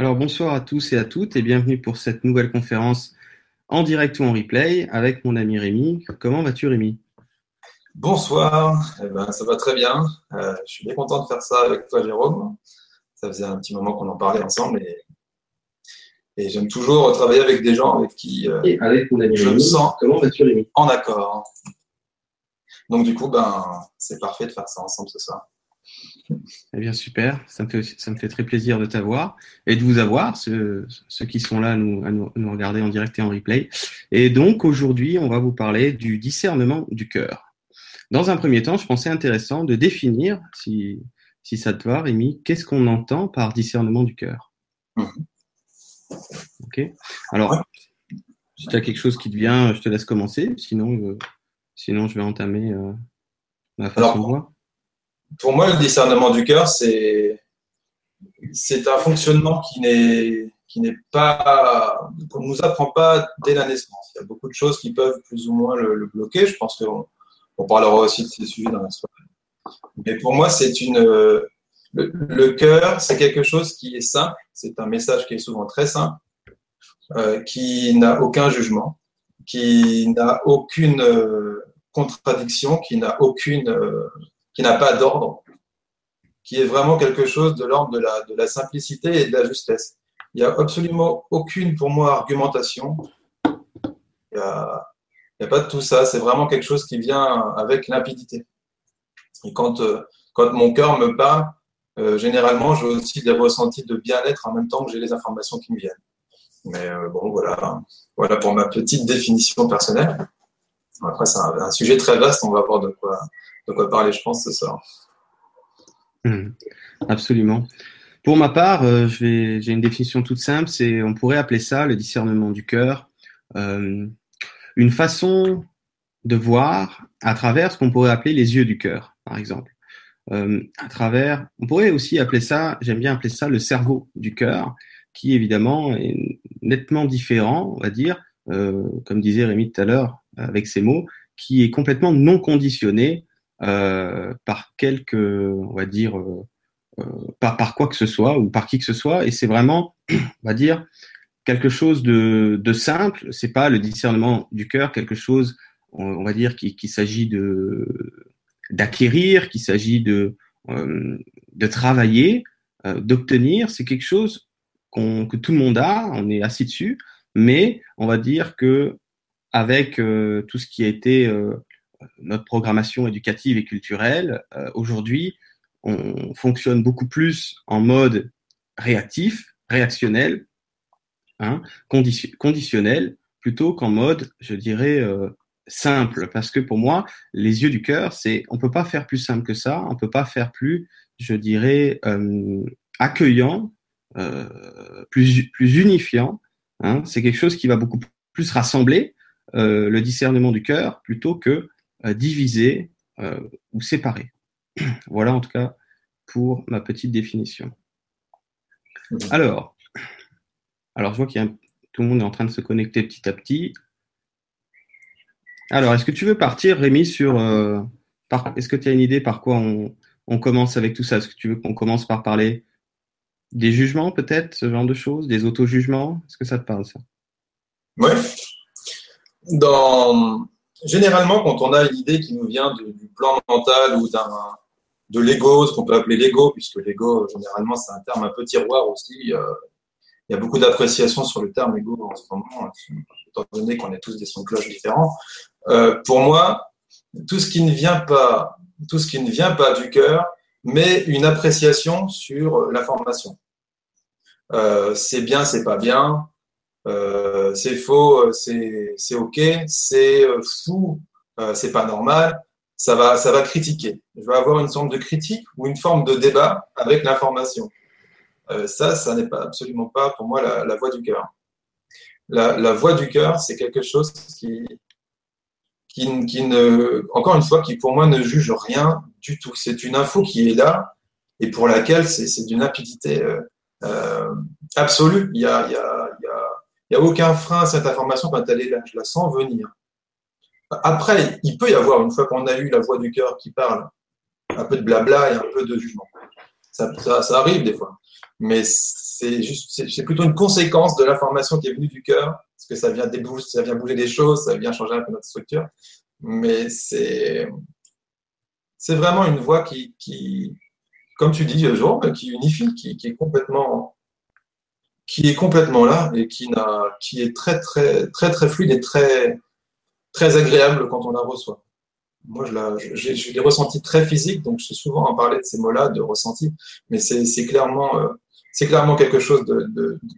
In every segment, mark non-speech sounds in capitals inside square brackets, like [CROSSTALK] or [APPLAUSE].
Alors bonsoir à tous et à toutes et bienvenue pour cette nouvelle conférence en direct ou en replay avec mon ami Rémi. Comment vas-tu Rémi? Bonsoir, eh ben, ça va très bien. Euh, je suis bien content de faire ça avec toi Jérôme. Ça faisait un petit moment qu'on en parlait ensemble et, et j'aime toujours travailler avec des gens avec qui euh, Et avec mon ami je me sens Comment vas-tu Rémi? en accord. Donc du coup, ben, c'est parfait de faire ça ensemble ce soir. Eh bien super, ça me fait, aussi- ça me fait très plaisir de t'avoir et de vous avoir, ceux, ceux qui sont là à nous, à nous, nous regarder en direct et en replay. Et donc aujourd'hui, on va vous parler du discernement du cœur. Dans un premier temps, je pensais intéressant de définir, si, si ça te va Rémi, qu'est-ce qu'on entend par discernement du cœur? Mhm. Ok Alors, si tu as quelque chose qui te vient, je te laisse commencer, sinon, euh, sinon je vais entamer euh, ma façon Alors, de voir. Pour moi, le discernement du cœur, c'est c'est un fonctionnement qui n'est qui n'est pas qu'on nous apprend pas dès la naissance. Il y a beaucoup de choses qui peuvent plus ou moins le, bloquer. Je pense qu'on on parlera aussi de ces sujets dans la soirée. Mais pour moi, c'est une le, le cœur, c'est quelque chose qui est simple. C'est un message qui est souvent très simple, euh, qui n'a aucun jugement, qui n'a aucune euh, contradiction, qui n'a aucune euh, qui n'a pas d'ordre, qui est vraiment quelque chose de l'ordre de la, simplicité et de la justesse. Il n'y a absolument aucune, pour moi, argumentation. Il n'y a, pas de tout ça. C'est vraiment quelque chose qui vient avec limpidité. Et quand, euh, quand mon cœur me parle, euh, généralement, j'ai aussi des ressentis de bien-être en même temps que j'ai les informations qui me viennent. Mais euh, bon, voilà, voilà pour ma petite définition personnelle. Après, c'est un, sujet très vaste. On va voir de quoi, de quoi parler, je pense, ce soir. Mhm. Absolument. Pour ma part, euh, j'ai une définition toute simple. C'est, on pourrait appeler ça le discernement du cœur, euh, une façon de voir à travers ce qu'on pourrait appeler les yeux du cœur, par exemple. Euh, à travers, on pourrait aussi appeler ça, j'aime bien appeler ça le cerveau du cœur, qui évidemment est nettement différent, on va dire, comme disait Rémi tout à l'heure avec ses mots, qui est complètement non conditionné par quelque, on va dire, euh, euh, par, par quoi que ce soit ou par qui que ce soit. Et c'est vraiment, on va dire, quelque chose de, de simple. C'est pas le discernement du cœur, quelque chose, on, va dire, qu'il qui s'agit de d'acquérir, qu'il s'agit de euh, de travailler, euh, d'obtenir. C'est quelque chose qu'on que tout le monde a. On est assis dessus, mais on va dire que avec euh, tout ce qui a été euh, notre programmation éducative et culturelle, euh, aujourd'hui, on fonctionne beaucoup plus en mode réactif, réactionnel, hein, condition, conditionnel, plutôt qu'en mode, je dirais, euh, simple. Parce que pour moi, les yeux du cœur, c'est, on peut pas faire plus simple que ça, on peut pas faire plus, je dirais, euh, accueillant, plus, unifiant. Hein, c'est quelque chose qui va beaucoup plus rassembler le discernement du cœur plutôt que euh, diviser euh, ou séparer. [CLEARS THROAT] Voilà en tout cas pour ma petite définition. Alors, alors je vois qu'il y a tout le monde est en train de se connecter petit à petit. Alors, est-ce que tu veux partir, Rémi, sur euh, par, est-ce que tu as une idée par quoi on, on commence avec tout ça? Est-ce que tu veux qu'on commence par parler des jugements, peut-être, ce genre de choses, des auto-jugements? Est-ce que ça te parle, ça? Ouais. Dans... Généralement, quand on a une idée qui nous vient du, plan mental ou d'un de l'ego, ce qu'on peut appeler l'ego, puisque l'ego, généralement, c'est un terme un peu tiroir aussi. euh, il y a beaucoup d'appréciation sur le terme ego en ce moment, étant donné qu'on est tous des sons de cloche différents. Euh, pour moi, tout ce qui ne vient pas, tout ce qui ne vient pas du cœur, mais une appréciation sur l'information. Euh, c'est bien, c'est pas bien, euh, c'est faux, c'est c'est ok, c'est euh, fou, euh, c'est pas normal. Ça va, ça va critiquer. Je vais avoir une sorte de critique ou une forme de débat avec l'information. Euh, ça, ça n'est pas absolument pas pour moi la, la voix du cœur. La, la voix du cœur, c'est quelque chose qui, qui, ne, encore une fois, qui pour moi ne juge rien du tout. C'est une info qui est là et pour laquelle c'est c'est d'une euh, euh, absolue. Il y a, il y a, il y a, aucun frein à cette information quand elle est là. Je la sens venir. Après, il peut y avoir, une fois qu'on a eu la voix du cœur qui parle, un peu de blabla et un peu de jugement. Ça, arrive des fois. Mais c'est plutôt une conséquence de l'information qui est venue du cœur, parce que ça vient ça vient bouger des choses, ça vient changer un peu notre structure. Mais c'est, vraiment une voix qui, comme tu dis, Jean, qui unifie, qui, est complètement, qui est complètement là et qui n'a, qui est très, très, très, très fluide et très, très agréable quand on la reçoit. Moi, j'ai des ressentis très physiques, donc je suis souvent en parler de ces mots-là, de ressenti, mais c'est clairement, euh, c'est clairement quelque chose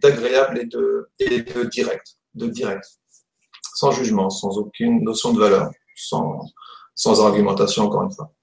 d'agréable et, de, et de direct, de direct, sans jugement, sans aucune notion de valeur, sans, sans argumentation, encore une fois.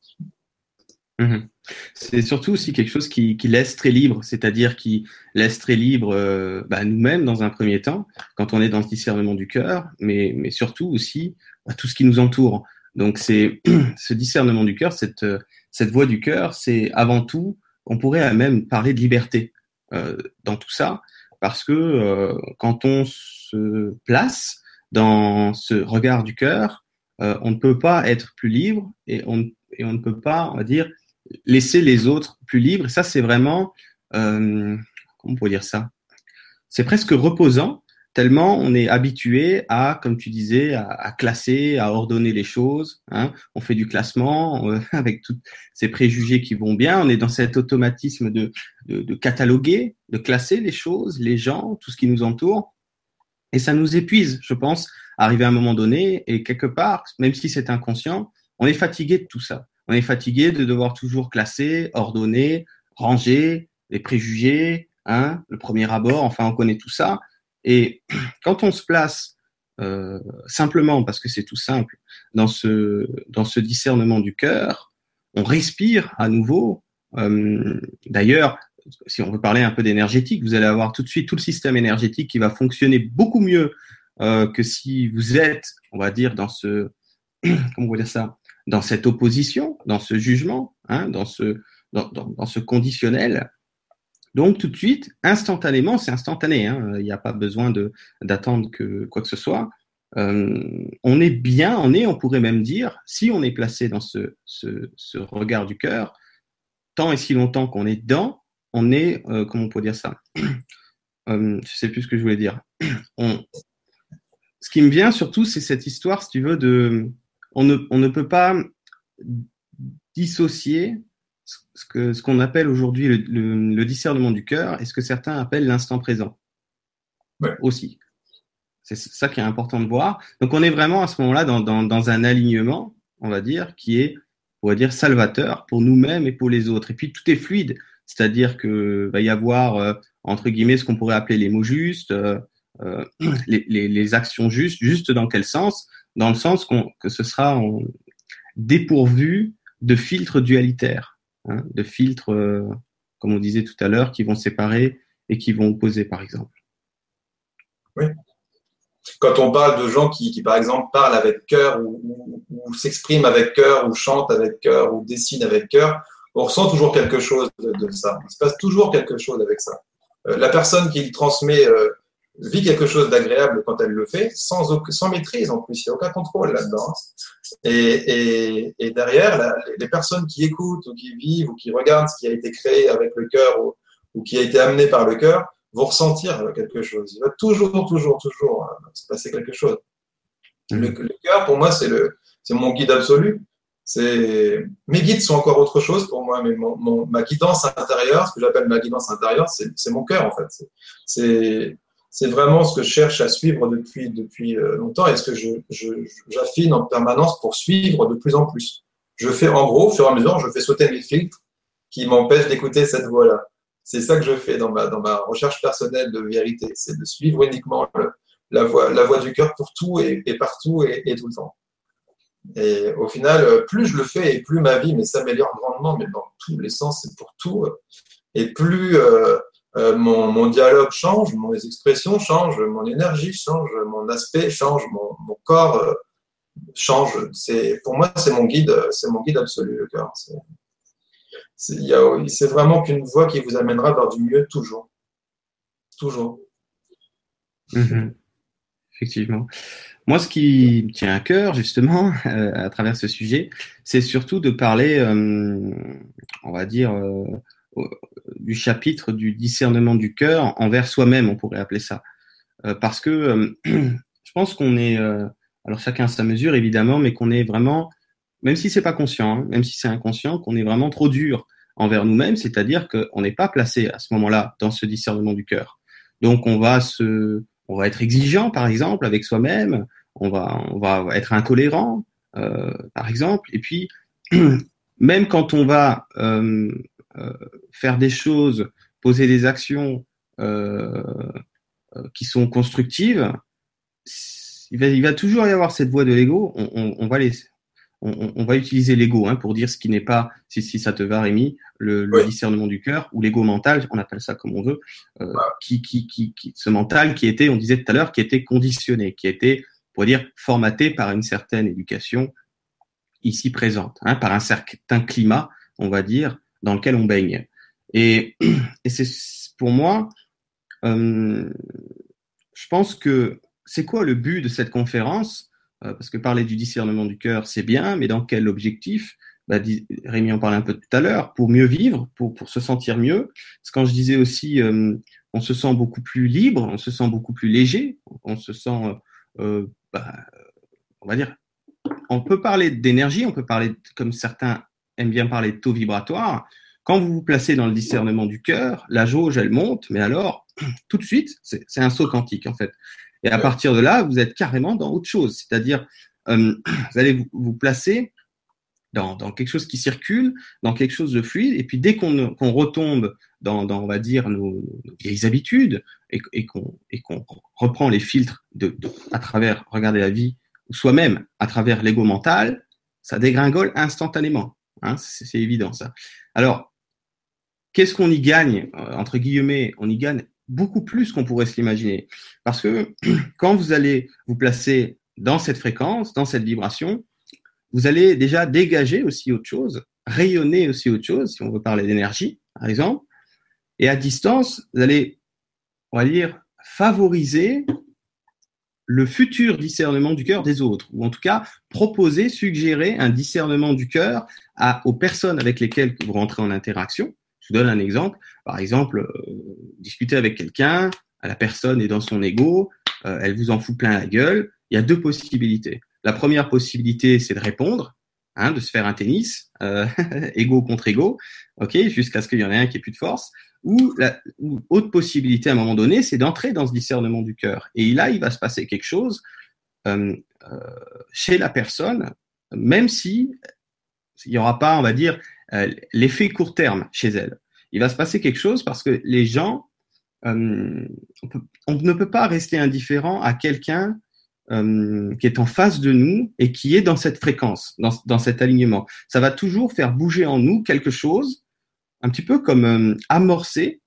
Mhm. C'est surtout aussi quelque chose qui, qui laisse très libre, c'est-à-dire qui laisse très libre euh, bah, nous-mêmes dans un premier temps, quand on est dans ce discernement du cœur, mais, mais surtout aussi bah, tout ce qui nous entoure. Donc c'est [CLEARS THROAT] ce discernement du cœur, cette, cette voix du cœur, c'est avant tout, on pourrait même parler de liberté euh, dans tout ça, parce que euh, quand on se place dans ce regard du cœur, euh, on ne peut pas être plus libre et on, et on ne peut pas, on va dire, laisser les autres plus libres. Ça, c'est vraiment, euh, comment on pourrait dire ça? C'est presque reposant, tellement on est habitué à, comme tu disais, à, classer, à ordonner les choses. Hein. On fait du classement [LAUGHS] avec tous ces préjugés qui vont bien. On est dans cet automatisme de, de, de cataloguer, de classer les choses, les gens, tout ce qui nous entoure. Et ça nous épuise, je pense, arriver à un moment donné. Et quelque part, même si c'est inconscient, on est fatigué de tout ça. On est fatigué de devoir toujours classer, ordonner, ranger, les préjugés, hein, le premier abord, enfin on connaît tout ça. Et [CLEARS THROAT] quand on se place euh, simplement, parce que c'est tout simple, dans ce, dans ce discernement du cœur, on respire à nouveau. Euh, D'ailleurs, si on veut parler un peu d'énergétique, vous allez avoir tout de suite tout le système énergétique qui va fonctionner beaucoup mieux euh, que si vous êtes, on va dire, dans ce, [CLEARS THROAT] comment on va dire ça, dans cette opposition, dans ce jugement, hein, dans, ce, dans, dans, dans, ce conditionnel. Donc tout de suite, instantanément, c'est instantané, hein, il n'y a pas besoin d'attendre que quoi que ce soit. Euh, on est bien, on est, on pourrait même dire, si on est placé dans ce, ce, ce regard du cœur, tant et si longtemps qu'on est dedans, on est, euh, comment on peut dire ça [CLEARS THROAT] euh, Je sais plus ce que je voulais dire. [CLEARS THROAT] Ce qui me vient surtout, c'est cette histoire, si tu veux, de on ne, on ne peut pas dissocier ce qu'on appelle aujourd'hui le, le, le, discernement du cœur et ce que certains appellent l'instant présent ouais. aussi. C'est ça qui est important de voir. Donc on est vraiment à ce moment-là dans, dans, dans, un alignement, on va dire, qui est, on va dire, salvateur pour nous-mêmes et pour les autres. Et puis tout est fluide, c'est-à-dire que va y avoir euh, entre guillemets ce qu'on pourrait appeler les mots justes, euh, euh, les, les, les, actions justes, juste dans quel sens? Dans le sens que ce sera dépourvu de filtres dualitaires, hein, de filtres, euh, comme on disait tout à l'heure, qui vont séparer et qui vont opposer, par exemple. Oui. Quand on parle de gens qui, par exemple, parlent avec cœur ou, s'expriment avec cœur ou chantent avec cœur ou dessinent avec cœur, on ressent toujours quelque chose de, de, ça. Il se passe toujours quelque chose avec ça. Euh, la personne qui transmet euh, vit quelque chose d'agréable quand elle le fait, sans, sans maîtrise en plus, il n'y a aucun contrôle là-dedans. Et, et, et, derrière, la, les personnes qui écoutent ou qui vivent ou qui regardent ce qui a été créé avec le cœur ou, ou qui a été amené par le cœur vont ressentir quelque chose. Il va toujours, toujours, toujours euh, se passer quelque chose. Le, le cœur, pour moi, c'est mon guide absolu. Mes guides sont encore autre chose pour moi, mais mon, mon ma guidance intérieure, ce que j'appelle ma guidance intérieure, c'est mon cœur en fait. C'est c'est vraiment ce que je cherche à suivre depuis depuis longtemps et ce que je j'affine en permanence pour suivre de plus en plus. Je fais en gros, au fur et à mesure, je fais sauter mes filtres qui m'empêchent d'écouter cette voix-là. C'est ça que je fais dans ma dans ma recherche personnelle de vérité, c'est de suivre uniquement la voix la voix du cœur pour tout et, et partout et, et tout le temps. Et au final, plus je le fais et plus ma vie s'améliore grandement, mais dans tous les sens, c'est pour tout. Et plus euh, euh, mon, dialogue change, mes expressions changent, mon énergie change, mon aspect change, mon, corps euh, change. Pour moi, c'est mon guide, c'est mon guide absolu le cœur. C'est vraiment qu'une voie qui vous amènera vers du mieux toujours, toujours. -hmm. Effectivement. Moi, ce qui me tient à cœur, justement, [LAUGHS] euh, à travers ce sujet, c'est surtout de parler, euh, on va dire, euh, du chapitre du discernement du cœur envers soi-même, on pourrait appeler ça. parce que [CLEARS THROAT] je pense qu'on est, alors chacun à sa mesure évidemment, mais qu'on est vraiment, même si c'est pas conscient, hein, même si c'est inconscient, qu'on est vraiment trop dur envers nous-mêmes, c'est-à-dire qu'on n'est pas placé à ce moment-là dans ce discernement du cœur. Donc on va se, on va être exigeant par exemple avec soi-même, on va, on va être intolérant euh, par exemple, et puis [CLEARS THROAT] même quand on va euh, euh, faire des choses, poser des actions euh, euh, qui sont constructives, il va, il va, toujours y avoir cette voix de l'ego. On, on, on, va les, on, on va utiliser l'ego hein, pour dire ce qui n'est pas, si, si ça te va, Rémi, le, le discernement du cœur ou l'ego mental, on appelle ça comme on veut, euh, qui, qui, qui, qui, ce mental qui était, on disait tout à l'heure, qui était conditionné, qui était, pour dire, formaté par une certaine éducation ici présente, hein, par un certain climat, on va dire, dans lequel on baigne. [CLEARS THROAT] Et, c'est pour moi, euh, je pense que c'est quoi le but de cette conférence? Euh, Parce que parler du discernement du cœur, c'est bien, mais dans quel objectif? Bah, Rémi en parlait un peu tout à l'heure, pour mieux vivre, pour, pour se sentir mieux. Parce que quand je disais aussi, euh, on se sent beaucoup plus libre, on se sent beaucoup plus léger, on se sent, bah, on va dire, on peut parler d'énergie, on peut parler, comme certains aiment bien parler de taux vibratoire. Quand vous vous placez dans le discernement du cœur, la jauge, elle monte, mais alors, [CLEARS THROAT] tout de suite, c'est un saut quantique en fait. Et à partir de là, vous êtes carrément dans autre chose. C'est-à-dire, euh, [CLEARS THROAT] vous allez vous, vous placer dans, dans, quelque chose qui circule, dans quelque chose de fluide. Et puis dès qu'on qu retombe dans, dans, on va dire, nos, nos vieilles habitudes et, et qu'on reprend les filtres de, de, à travers regarder la vie ou soi-même à travers l'ego mental, ça dégringole instantanément. Hein, c'est évident ça. Alors, qu'est-ce qu'on y gagne entre guillemets On y gagne beaucoup plus qu'on pourrait se l'imaginer. Parce que [CLEARS THROAT] quand vous allez vous placer dans cette fréquence, dans cette vibration, vous allez déjà dégager aussi autre chose, rayonner aussi autre chose, si on veut parler d'énergie, par exemple. Et à distance, vous allez, on va dire, favoriser le futur discernement du cœur des autres, ou en tout cas proposer, suggérer un discernement du cœur à, aux personnes avec lesquelles vous rentrez en interaction. Je vous donne un exemple. Par exemple, euh, discuter avec quelqu'un, la personne est dans son ego, euh, elle vous en fout plein la gueule. Il y a deux possibilités. La première possibilité, c'est de répondre, hein, de se faire un tennis, euh, [LAUGHS] ego contre ego, ok, jusqu'à ce qu'il y en ait un qui ait plus de force. Ou, la, autre possibilité à un moment donné, c'est d'entrer dans ce discernement du cœur. Et là, il va se passer quelque chose euh, euh, chez la personne, même si il n'y aura pas, on va dire, euh, l'effet court terme chez elle. Il va se passer quelque chose parce que les gens, on, ne peut pas rester indifférent à quelqu'un qui est en face de nous et qui est dans cette fréquence, dans cet alignement. Ça va toujours faire bouger en nous quelque chose un petit peu comme euh, amorcer,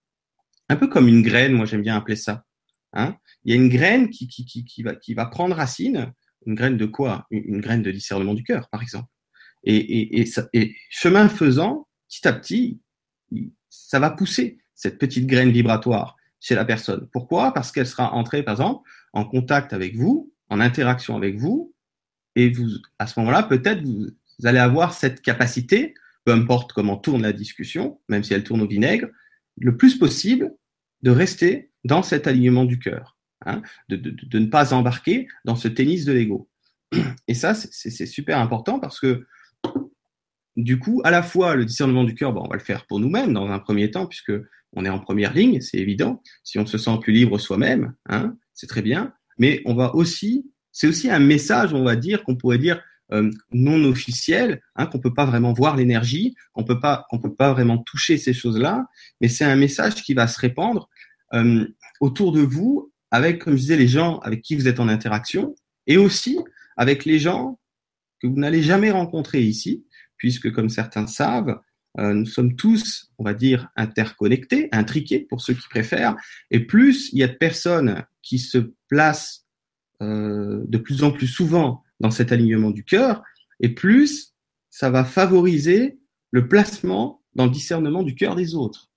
un peu comme une graine, moi j'aime bien appeler ça. Hein Il y a une graine qui, va, prendre racine, une graine de quoi? Une, graine de discernement du cœur, par exemple. Et, chemin faisant, petit à petit, ça va pousser cette petite graine vibratoire chez la personne. Pourquoi? Parce qu'elle sera entrée, par exemple, en contact avec vous, en interaction avec vous, et vous, à ce moment-là, peut-être vous allez avoir cette capacité peu importe comment tourne la discussion, même si elle tourne au vinaigre, le plus possible de rester dans cet alignement du cœur, hein, de, ne pas embarquer dans ce tennis de l'ego. Et ça, c'est super important parce que du coup, à la fois le discernement du cœur, bon, on va le faire pour nous-mêmes dans un premier temps, puisque on est en première ligne, c'est évident. Si on se sent plus libre soi-même, hein, c'est très bien. Mais on va aussi, c'est aussi un message, on va dire, qu'on pourrait dire euh, non officiel, hein, qu'on peut pas vraiment voir l'énergie, qu'on peut pas, qu'on peut pas vraiment toucher ces choses-là, mais c'est un message qui va se répandre euh, autour de vous, avec, comme je disais, les gens avec qui vous êtes en interaction, et aussi avec les gens que vous n'allez jamais rencontrer ici, puisque comme certains savent, euh, nous sommes tous, on va dire, interconnectés, intriqués pour ceux qui préfèrent, et plus il y a de personnes qui se placent euh, de plus en plus souvent dans cet alignement du cœur, et plus ça va favoriser le placement dans le discernement du cœur des autres.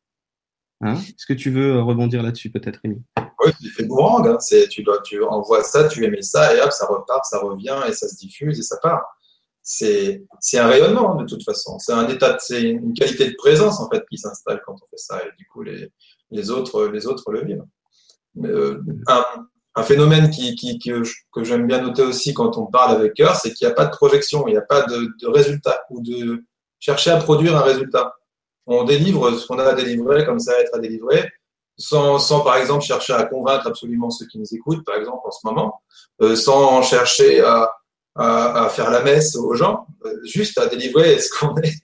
Hein? Est-ce que tu veux rebondir là-dessus peut-être, Rémi? Oui, c'est fait boomerang. Hein. Tu, envoies ça, tu émets ça, et hop, ça repart, ça revient, et ça se diffuse, et ça part. c'est un rayonnement de toute façon. C'est un état, c'est une qualité de présence en fait qui s'installe quand on fait ça et du coup les les autres les autres le vivent. Euh, un, phénomène qui, qui, que, que j'aime bien noter aussi quand on parle avec cœur, c'est qu'il n'y a pas de projection, il n'y a pas de, de résultat ou de chercher à produire un résultat. On délivre ce qu'on a à délivrer comme ça à être à délivrer, sans, sans par exemple chercher à convaincre absolument ceux qui nous écoutent, par exemple en ce moment, euh, sans chercher à à, à, faire la messe aux gens, euh, juste à délivrer ce qu'on est.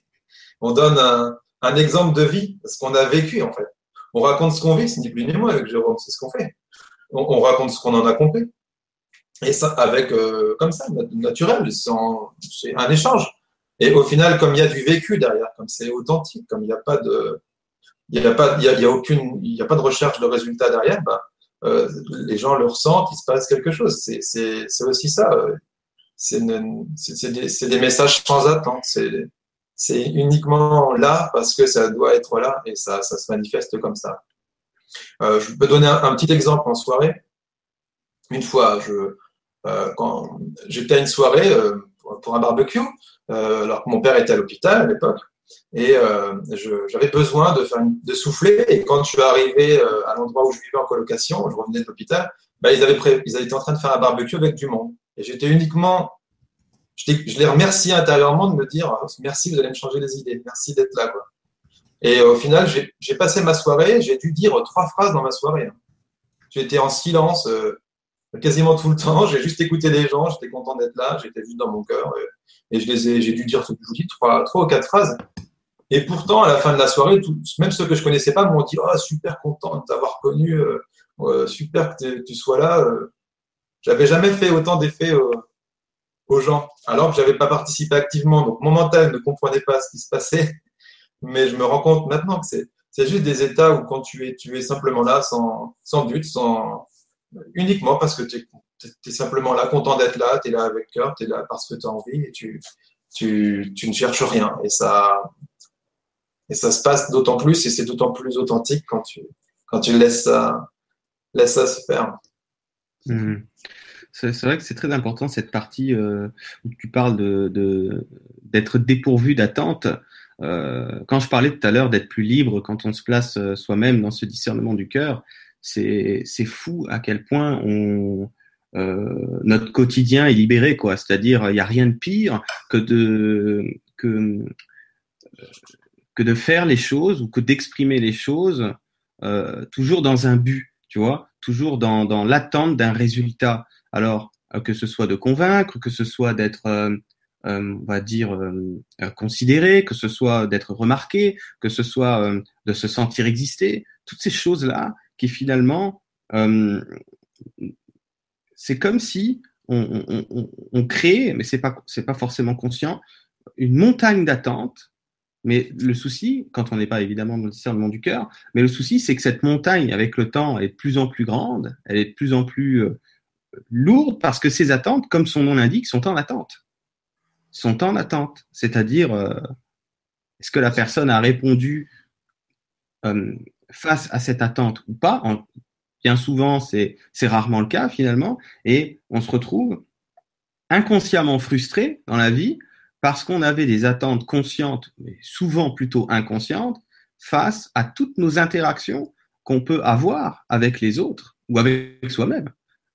On donne un, un, exemple de vie, ce qu'on a vécu en fait. On raconte ce qu'on vit, c'est ni plus ni moins avec Jérôme, c'est ce qu'on fait. On, on, raconte ce qu'on en a compris. Et ça, avec, euh, comme ça, naturel, c'est un échange. Et au final, comme il y a du vécu derrière, comme c'est authentique, comme il n'y a pas de, il n'y a pas, il y a, y aucune, il n'y a pas de recherche de résultat derrière, ben, euh, les gens le ressentent, il se passe quelque chose. C'est aussi ça. Euh, c'est des, des, messages sans attente. C'est uniquement là parce que ça doit être là et ça, ça se manifeste comme ça. Euh, je peux donner un, petit exemple en soirée. Une fois, euh, j'étais à une soirée euh, pour, un barbecue, alors que mon père était à l'hôpital à l'époque, et j'avais besoin de, souffler. Et quand je suis arrivé à l'endroit où je vivais en colocation, je revenais de l'hôpital, bah, ils, avaient étaient en train de faire un barbecue avec du monde. Et j'étais uniquement, je, les remercie intérieurement de me dire oh, merci, vous allez me changer les idées, merci d'être là. Et au final, j'ai passé ma soirée, j'ai dû dire trois phrases dans ma soirée. J'étais en silence euh, quasiment tout le temps, j'ai juste écouté les gens, j'étais content d'être là, j'étais juste dans mon cœur. Et, et j'ai dû dire, je vous dis, trois, trois ou quatre phrases. Et pourtant, à la fin de la soirée, tout, même ceux que je connaissais pas m'ont dit, oh, super content de t'avoir connu, euh, euh, super que tu sois là. Euh. J'avais jamais fait autant d'effets aux gens, alors que j'avais pas participé activement. Donc mon mental ne comprenait pas ce qui se passait, mais je me rends compte maintenant que c'est juste des états où quand tu es tu es simplement là sans sans but, sans uniquement parce que tu es, simplement là, content d'être là, tu es là avec cœur, tu es là parce que tu as envie et tu, tu, tu ne cherches rien. Et ça, et ça se passe d'autant plus et c'est d'autant plus authentique quand tu, quand tu laisses ça, laisses ça se faire. Mmh. C'est vrai que c'est très important cette partie euh, où tu parles de d'être dépourvu d'attente. Euh, quand je parlais tout à l'heure d'être plus libre quand on se place euh, soi-même dans ce discernement du cœur, c'est fou à quel point on euh, notre quotidien est libéré quoi. C'est-à-dire il n'y a rien de pire que de que que de faire les choses ou que d'exprimer les choses toujours dans un but, tu vois, toujours dans, dans l'attente d'un résultat. Alors, que ce soit de convaincre, que ce soit d'être, euh, euh on va dire, euh, considéré, que ce soit d'être remarqué, que ce soit de se sentir exister, toutes ces choses-là qui finalement, c'est comme si on, on, on, on crée, mais c'est pas, c'est pas forcément conscient, une montagne d'attente mais le souci, quand on n'est pas évidemment dans le discernement du cœur, mais le souci, c'est que cette montagne, avec le temps, est de plus en plus grande, elle est de plus en plus euh, lourde parce que ces attentes, comme son nom l'indique, sont en attente. Sont en attente. C'est-à-dire, euh, est-ce que la personne a répondu euh, face à cette attente ou pas? En, Bien souvent, c'est rarement le cas finalement, et on se retrouve inconsciemment frustré dans la vie parce qu'on avait des attentes conscientes, mais souvent plutôt inconscientes, face à toutes nos interactions qu'on peut avoir avec les autres ou avec soi-même,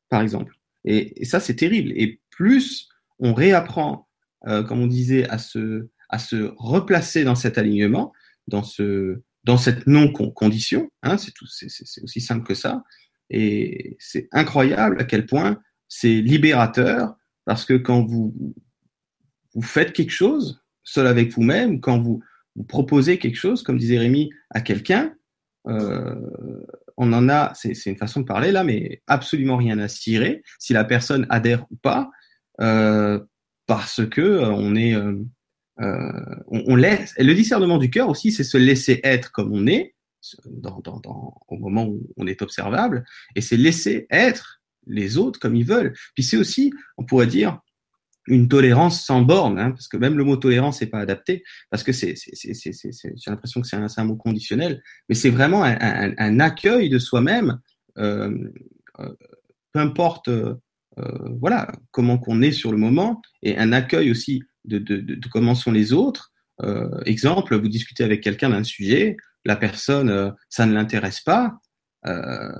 par exemple. Et ça, c'est terrible. Et plus on réapprend, euh, comme on disait, à se, à se replacer dans cet alignement, dans, ce, dans cette non-condition, hein, c'est aussi simple que ça. Et c'est incroyable à quel point c'est libérateur, parce que quand vous, vous faites quelque chose seul avec vous-même, quand vous, proposez quelque chose, comme disait Rémi, à quelqu'un, euh, on en a, c'est une façon de parler là, mais absolument rien à cirer si la personne adhère ou pas, euh, parce que euh, on est, euh, euh, on, on, laisse. Et le discernement du cœur aussi, c'est se laisser être comme on est, dans, dans, dans, au moment où on est observable, et c'est laisser être les autres comme ils veulent. Puis c'est aussi, on pourrait dire, une tolérance sans borne, hein, parce que même le mot tolérance n'est pas adapté, parce que c'est, j'ai l'impression que c'est un, un, mot conditionnel, mais c'est vraiment un, un, un, accueil de soi-même, euh, euh, peu importe, voilà, comment qu'on est sur le moment, et un accueil aussi de, de, de, comment sont les autres. Euh, exemple, vous discutez avec quelqu'un d'un sujet, la personne, euh, ça ne l'intéresse pas, euh,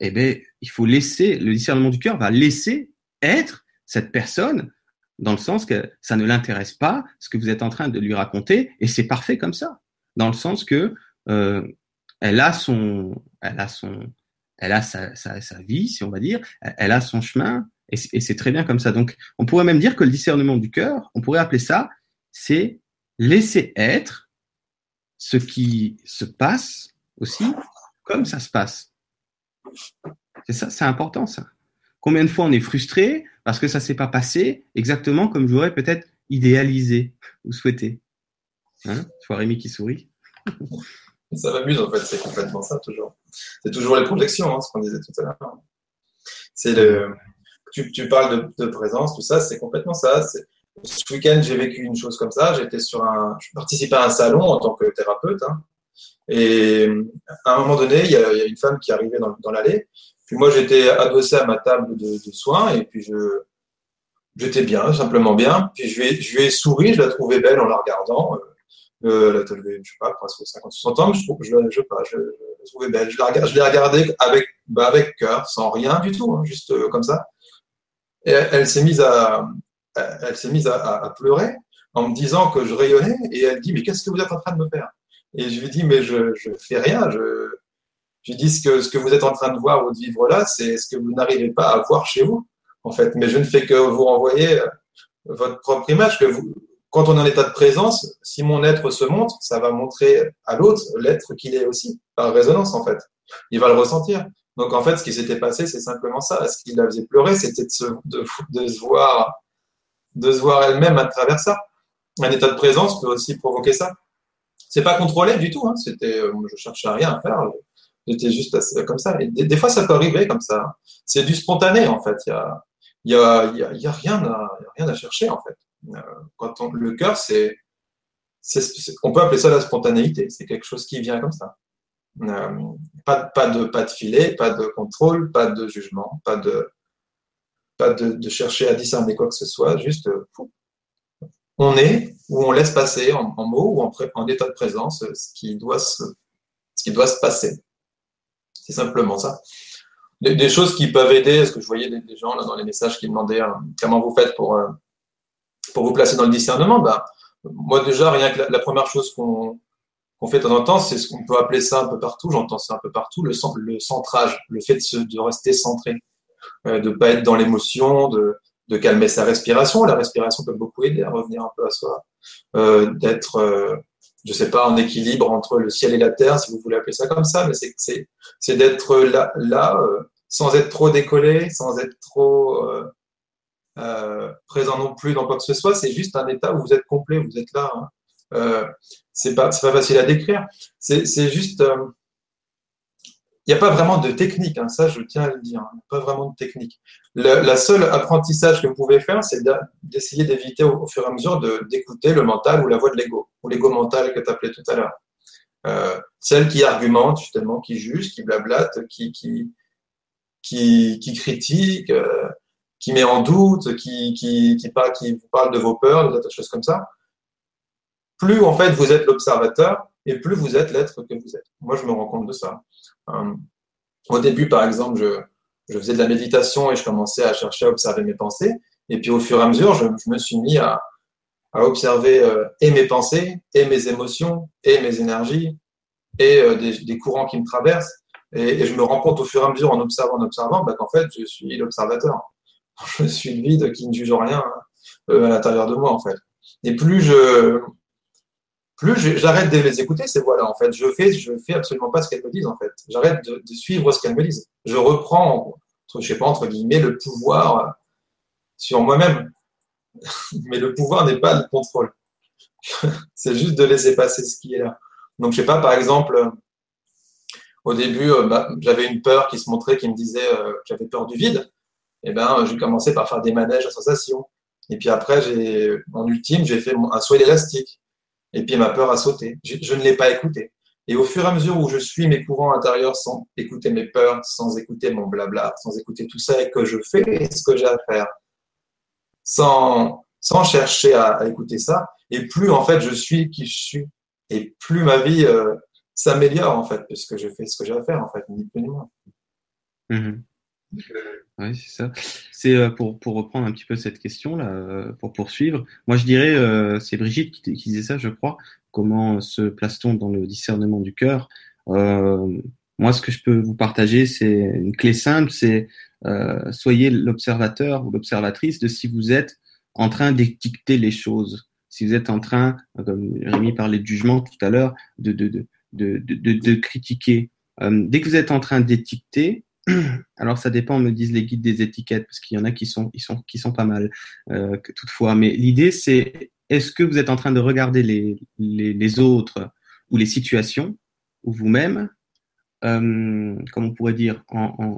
eh ben, il faut laisser, le discernement du cœur va laisser être cette personne dans le sens que ça ne l'intéresse pas ce que vous êtes en train de lui raconter et c'est parfait comme ça dans le sens que euh, elle a son elle a son elle a sa, sa, sa, vie si on va dire elle a son chemin et c'est très bien comme ça donc on pourrait même dire que le discernement du cœur on pourrait appeler ça c'est laisser être ce qui se passe aussi comme ça se passe c'est ça c'est important ça Combien de fois on est frustré parce que ça s'est pas passé exactement comme j'aurais peut-être idéalisé ou souhaité. Hein? Je vois Rémi qui sourit. Ça m'amuse en fait, c'est complètement ça toujours. C'est toujours les projections, hein, ce qu'on disait tout à l'heure. C'est le. Tu, parles de, présence, tout ça, c'est complètement ça. Ce week-end, j'ai vécu une chose comme ça. J'étais sur un, je participais à un salon en tant que thérapeute, hein, et à un moment donné, il y a, a une femme qui arrivait dans, dans l'allée puis moi, j'étais adossé à ma table de, soins et puis je, j'étais bien, simplement bien. Puis je lui, ai, souri, je la trouvais belle en la regardant. Euh, elle avait, je sais pas, presque 50 60 ans, je, trouve, je, je, je, je belle. Je, la, je l'ai regardée avec, bah, avec cœur, sans rien du tout, hein, juste euh, comme ça. Elle, s'est mise à, pleurer en me disant que je rayonnais et elle dit, mais qu'est-ce que vous êtes en train de me faire? Et je lui dis, mais je, je fais rien, je, je dis ce que, ce que vous êtes en train de voir ou de vivre là, c'est ce que vous n'arrivez pas à voir chez vous, en fait. Mais je ne fais que vous renvoyer euh, votre propre image. Quand on est en état de présence, si mon être se montre, ça va montrer à l'autre l'être qu'il est aussi, par résonance, en fait. Il va le ressentir. Donc, en fait, ce qui s'était passé, c'est simplement ça. Ce qui la faisait pleurer, c'était de se, voir, de se voir elle-même à travers ça. Un état de présence peut aussi provoquer ça. C'est pas contrôlé du tout. Hein. C'était, euh, je cherchais à rien à faire. J'étais juste comme ça. Des, fois, ça peut arriver comme ça. C'est du spontané, en fait. Il y a, rien à chercher, en fait. Euh, quand on, le cœur, c'est, on peut appeler ça la spontanéité. C'est quelque chose qui vient comme ça. Euh, pas, de, pas de filet, pas de contrôle, pas de jugement, pas de, pas de, chercher à discerner quoi que ce soit. Juste, on est ou on laisse passer en, mots ou en, en, état de présence ce qui doit se, ce qui doit se passer. C'est simplement ça. Des, choses qui peuvent aider, parce que je voyais des, gens là dans les messages qui demandaient euh, comment vous faites pour, euh, vous placer dans le discernement. Ben, moi déjà, rien que la première chose qu'on qu'on fait de temps temps, c'est ce qu'on peut appeler ça un peu partout, j'entends ça un peu partout, le, centrage, le fait de, rester centré, euh, de pas être dans l'émotion, de, calmer sa respiration. La respiration peut beaucoup aider à revenir un peu à soi, euh, d'être euh, je sais pas, en équilibre entre le ciel et la terre, si vous voulez appeler ça comme ça, mais c'est d'être là, euh, sans être trop décollé, sans être trop présent non plus dans quoi que ce soit. C'est juste un état où vous êtes complet, vous êtes là. Hein. Euh, c'est pas pas facile à décrire. C'est juste euh, il n'y a pas vraiment de technique, hein, ça je tiens à le dire, hein, pas vraiment de technique. La seule apprentissage que vous pouvez faire, c'est d'essayer d'éviter au, fur et à mesure d'écouter le mental ou la voix de l'ego, ou l'ego mental que tu appelais tout à l'heure. Euh, celle qui argumente justement, qui juge, qui blablate, qui, qui, qui, critique, qui met en doute, qui, qui, qui, parle, qui vous parle de vos peurs, de choses comme ça. Plus en fait vous êtes l'observateur, et plus vous êtes l'être que vous êtes. Moi, je me rends compte de ça. Euh, au début, par exemple, je, faisais de la méditation et je commençais à chercher à observer mes pensées. Et puis, au fur et à mesure, je, me suis mis à, observer euh, et mes pensées, et mes émotions, et mes énergies, et euh, des, courants qui me traversent. Et, je me rends compte au fur et à mesure, en observant, en observant, bah, qu'en fait, je suis l'observateur. [LAUGHS] Je suis le vide qui ne juge rien à l'intérieur de moi, en fait. Et plus je, plus j'arrête de les écouter, ces voix-là, en fait. Je fais, je fais absolument pas ce qu'elles me disent, en fait. J'arrête de, suivre ce qu'elles me disent. Je reprends, je sais pas, entre guillemets, le pouvoir sur moi-même. [LAUGHS] Mais le pouvoir n'est pas le contrôle. [LAUGHS] C'est juste de laisser passer ce qui est là. Donc, je sais pas, par exemple, au début, euh, bah, j'avais une peur qui se montrait, qui me disait euh, j'avais peur du vide. Et eh ben, j'ai commencé par faire des manèges à sensation. Et puis après, j'ai, en ultime, j'ai fait un saut élastique. Et puis ma peur a sauté. Je, je ne l'ai pas écouté. Et au fur et à mesure où je suis mes courants intérieurs sans écouter mes peurs, sans écouter mon blabla, sans écouter tout ça et que je fais ce que j'ai à faire, sans, sans chercher à, écouter ça. Et plus en fait je suis qui je suis, et plus ma vie euh, s'améliore en fait, puisque je fais ce que j'ai à faire en fait, ni plus ni moins. Mhm. Oui, c'est ça. C'est euh, pour, pour reprendre un petit peu cette question là, euh, pour poursuivre. Moi, je dirais, c'est Brigitte qui, disait ça, je crois. Comment se place-t-on dans le discernement du cœur? Moi, ce que je peux vous partager, c'est une clé simple, c'est soyez l'observateur ou l'observatrice de si vous êtes en train d'étiqueter les choses, si vous êtes en train, comme Rémi parlait de jugement tout à l'heure, de, de, de, de, critiquer. Euh, dès que vous êtes en train d'étiqueter, [CLEARS THROAT] alors ça dépend, me disent les guides des étiquettes, parce qu'il y en a qui sont, pas mal, euh, toutefois. Mais l'idée, c'est est-ce que vous êtes en train de regarder les, autres ou les situations, ou vous-même, euh, comme on pourrait dire,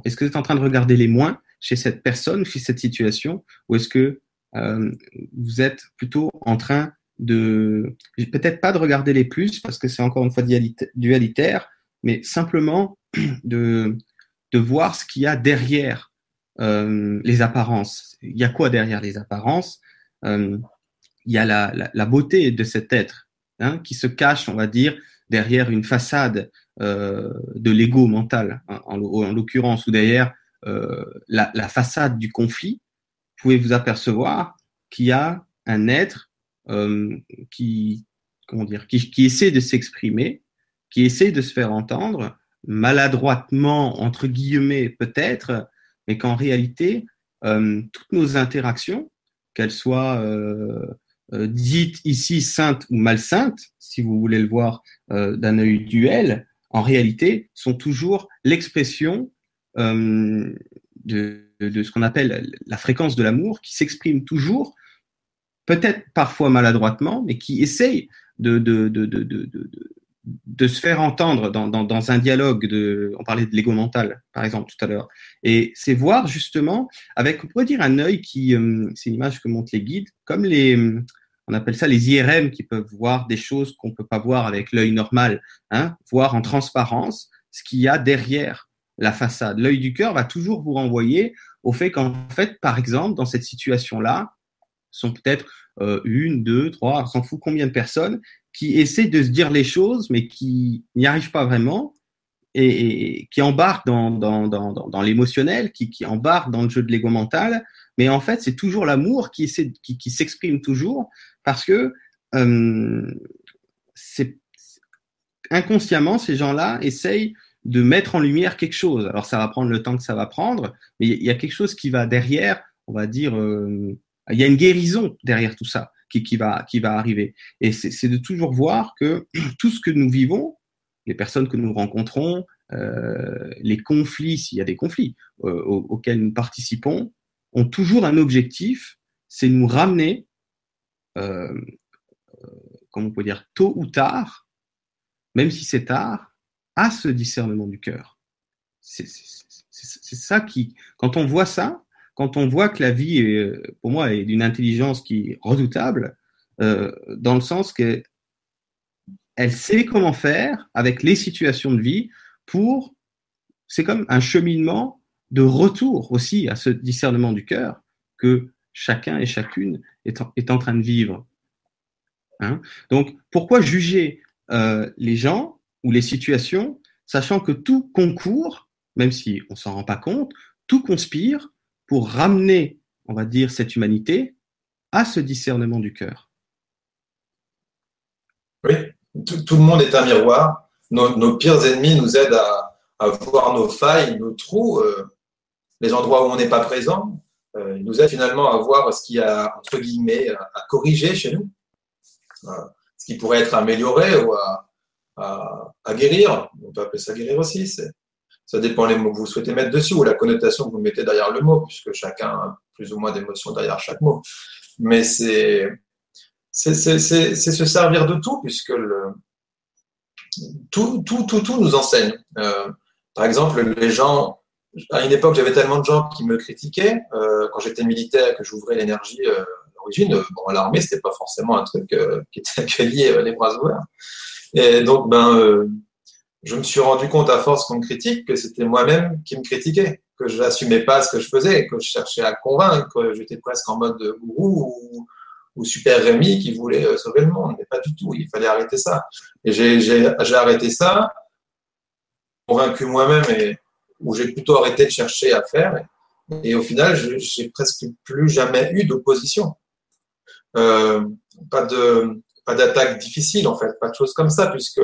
est-ce que vous êtes en train de regarder les moins chez cette personne, chez cette situation, ou est-ce que euh, vous êtes plutôt en train de, peut-être pas de regarder les plus, parce que c'est encore une fois dualitaire, mais simplement [CLEARS THROAT] de, de voir ce qu'il y a derrière euh, les apparences. Il y a quoi derrière les apparences? Euh, Il y a la, la, la, beauté de cet être hein, qui se cache, on va dire, derrière une façade euh, de l'ego mental, hein, en, en l'occurrence, ou derrière euh, la, la, façade du conflit pouvez vous apercevoir qu'il y a un être euh, qui, comment dire, qui, qui essaie de s'exprimer, qui essaie de se faire entendre, maladroitement, entre guillemets peut-être, mais qu'en réalité, euh, toutes nos interactions, qu'elles soient euh, euh, dites ici saintes ou malsaintes, si vous voulez le voir d'un œil duel, en réalité, sont toujours l'expression de, de, ce qu'on appelle la fréquence de l'amour qui s'exprime toujours, peut-être parfois maladroitement, mais qui essaye de, de se faire entendre dans, dans, un dialogue de, on parlait de l'ego mental, par exemple, tout à l'heure. Et c'est voir justement, avec, on pourrait dire un œil qui, euh, c'est une image que montrent les guides, comme les, on appelle ça les IRM qui peuvent voir des choses qu'on peut pas voir avec l'œil normal, hein, voir en transparence ce qu'il y a derrière la façade. L'œil du cœur va toujours vous renvoyer au fait qu'en fait, par exemple, dans cette situation-là, sont peut-être euh, une, deux, trois, on s'en fout combien de personnes qui essaient de se dire les choses, mais qui n'y arrivent pas vraiment et, qui embarquent dans, dans, dans, l'émotionnel, qui, qui embarquent dans le jeu de l'ego mental. Mais en fait, c'est toujours l'amour qui, essaie, qui, qui s'exprime toujours parce que euh, c'est inconsciemment, ces gens-là essayent de mettre en lumière quelque chose. Alors ça va prendre le temps que ça va prendre, mais il y a quelque chose qui va derrière, on va dire, euh, il y a une guérison derrière tout ça qui, qui va, qui va arriver. Et c'est de toujours voir que [CLEARS THROAT] tout ce que nous vivons, les personnes que nous rencontrons, euh, les conflits, s'il y a des conflits euh, auxquels nous participons, ont toujours un objectif, c'est nous ramener, euh, comment on peut dire, tôt ou tard, même si c'est tard, à ce discernement du cœur. C'est ça qui, quand on voit ça, quand on voit que la vie, pour moi, est d'une intelligence qui est redoutable, euh, dans le sens que elle sait comment faire avec les situations de vie pour, c'est comme un cheminement de retour aussi à ce discernement du cœur que chacun et chacune est en, est en train de vivre. Hein Donc, pourquoi juger euh, les gens ou les situations, sachant que tout concourt, même si on s'en rend pas compte, tout conspire pour ramener, on va dire, cette humanité à ce discernement du cœur. Oui, tout, le monde est un miroir. Nos, pires ennemis nous aident à, voir nos failles, nos trous, euh, les endroits où on n'est pas présent. Euh, ils nous aident finalement à voir ce qu'il y a, entre guillemets, à, corriger chez nous, ce qui pourrait être amélioré ou à, à, guérir. On peut appeler ça guérir aussi. Ça dépend les mots que vous souhaitez mettre dessus ou la connotation que vous mettez derrière le mot, puisque chacun a plus ou moins d'émotions derrière chaque mot. Mais c'est c'est se servir de tout, puisque le, tout, tout, tout, tout nous enseigne. Euh, par exemple, les gens, à une époque, j'avais tellement de gens qui me critiquaient euh, quand j'étais militaire que j'ouvrais l'énergie euh, d'origine. Bon, l'armée, c'était pas forcément un truc euh, qui était [LAUGHS] accueilli euh, les bras ouverts. Et donc, ben, euh, je me suis rendu compte à force qu'on me critique que c'était moi-même qui me critiquais, que je n'assumais pas ce que je faisais, que je cherchais à convaincre, que j'étais presque en mode gourou ou, ou Super Rémi qui voulait euh, sauver le monde. Mais pas du tout. Il fallait arrêter ça. Et j'ai arrêté ça, convaincu moi-même où j'ai plutôt arrêté de chercher à faire. Et, au final, j'ai presque plus jamais eu d'opposition. Euh, pas de pas d'attaque difficile en fait, pas de choses comme ça, puisque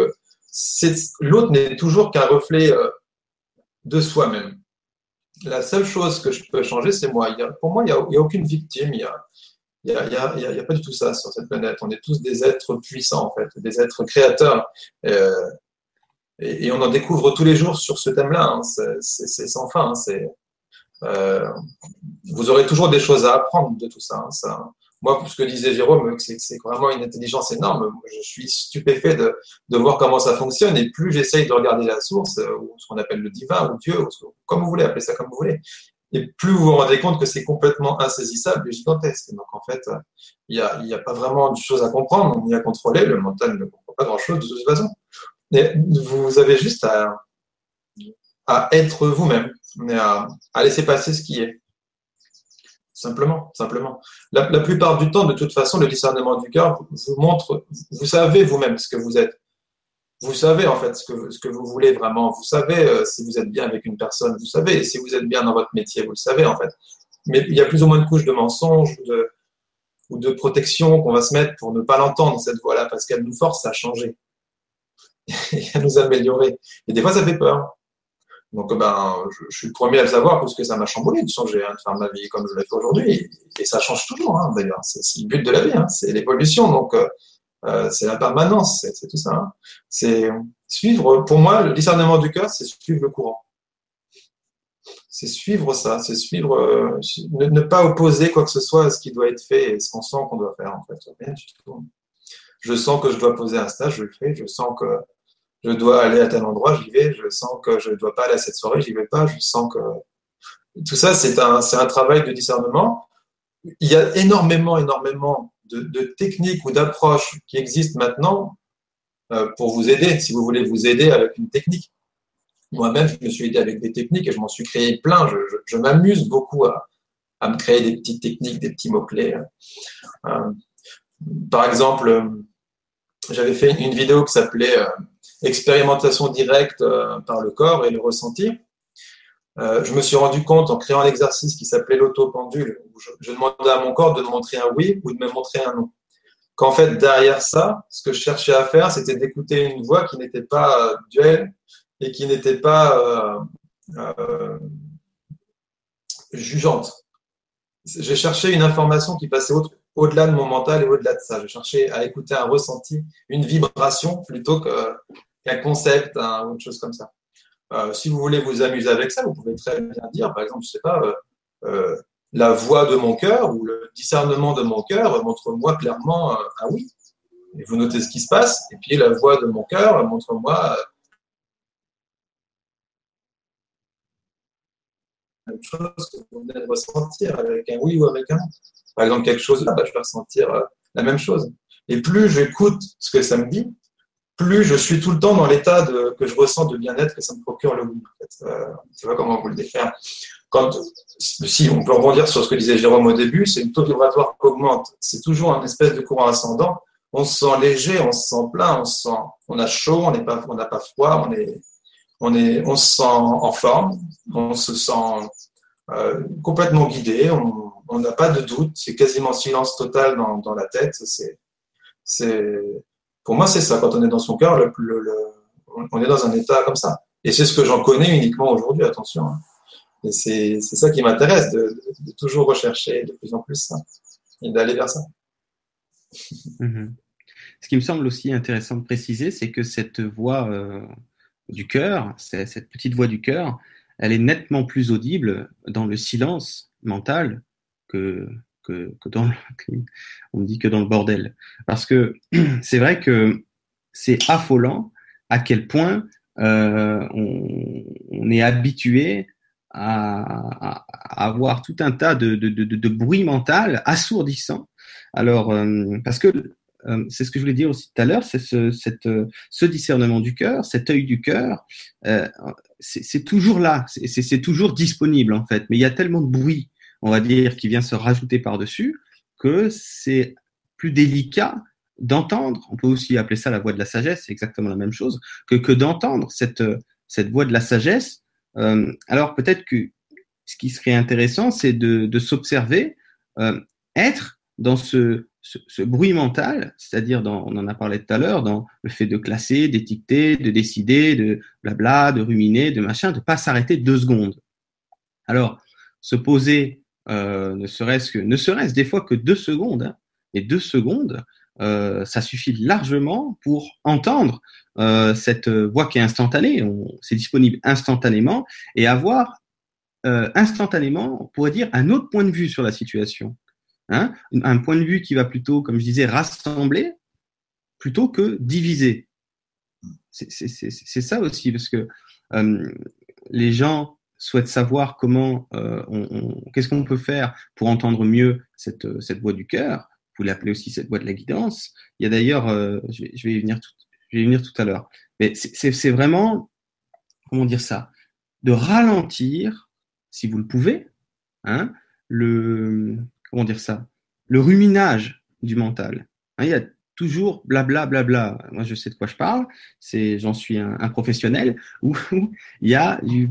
l'autre n'est toujours qu'un reflet euh, de soi-même. La seule chose que je peux changer, c'est moi. pour moi, il n'y a, a, aucune victime. Il y a, il n'y a, a, a, pas du tout ça sur cette planète. On est tous des êtres puissants, en fait, des êtres créateurs. Euh, et, et, on en découvre tous les jours sur ce thème-là. Hein. C'est sans fin. Hein. Euh, vous aurez toujours des choses à apprendre de tout ça. Hein. ça moi, ce que disait Jérôme, c'est vraiment une intelligence énorme. Je suis stupéfait de, voir comment ça fonctionne. Et plus j'essaye de regarder la source, euh, ou ce qu'on appelle le divin, ou Dieu, ou comme vous voulez, appeler ça comme vous voulez, et plus vous vous rendez compte que c'est complètement insaisissable et gigantesque. Donc en fait, il n'y a, y a, pas vraiment de choses à comprendre ni à contrôler. Le mental ne comprend pas grand-chose de toute façon. Mais vous avez juste à, être vous-même, à, laisser passer ce qui est. Simplement, simplement. La, plupart du temps, de toute façon, le discernement du cœur vous montre, vous savez vous-même ce que vous êtes vous savez en fait ce que, vous voulez vraiment. Vous savez euh, si vous êtes bien avec une personne, vous savez si vous êtes bien dans votre métier, vous le savez en fait. Mais il y a plus ou moins de couches de mensonges ou de, ou de protection qu'on va se mettre pour ne pas l'entendre, cette voix-là, parce qu'elle nous force à changer [LAUGHS] et à nous améliorer. Et des fois, ça fait peur. Donc, ben, je, suis le premier à le savoir parce que ça m'a chamboulé de changer, hein, de faire ma vie comme je l'ai fait aujourd'hui. Et, ça change toujours, hein, d'ailleurs. C'est le but de la vie, hein, c'est l'évolution. Donc, euh, euh, c'est la permanence, c'est tout ça. Hein. C'est suivre, pour moi, le discernement du cœur, c'est suivre le courant. C'est suivre ça, c'est suivre, euh, ne, pas opposer quoi que ce soit à ce qui doit être fait et ce qu'on sent qu'on doit faire, en fait. Je sens que je dois poser un stage, je le fais. Je sens que je dois aller à tel endroit, j'y vais. Je sens que je ne dois pas aller à cette soirée, j'y vais pas. Je sens que tout ça, c'est un, un travail de discernement. Il y a énormément, énormément de, techniques ou d'approches qui existent maintenant euh, pour vous aider, si vous voulez vous aider avec une technique. Moi-même, je me suis aidé avec des techniques et je m'en suis créé plein. Je, m'amuse beaucoup à, me créer des petites techniques, des petits mots-clés. Euh, par exemple, j'avais fait une vidéo qui s'appelait euh, Expérimentation directe par le corps et le ressenti. Euh, je me suis rendu compte en créant l'exercice qui s'appelait l'autopendule, où je, demandais à mon corps de me montrer un oui ou de me montrer un non. Qu'en fait, derrière ça, ce que je cherchais à faire, c'était d'écouter une voix qui n'était pas euh, duelle et qui n'était pas euh, jugeante. J'ai cherché une information qui passait au-delà de mon mental et au-delà de ça. Je cherchais à écouter un ressenti, une vibration plutôt qu'un concept, un, autre chose comme ça. Euh, si vous voulez vous amuser avec ça, vous pouvez très bien dire, par exemple, je sais pas, euh, euh, la voix de mon cœur ou le discernement de mon cœur montre-moi clairement un oui. Et vous notez ce qui se passe, et puis la voix de mon cœur montre-moi une chose que vous venez de ressentir avec un oui ou avec un non. Par exemple, quelque chose là, bah, je vais ressentir la même chose. Et plus j'écoute ce que ça me dit, plus je suis tout le temps dans l'état que je ressens de bien-être que ça me procure le goût. En fait. Euh, je sais pas comment vous le décrire. Quand, si on peut rebondir sur ce que disait Jérôme au début, c'est une taux vibratoire qui augmente. C'est toujours un espèce de courant ascendant. On se sent léger, on se sent plein, on se sent, on a chaud, on n'est pas, n'a pas froid, on est, on est, on se sent en forme, on se sent euh, complètement guidé, on n'a pas de doute, c'est quasiment silence total dans, la tête. C'est, c'est, pour moi, c'est ça. Quand on est dans son cœur, on est dans un état comme ça. Et c'est ce que j'en connais uniquement aujourd'hui, attention. Hein. Et c'est ça qui m'intéresse, de, toujours rechercher de plus en plus ça, et d'aller vers ça. [LAUGHS] Mhm. Ce qui me semble aussi intéressant de préciser, c'est que cette voix euh, du cœur, cette petite voix du cœur, elle est nettement plus audible dans le silence mental que, que, dans le, [LAUGHS] on dit que dans le bordel. Parce que [CLEARS THROAT] c'est vrai que c'est affolant à quel point euh, on, est habitué à, avoir tout un tas de, de, bruit mental assourdissant. Alors, euh, parce que euh, c'est ce que je voulais dire aussi tout à l'heure, c'est ce, ce discernement du cœur, cet œil du cœur, c'est toujours là, c'est toujours disponible en fait, mais il y a tellement de bruit on va dire, qui vient se rajouter par-dessus, que c'est plus délicat d'entendre, on peut aussi appeler ça la voix de la sagesse, c'est exactement la même chose, que, d'entendre cette, voix de la sagesse. Euh, alors peut-être que ce qui serait intéressant, c'est de, s'observer, euh, être dans ce, ce, bruit mental, c'est-à-dire, on en a parlé tout à l'heure, dans le fait de classer, d'étiqueter, de décider, de blabla, de ruminer, de machin, de pas s'arrêter deux secondes. Alors, se poser, euh, ne serait-ce que, des fois que deux secondes, hein, et deux secondes, euh, ça suffit largement pour entendre euh, cette voix qui est instantanée, c'est disponible instantanément, et avoir instantanément, on pourrait dire, un autre point de vue sur la situation. Hein un point de vue qui va plutôt, comme je disais, rassembler plutôt que diviser. C'est ça aussi, parce que euh, les gens souhaitent savoir comment, euh, on, qu'est-ce qu'on peut faire pour entendre mieux cette, cette voix du cœur. Vous l'appelez aussi cette voix de la guidance. Il y a d'ailleurs, euh, je, je, vais y venir tout, je vais y venir tout à l'heure. Mais c'est vraiment, comment dire ça, de ralentir, si vous le pouvez, hein, le, comment dire ça, le ruminage du mental. Hein, il y a toujours blabla blabla. Moi, je sais de quoi je parle. C'est, j'en suis un, professionnel où il y a du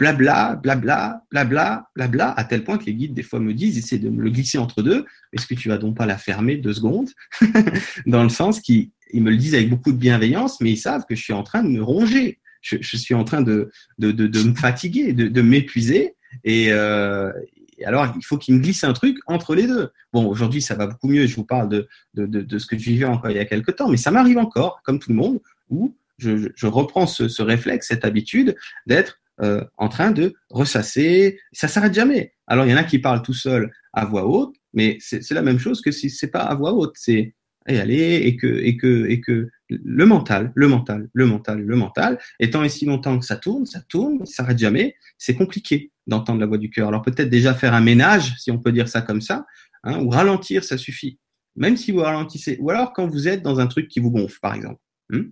blabla, blabla, blabla, blabla, à tel point que les guides des fois me disent, essaie de me le glisser entre deux. Est-ce que tu vas donc pas la fermer deux secondes? [LAUGHS] Dans le sens qu'ils ils me le disent avec beaucoup de bienveillance, mais ils savent que je suis en train de me ronger. Je, suis en train de, de, de, me fatiguer, de, de m'épuiser. Et, euh, et alors, il faut qu'il me glisse un truc entre les deux. Bon, aujourd'hui, ça va beaucoup mieux. Je vous parle de, ce que je vivais encore il y a quelques temps, mais ça m'arrive encore, comme tout le monde, où je, reprends ce, ce, réflexe, cette habitude d'être euh, en train de ressasser. Ça s'arrête jamais. Alors, il y en a qui parlent tout seul à voix haute, mais c'est la même chose que si c'est pas à voix haute. C'est et aller et que et que et que le mental, le mental, le mental, le mental, étant ici longtemps que ça tourne, ça tourne, ça s'arrête jamais, c'est compliqué d'entendre la voix du cœur. Alors peut-être déjà faire un ménage, si on peut dire ça comme ça, hein, ou ralentir, ça suffit. Même si vous ralentissez, ou alors quand vous êtes dans un truc qui vous gonfle, par exemple. Hein.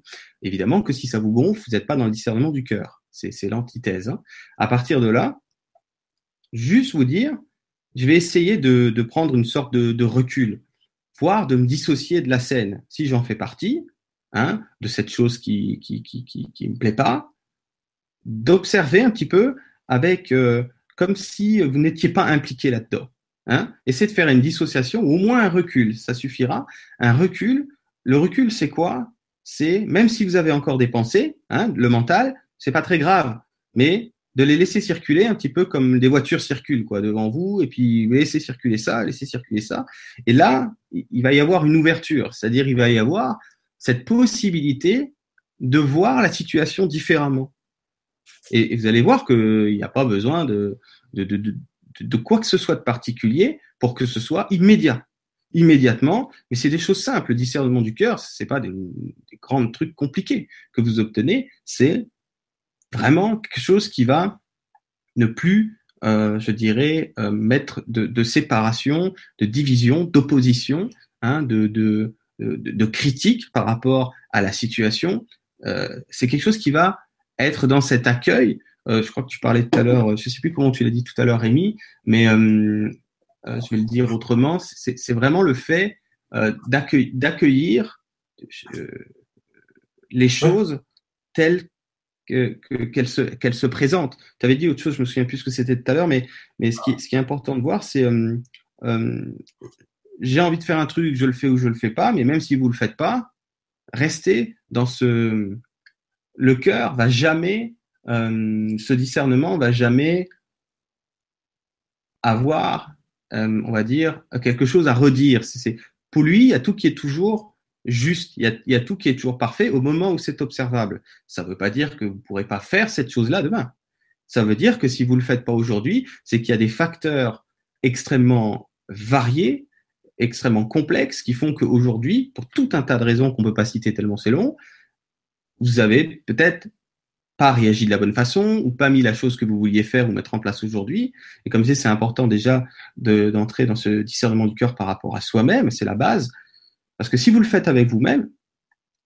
Évidemment que si ça vous gonfle, vous n'êtes pas dans le discernement du cœur. C'est l'antithèse. Hein. À partir de là, juste vous dire, je vais essayer de, de prendre une sorte de, de recul voire de me dissocier de la scène, si j'en fais partie, hein, de cette chose qui qui, qui, qui, qui me plaît pas, d'observer un petit peu avec euh, comme si vous n'étiez pas impliqué là-dedans. Hein. Essayez de faire une dissociation ou au moins un recul, ça suffira. Un recul, le recul c'est quoi? C'est même si vous avez encore des pensées, hein, le mental, c'est pas très grave, mais de les laisser circuler un petit peu comme des voitures circulent quoi devant vous et puis vous laissez circuler ça, laissez circuler ça et là il va y avoir une ouverture, c'est-à-dire il va y avoir cette possibilité de voir la situation différemment. Et, vous allez voir qu'il n'y a pas besoin de, de, de, de, quoi que ce soit de particulier pour que ce soit immédiat. Immédiatement, mais c'est des choses simples. Le discernement du cœur, c'est pas des, des grands trucs compliqués que vous obtenez, c'est vraiment quelque chose qui va ne plus, euh, je dirais, euh, mettre de, de, séparation, de division, d'opposition, hein, de, de, de, critique par rapport à la situation. Euh, c'est quelque chose qui va être dans cet accueil. Je crois que tu parlais tout à l'heure, je sais plus comment tu l'as dit tout à l'heure, Rémi, mais je vais le dire autrement. C'est vraiment le fait d'accueillir les choses telles qu'elle que, se, présente. Tu avais dit autre chose, je me souviens plus ce que c'était tout à l'heure, mais, ce, qui, est important de voir, c'est euh, euh, j'ai envie de faire un truc, je le fais ou je le fais pas, mais même si vous le faites pas, restez dans ce. Le cœur va jamais, euh, ce discernement va jamais avoir, on va dire, quelque chose à redire. C'est, pour lui, il y a tout qui est toujours juste, il y, a, il y a tout qui est toujours parfait au moment où c'est observable. Ça ne veut pas dire que vous ne pourrez pas faire cette chose-là demain. Ça veut dire que si vous ne le faites pas aujourd'hui, c'est qu'il y a des facteurs extrêmement variés, extrêmement complexes, qui font qu'aujourd'hui, pour tout un tas de raisons qu'on ne peut pas citer tellement c'est long, vous avez peut-être pas réagi de la bonne façon ou pas mis la chose que vous vouliez faire ou mettre en place aujourd'hui. Et comme je disais, c'est important déjà d'entrer dans ce discernement du cœur par rapport à soi-même, c'est la base. Parce que si vous le faites avec vous-même,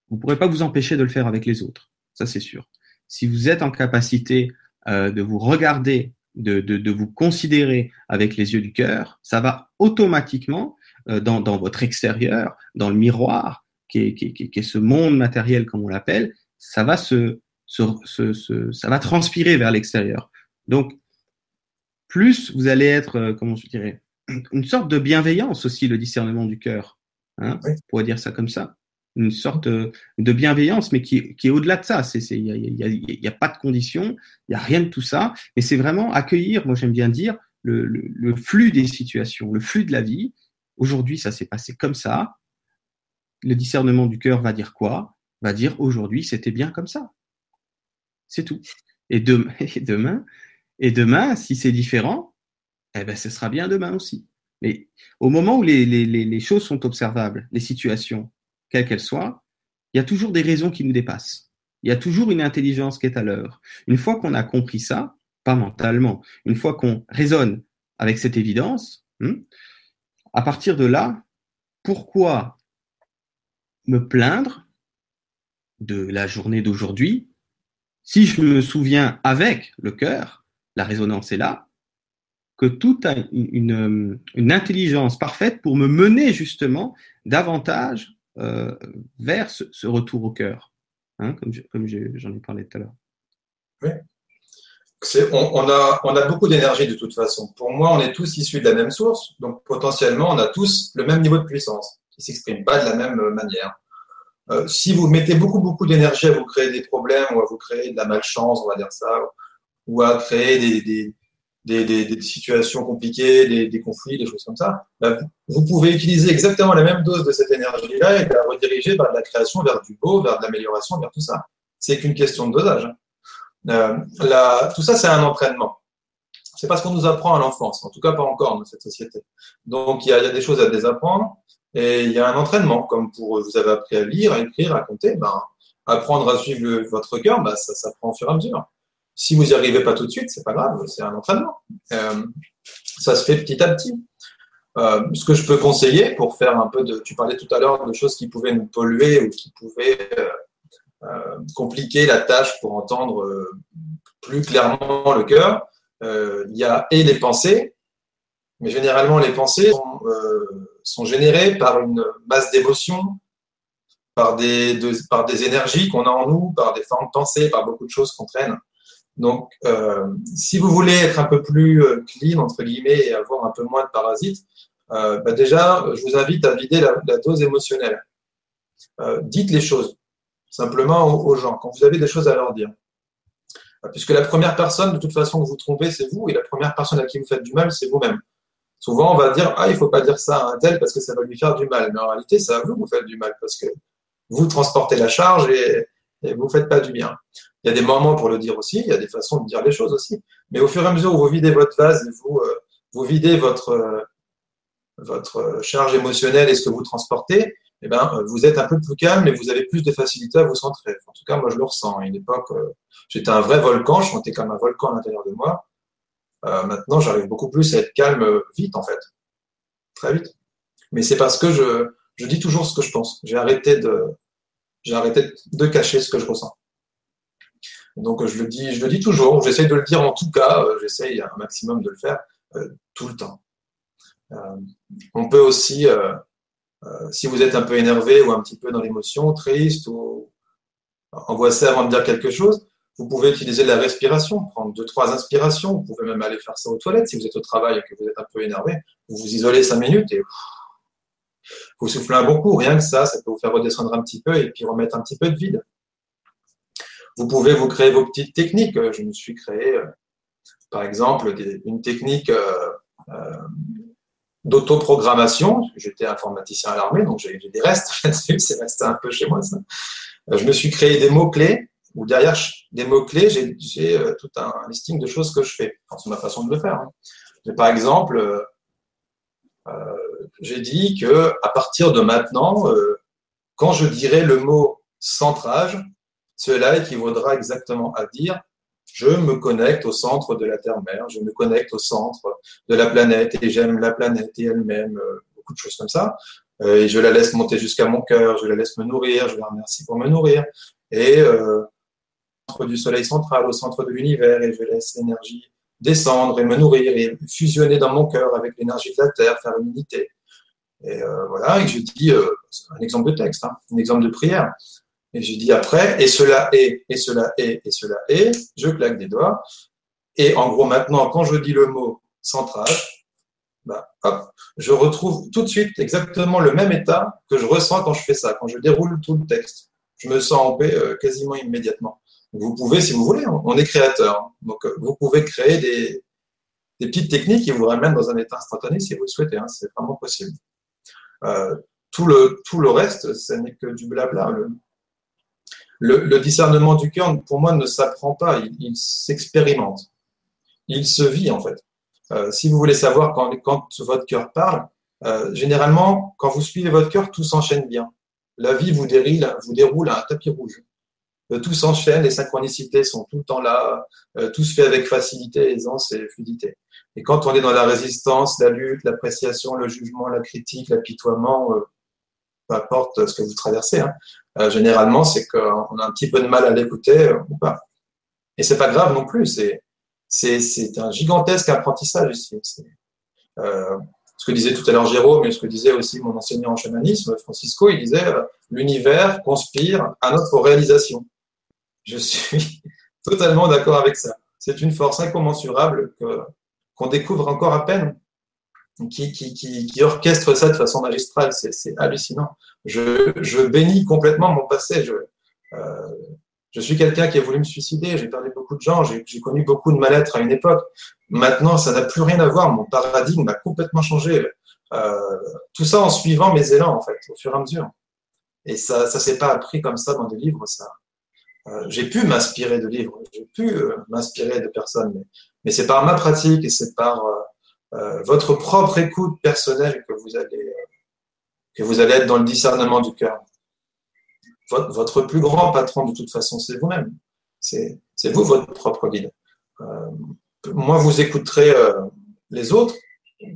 vous ne pourrez pas vous empêcher de le faire avec les autres. Ça, c'est sûr. Si vous êtes en capacité euh, de vous regarder, de, de, de, vous considérer avec les yeux du cœur, ça va automatiquement euh, dans, dans, votre extérieur, dans le miroir, qui est, qui, qui, qui est ce monde matériel comme on l'appelle, ça va se, se, se, ça va transpirer vers l'extérieur. Donc, plus vous allez être, euh, comment je dirais, une sorte de bienveillance aussi, le discernement du cœur. Hein, On pourrait dire ça comme ça. Une sorte de bienveillance, mais qui, qui est au-delà de ça. Il n'y a, y a, y a, pas de conditions, il n'y a rien de tout ça. Mais c'est vraiment accueillir, moi j'aime bien dire, le, le, le, flux des situations, le flux de la vie. Aujourd'hui, ça s'est passé comme ça. Le discernement du cœur va dire quoi? Va dire aujourd'hui, c'était bien comme ça. C'est tout. Et demain, [LAUGHS] et demain, et demain, si c'est différent, eh ben, ce sera bien demain aussi. Mais au moment où les, choses sont observables, les situations, quelles qu'elles soient, il y a toujours des raisons qui nous dépassent. Il y a toujours une intelligence qui est à l'heure. Une fois qu'on a compris ça, pas mentalement, une fois qu'on raisonne avec cette évidence, hmm, à partir de là, pourquoi me plaindre de la journée d'aujourd'hui si je me souviens avec le cœur, la résonance est là, que tout a une, une intelligence parfaite pour me mener justement davantage euh, vers ce, retour au cœur, hein, comme, je, comme j'en ai parlé tout à l'heure. Oui. On, a, beaucoup d'énergie de toute façon. Pour moi, on est tous issus de la même source, donc potentiellement, on a tous le même niveau de puissance, qui s'exprime pas de la même manière. Euh, si vous mettez beaucoup, beaucoup d'énergie à vous créer des problèmes ou à vous créer de la malchance, on va dire ça, ou à créer des, des, situations compliquées, des, conflits, des choses comme ça, bah, vous, pouvez utiliser exactement la même dose de cette énergie-là et la rediriger vers de la création, vers du beau, vers de l'amélioration, vers tout ça. C'est qu'une question de dosage. Euh, tout ça, c'est un entraînement. C'est pas ce qu'on nous apprend à l'enfance, en tout cas pas encore dans cette société. Donc il y a, des choses à désapprendre et il y a un entraînement, comme pour vous avez appris à lire, à écrire, à compter, ben, apprendre à suivre votre cœur, ben, ça, ça prend au fur et à mesure. Si vous n'y arrivez pas tout de suite, c'est pas grave, c'est un entraînement. Euh, ça se fait petit à petit. Euh, ce que je peux conseiller pour faire un peu de, tu parlais tout à l'heure de choses qui pouvaient nous polluer ou qui pouvaient euh, compliquer la tâche pour entendre plus clairement le cœur. Il y a et les pensées, mais généralement les pensées sont, générées par une masse d'émotions, par des, de, par des énergies qu'on a en nous, par des formes de pensée, par beaucoup de choses qu'on traîne. Donc, euh, si vous voulez être un peu plus euh, clean, entre guillemets, et avoir un peu moins de parasites, euh, bah déjà, je vous invite à vider la, dose émotionnelle. Dites les choses, simplement aux, gens, quand vous avez des choses à leur dire. Puisque la première personne, de toute façon, que vous trompez, c'est vous, et la première personne à qui vous faites du mal, c'est vous-même. Souvent, on va dire, ah, il faut pas dire ça à un tel parce que ça va lui faire du mal. Mais en réalité, c'est à vous que vous faites du mal parce que vous transportez la charge et, et vous faites pas du bien. Il y a des moments pour le dire aussi, il y a des façons de dire les choses aussi. Mais au fur et à mesure où vous videz votre vase et vous, euh, vous videz votre, euh, votre charge émotionnelle et ce que vous transportez, eh ben, vous êtes un peu plus calme et vous avez plus de facilité à vous centrer. En tout cas, moi, je le ressens. À une époque, euh, j'étais un vrai volcan, je montais comme un volcan à l'intérieur de moi. Euh, maintenant, j'arrive beaucoup plus à être calme vite, en fait. Très vite. Mais c'est parce que je, je dis toujours ce que je pense. J'ai arrêté de, j'ai arrêté de cacher ce que je ressens. Donc je le dis, je le dis toujours. J'essaie de le dire en tout cas. Euh, J'essaie un maximum de le faire euh, tout le temps. Euh, on peut aussi, si vous êtes un peu énervé ou un petit peu dans l'émotion, triste ou angoissé avant de dire quelque chose, vous pouvez utiliser la respiration, prendre deux trois inspirations. Vous pouvez même aller faire ça aux toilettes si vous êtes au travail et que vous êtes un peu énervé. Vous vous isolez cinq minutes et vous soufflez un bon coup. Rien que ça, ça peut vous faire redescendre un petit peu et puis remettre un petit peu de vide. Vous pouvez vous créer vos petites techniques. Je me suis créé, euh, par exemple, une technique euh, euh, d'autoprogrammation. J'étais informaticien à l'armée, donc j'ai des restes [LAUGHS] là-dessus. C'est resté un peu chez moi, ça. Je me suis créé des mots-clés, ou derrière des mots-clés, j'ai tout un listing de choses que je fais. c'est ma façon de le faire. Hein. Par exemple, euh, j'ai dit que à partir de maintenant, euh, quand je dirai le mot centrage, cela équivaudra exactement à dire je me connecte au centre de la Terre-Mère, je me connecte au centre de la planète et j'aime la planète et elle-même, euh, beaucoup de choses comme ça. Euh, et je la laisse monter jusqu'à mon cœur, je la laisse me nourrir, je la remercie pour me nourrir. Et euh, du Soleil central, au centre de l'univers, et je laisse l'énergie descendre et me nourrir et fusionner dans mon cœur avec l'énergie de la Terre, faire une unité. Et euh, voilà, et je dis, un exemple de texte, hein, un exemple de prière. Et je dis après, et cela est, et cela est, et cela est, je claque des doigts. Et en gros, maintenant, quand je dis le mot centrage, bah, hop, je retrouve tout de suite exactement le même état que je ressens quand je fais ça, quand je déroule tout le texte. Je me sens en paix euh, quasiment immédiatement. Vous pouvez, si vous voulez, on est créateur. Hein. Donc, euh, vous pouvez créer des, petites techniques qui vous ramènent dans un état instantané si vous le souhaitez. Hein, c'est vraiment possible. Euh, tout, le, tout le reste, ce n'est que du blabla. Le, discernement du cœur, pour moi, ne s'apprend pas, il, s'expérimente. Il se vit, en fait. Euh, si vous voulez savoir quand, quand votre cœur parle, euh, généralement, quand vous suivez votre cœur, tout s'enchaîne bien. La vie vous déroule, vous déroule à un tapis rouge. Euh, tout s'enchaîne, les synchronicités sont tout le temps là, euh, tout se fait avec facilité, aisance et fluidité. Et quand on est dans la résistance, la lutte, l'appréciation, le jugement, la critique, l'apitoiement, euh, peu importe ce que vous traversez, hein, euh, généralement, c'est qu'on a un petit peu de mal à l'écouter euh, ou pas. Et c'est pas grave non plus. C'est c'est un gigantesque apprentissage ici. Euh, ce que disait tout à l'heure Jérôme, mais ce que disait aussi mon enseignant en chamanisme, Francisco, il disait l'univers conspire à notre réalisation. Je suis [LAUGHS] totalement d'accord avec ça. C'est une force incommensurable qu'on découvre encore à peine, qui, qui, qui, qui, orchestre ça de façon magistrale. C'est hallucinant. Je, je, bénis complètement mon passé. Je, euh, je suis quelqu'un qui a voulu me suicider. J'ai perdu beaucoup de gens. J'ai connu beaucoup de mal-être à une époque. Maintenant, ça n'a plus rien à voir. Mon paradigme a complètement changé. Euh, tout ça en suivant mes élans, en fait, au fur et à mesure. Et ça, ça s'est pas appris comme ça dans des livres, ça. Euh, j'ai pu m'inspirer de livres, j'ai pu euh, m'inspirer de personnes, mais, mais c'est par ma pratique et c'est par euh, votre propre écoute personnelle que vous allez que vous allez être dans le discernement du cœur. Votre, votre plus grand patron, de toute façon, c'est vous-même. C'est vous votre propre guide. moi, vous écouterez les autres,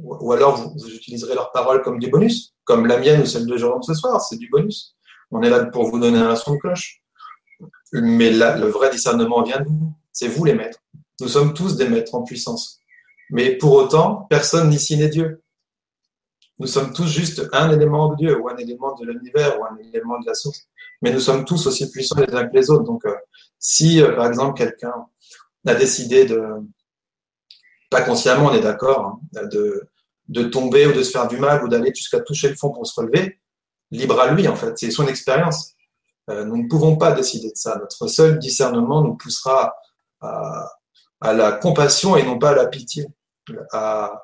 ou, alors vous, utiliserez leurs paroles comme des bonus, comme la mienne ou celle de Jérôme ce soir, c'est du bonus. On est là pour vous donner un son de cloche. Mais là, le vrai discernement vient de vous. C'est vous les maîtres. Nous sommes tous des maîtres en puissance. Mais pour autant, personne n'ici n'est Dieu. Nous sommes tous juste un élément de Dieu, ou un élément de l'univers, ou un élément de la source. Mais nous sommes tous aussi puissants les uns que les autres. Donc, euh, si, euh, par exemple, quelqu'un a décidé de, pas consciemment, on est d'accord, hein, de, de tomber ou de se faire du mal ou d'aller jusqu'à toucher le fond pour se relever, libre à lui, en fait. C'est son expérience. Euh, nous ne pouvons pas décider de ça. Notre seul discernement nous poussera à, à la compassion et non pas à la pitié, à,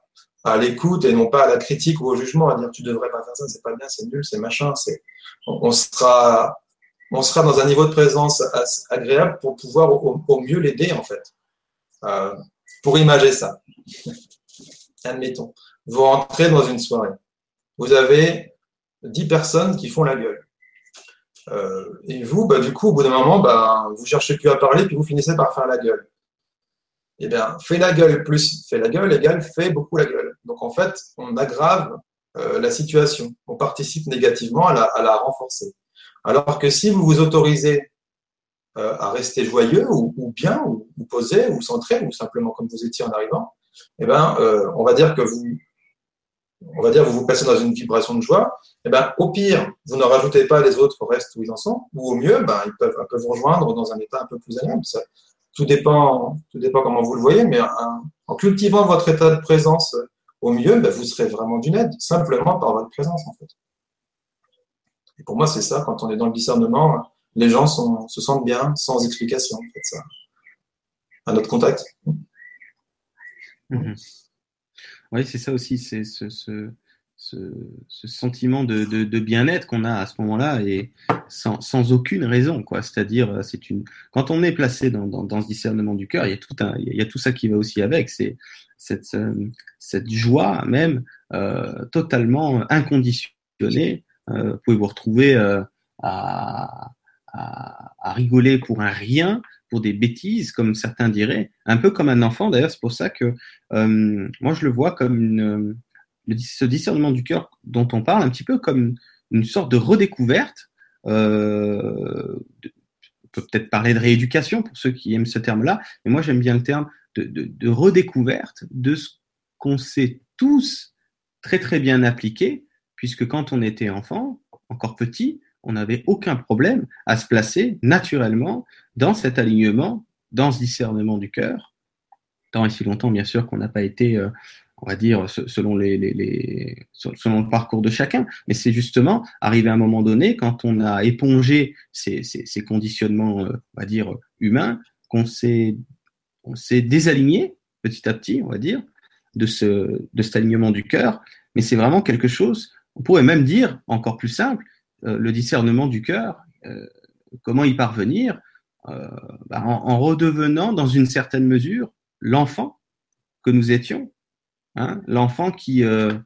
l'écoute et non pas à la critique ou au jugement, à dire tu devrais pas faire ça, c'est pas bien, c'est nul, c'est machin. C'est, on, sera, on sera dans un niveau de présence agréable pour pouvoir au, mieux l'aider en fait. Euh, pour imager ça, [LAUGHS] admettons, vous rentrez dans une soirée, vous avez dix personnes qui font la gueule. Euh, et vous, bah, du coup, au bout d'un moment, bah, vous cherchez plus à parler, puis vous finissez par faire la gueule. Eh bien, fait la gueule plus fait la gueule égale fait beaucoup la gueule. Donc, en fait, on aggrave euh, la situation. On participe négativement à la, renforcer. Alors que si vous vous autorisez euh, à rester joyeux ou, bien, ou, posé, ou centré, ou simplement comme vous étiez en arrivant, eh ben, euh, on va dire que vous, on vous placez dans une vibration de joie, eh ben, au pire, vous ne rajoutez pas les autres au reste où ils en sont, ou au mieux, ben, ils peuvent, vous rejoindre dans un état un peu plus agréable. Tout dépend, tout dépend comment vous le voyez, mais en, en cultivant votre état de présence au mieux, ben, vous serez vraiment d'une aide, simplement par votre présence, en fait. Et pour moi, c'est ça, quand on est dans le discernement, les gens sont, se sentent bien, sans explication, en fait, ça. À notre contact. Mmh. Oui, c'est ça aussi, c'est ce, ce, ce, ce, sentiment de, de, de bien-être qu'on a à ce moment-là et sans, sans, aucune raison, quoi. C'est-à-dire, c'est une quand on est placé dans, dans, dans, ce discernement du cœur, il y a tout un, il y a tout ça qui va aussi avec. C'est cette, cette joie même euh, totalement inconditionnée. Euh, vous pouvez vous retrouver euh, à, à, à, rigoler pour un rien, pour des bêtises, comme certains diraient, un peu comme un enfant. D'ailleurs, c'est pour ça que euh, moi je le vois comme une, ce discernement du cœur dont on parle, un petit peu comme une sorte de redécouverte. Euh, on peut peut-être parler de rééducation pour ceux qui aiment ce terme-là, mais moi j'aime bien le terme de, redécouverte de ce qu'on sait tous très très bien appliquer, puisque quand on était enfant, encore petit, on n'avait aucun problème à se placer naturellement dans cet alignement, dans ce discernement du cœur, tant et si longtemps, bien sûr, qu'on n'a pas été, euh, on va dire, selon, les, selon le parcours de chacun. Mais c'est justement arrivé à un moment donné, quand on a épongé ces, ces, conditionnements, euh, on va dire, humains, qu'on s'est, on s'est désaligné petit à petit, on va dire, de, ce, de cet alignement du cœur. Mais c'est vraiment quelque chose, on pourrait même dire, encore plus simple, euh, le discernement du cœur, comment y parvenir, bah, en, redevenant dans une certaine mesure l'enfant que nous étions, hein, l'enfant euh,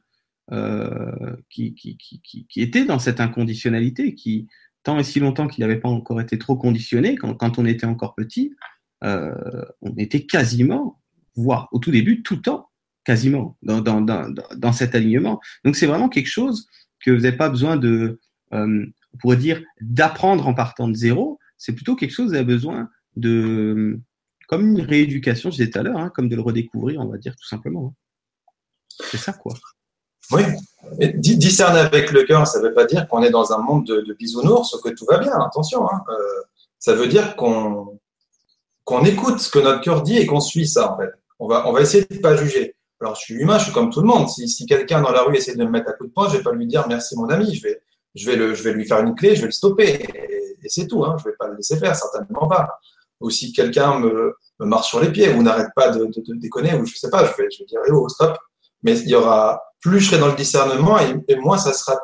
euh, qui, qui, qui, qui, était dans cette inconditionnalité, qui, tant et si longtemps qu'il n'avait pas encore été trop conditionné, quand, quand on était encore petit, euh, on était quasiment, voire au tout début, tout le temps, quasiment, dans, dans, dans, dans cet alignement. Donc c'est vraiment quelque chose que vous n'avez pas besoin de, on pourrait dire, d'apprendre en partant de zéro, c'est plutôt quelque chose vous avez besoin de, comme une rééducation, je disais tout à l'heure, hein, comme de le redécouvrir, on va dire tout simplement. C'est ça, quoi. Oui. discerner avec le cœur, ça ne veut pas dire qu'on est dans un monde de, bisounours, que tout va bien, attention. Hein. Euh, ça veut dire qu'on qu'on écoute ce que notre cœur dit et qu'on suit ça, en fait. On va, on va essayer de ne pas juger. Alors, je suis humain, je suis comme tout le monde. Si, si quelqu'un dans la rue essaie de me mettre à coup de poing, je ne vais pas lui dire merci, mon ami. Je vais, je vais, le, je vais lui faire une clé, je vais le stopper. Et, et c'est tout. Hein. Je ne vais pas le laisser faire, certainement pas ou si quelqu'un me, marche sur les pieds ou n'arrête pas de, déconner ou je sais pas, je vais, je vais dire oh stop. Mais il y aura plus je serai dans le discernement et, moins ça sera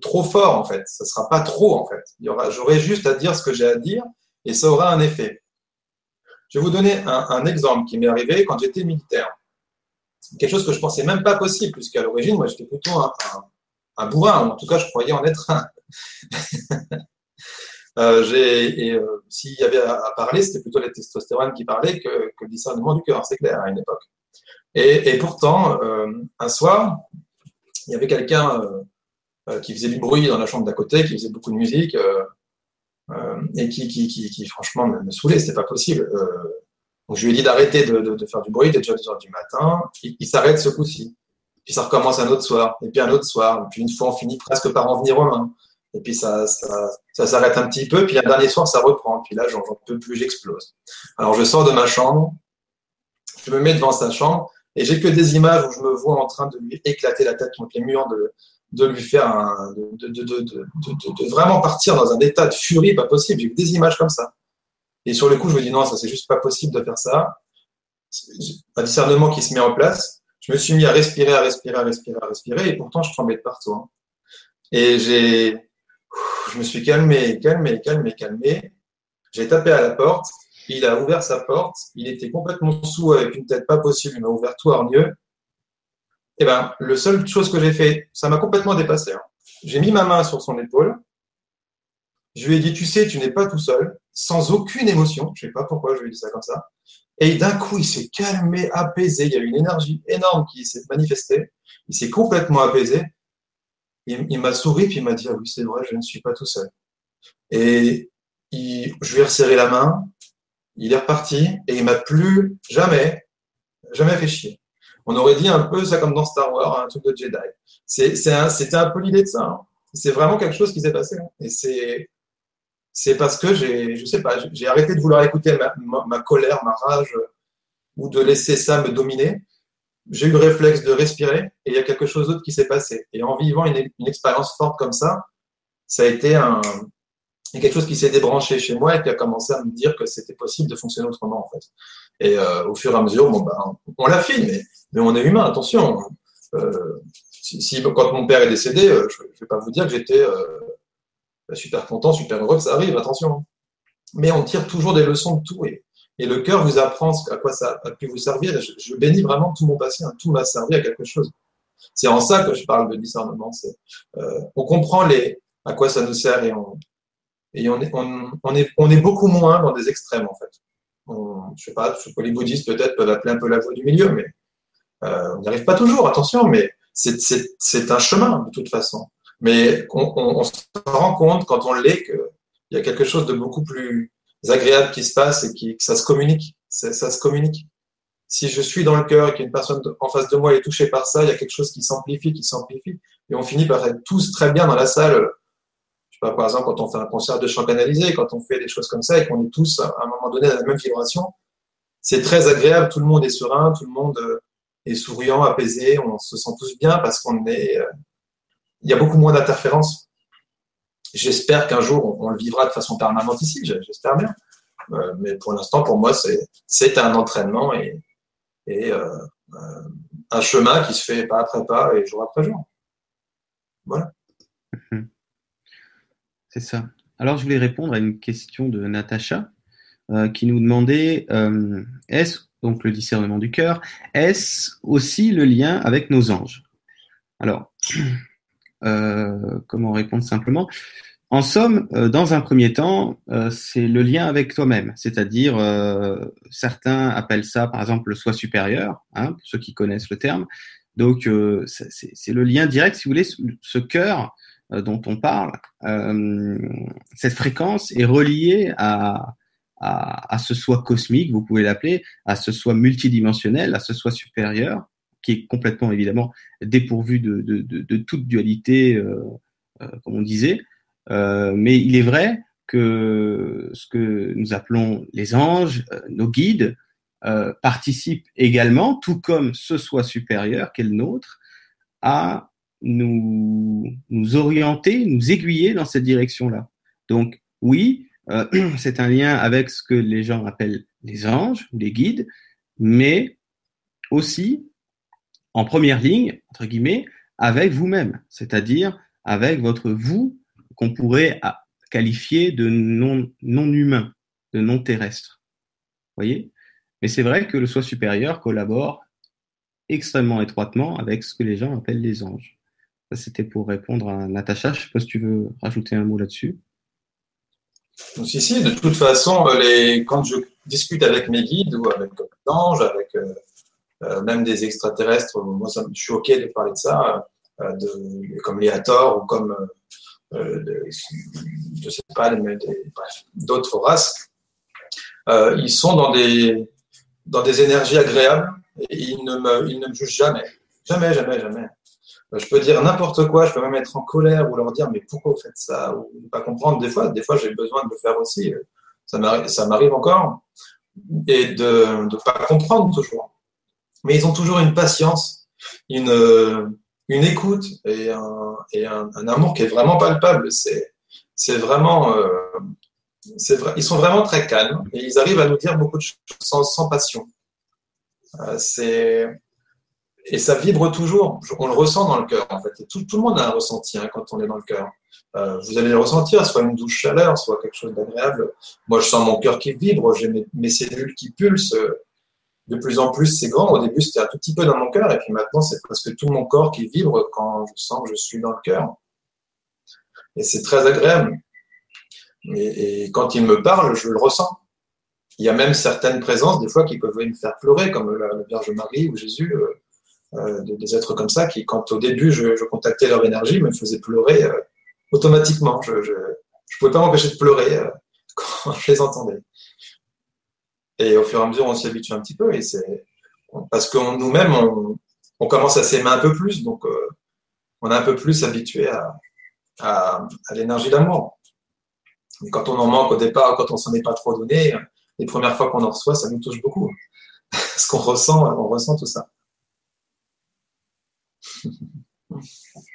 trop fort en fait. Ça sera pas trop en fait. Il y aura, j'aurai juste à dire ce que j'ai à dire et ça aura un effet. Je vais vous donner un, exemple qui m'est arrivé quand j'étais militaire. Quelque chose que je pensais même pas possible puisqu'à l'origine moi j'étais plutôt un, bourrin. En tout cas je croyais en être un. [LAUGHS] Euh, euh, s'il y avait à, parler, c'était plutôt la testostérone qui parlait que le discernement du cœur, c'est clair, à une époque. Et, pourtant, euh, un soir, il y avait quelqu'un qui faisait du bruit dans la chambre d'à côté, qui faisait beaucoup de musique, et qui, franchement me, saoulait, c'était pas possible. donc je lui ai dit d'arrêter de, faire du bruit, il était déjà 2 heures du matin, il, il s'arrête ce coup-ci. Puis ça recommence un autre soir, et puis un autre soir, et puis une fois on finit presque par en venir aux mains. Et puis ça, ça, ça s'arrête un petit peu, puis un dernier soir, ça reprend. Puis là, j'en peux plus, j'explose. Alors je sors de ma chambre, je me mets devant sa chambre, et j'ai que des images où je me vois en train de lui éclater la tête contre les murs, de, lui faire de, vraiment partir dans un état de furie, pas possible. J'ai des images comme ça. Et sur le coup, je me dis non, ça c'est juste pas possible de faire ça. Un discernement qui se met en place. Je me suis mis à respirer, à respirer, à respirer, à respirer, et pourtant je tremblais de partout. Hein. Et j'ai, je me suis calmé, calmé, calmé, calmé. J'ai tapé à la porte. Il a ouvert sa porte. Il était complètement sous avec une tête pas possible. Il m'a ouvert tout hargneux. Eh ben, le seul chose que j'ai fait, ça m'a complètement dépassé. Hein. J'ai mis ma main sur son épaule. Je lui ai dit, tu sais, tu n'es pas tout seul, sans aucune émotion. Je sais pas pourquoi je lui ai dit ça comme ça. Et d'un coup, il s'est calmé, apaisé. Il y a eu une énergie énorme qui s'est manifestée. Il s'est complètement apaisé il, m'a souri, puis il m'a dit, ah oui, c'est vrai, je ne suis pas tout seul. Et je lui ai resserré la main, il est reparti, et il m'a plus jamais, jamais fait chier. On aurait dit un peu ça comme dans Star Wars, un truc de Jedi. C'était un, peu l'idée de ça. Hein. C'est vraiment quelque chose qui s'est passé. Hein. Et c'est, c'est parce que j'ai, je sais pas, j'ai arrêté de vouloir écouter ma, colère, ma rage, ou de laisser ça me dominer j'ai eu le réflexe de respirer et il y a quelque chose d'autre qui s'est passé. Et en vivant une, expérience forte comme ça, ça a été un, quelque chose qui s'est débranché chez moi et qui a commencé à me dire que c'était possible de fonctionner autrement en fait. Et euh, au fur et à mesure, bon, ben, on l'a fait, mais, mais, on est humain, attention. Euh, si, quand mon père est décédé, euh, je ne vais pas vous dire que j'étais euh, super content, super heureux que ça arrive, attention. Mais on tire toujours des leçons de tout et, et le cœur vous apprend à quoi ça a pu vous servir. je, bénis vraiment tout mon passé, hein. tout m'a servi à quelque chose. C'est en ça que je parle de discernement. Euh, on comprend les, à quoi ça nous sert et on, et on, est, on, est, on est beaucoup moins dans des extrêmes en fait. On, je sais pas, les bouddhistes peut-être peuvent appeler un peu la voie du milieu, mais euh, on n'y arrive pas toujours, attention, mais c'est un chemin de toute façon. Mais on, on se rend compte quand on l'est qu'il y a quelque chose de beaucoup plus agréable qui se passe et qui, que ça se communique. Ça, ça se communique. Si je suis dans le cœur et qu'une personne en face de moi est touchée par ça, il y a quelque chose qui s'amplifie, qui s'amplifie. et on finit par être tous très bien dans la salle. Par exemple, quand on fait un concert de chant canalisé, quand on fait des choses comme ça et qu'on est tous à un moment donné à la même vibration, c'est très agréable. Tout le monde est serein, tout le monde euh, est souriant, apaisé, on se sent tous bien parce qu'on est. Euh, il y a beaucoup moins d'interférences. J'espère qu'un jour on, le vivra de façon permanente ici, j'espère bien. Euh, mais pour l'instant, pour moi, c'est un entraînement et, et un chemin qui se fait pas après pas et jour après jour. Voilà. C'est ça. Alors, je voulais répondre à une question de Natacha euh, qui nous demandait euh, est-ce donc le discernement du cœur est-ce aussi le lien avec nos anges? Alors, [CLEARS THROAT] euh, comment répondre simplement? En somme, dans un premier temps, c'est le lien avec toi-même, c'est-à-dire certains appellent ça, par exemple, le soi supérieur, hein, pour ceux qui connaissent le terme. Donc, c'est le lien direct, si vous voulez, ce cœur dont on parle, cette fréquence est reliée à, à, à ce soi cosmique, vous pouvez l'appeler, à ce soi multidimensionnel, à ce soi supérieur, qui est complètement évidemment dépourvu de, de, de, toute dualité, euh, euh, comme on disait. Euh, mais il est vrai que ce que nous appelons les anges, euh, nos guides, euh, participent également, tout comme ce soi supérieur qu'est le nôtre, à nous, orienter, nous aiguiller dans cette direction-là. Donc oui, euh, [CLEARS THROAT] c'est un lien avec ce que les gens appellent les anges les guides, mais aussi en première ligne, entre guillemets, avec vous-même, c'est-à-dire avec votre vous qu'on pourrait qualifier de non, non humain, de non terrestre. Voyez? Mais c'est vrai que le soi supérieur collabore extrêmement étroitement avec ce que les gens appellent les anges. C'était pour répondre à Natacha. Je ne sais pas si tu veux rajouter un mot là-dessus. Si, si, de toute façon, euh, les, quand je discute avec mes guides ou avec des anges, avec euh, euh, même des extraterrestres, moi, ça, je suis OK de parler de ça, comme Léator ou comme, euh, de, je sais pas, d'autres races. ils sont dans des, dans des énergies agréables et ils ne me, ils ne me jugent jamais. Jamais, jamais, jamais. Je peux dire n'importe quoi, je peux même être en colère ou leur dire mais pourquoi vous faites ça ou ne pas comprendre. Des fois, des fois j'ai besoin de le faire aussi. Ça m'arrive encore et de ne pas comprendre toujours. Mais ils ont toujours une patience, une, une écoute et, un, amour qui est vraiment palpable. C'est vraiment euh, ils sont vraiment très calmes et ils arrivent à nous dire beaucoup de choses sans, passion. Euh, c'est et ça vibre toujours. On le ressent dans le cœur, en fait. tout, tout, le monde a un ressenti hein, quand on est dans le cœur. Euh, vous allez le ressentir, soit une douce chaleur, soit quelque chose d'agréable. Moi, je sens mon cœur qui vibre, j'ai mes, cellules qui pulsent. De plus en plus, c'est grand. Au début, c'était un tout petit peu dans mon cœur, et puis maintenant, c'est presque tout mon corps qui vibre quand je sens que je suis dans le cœur. Et c'est très agréable. Et, et, quand il me parle, je le ressens. Il y a même certaines présences, des fois, qui peuvent me faire pleurer, comme la, la Vierge Marie ou Jésus. Euh, euh, des êtres comme ça qui, quand au début je, contactais leur énergie, me faisaient pleurer euh, automatiquement. Je, je pouvais pas m'empêcher de pleurer euh, [LAUGHS] quand je les entendais. Et au fur et à mesure, on s'y habitue un petit peu, et c'est parce que nous-mêmes, on, on, commence à s'aimer un peu plus, donc on est un peu plus habitué à, à, à l'énergie d'amour. Mais quand on en manque au départ, quand on s'en est pas trop donné, les premières fois qu'on en reçoit, ça nous touche beaucoup. [LAUGHS] Parce qu'on ressent, on ressent tout ça.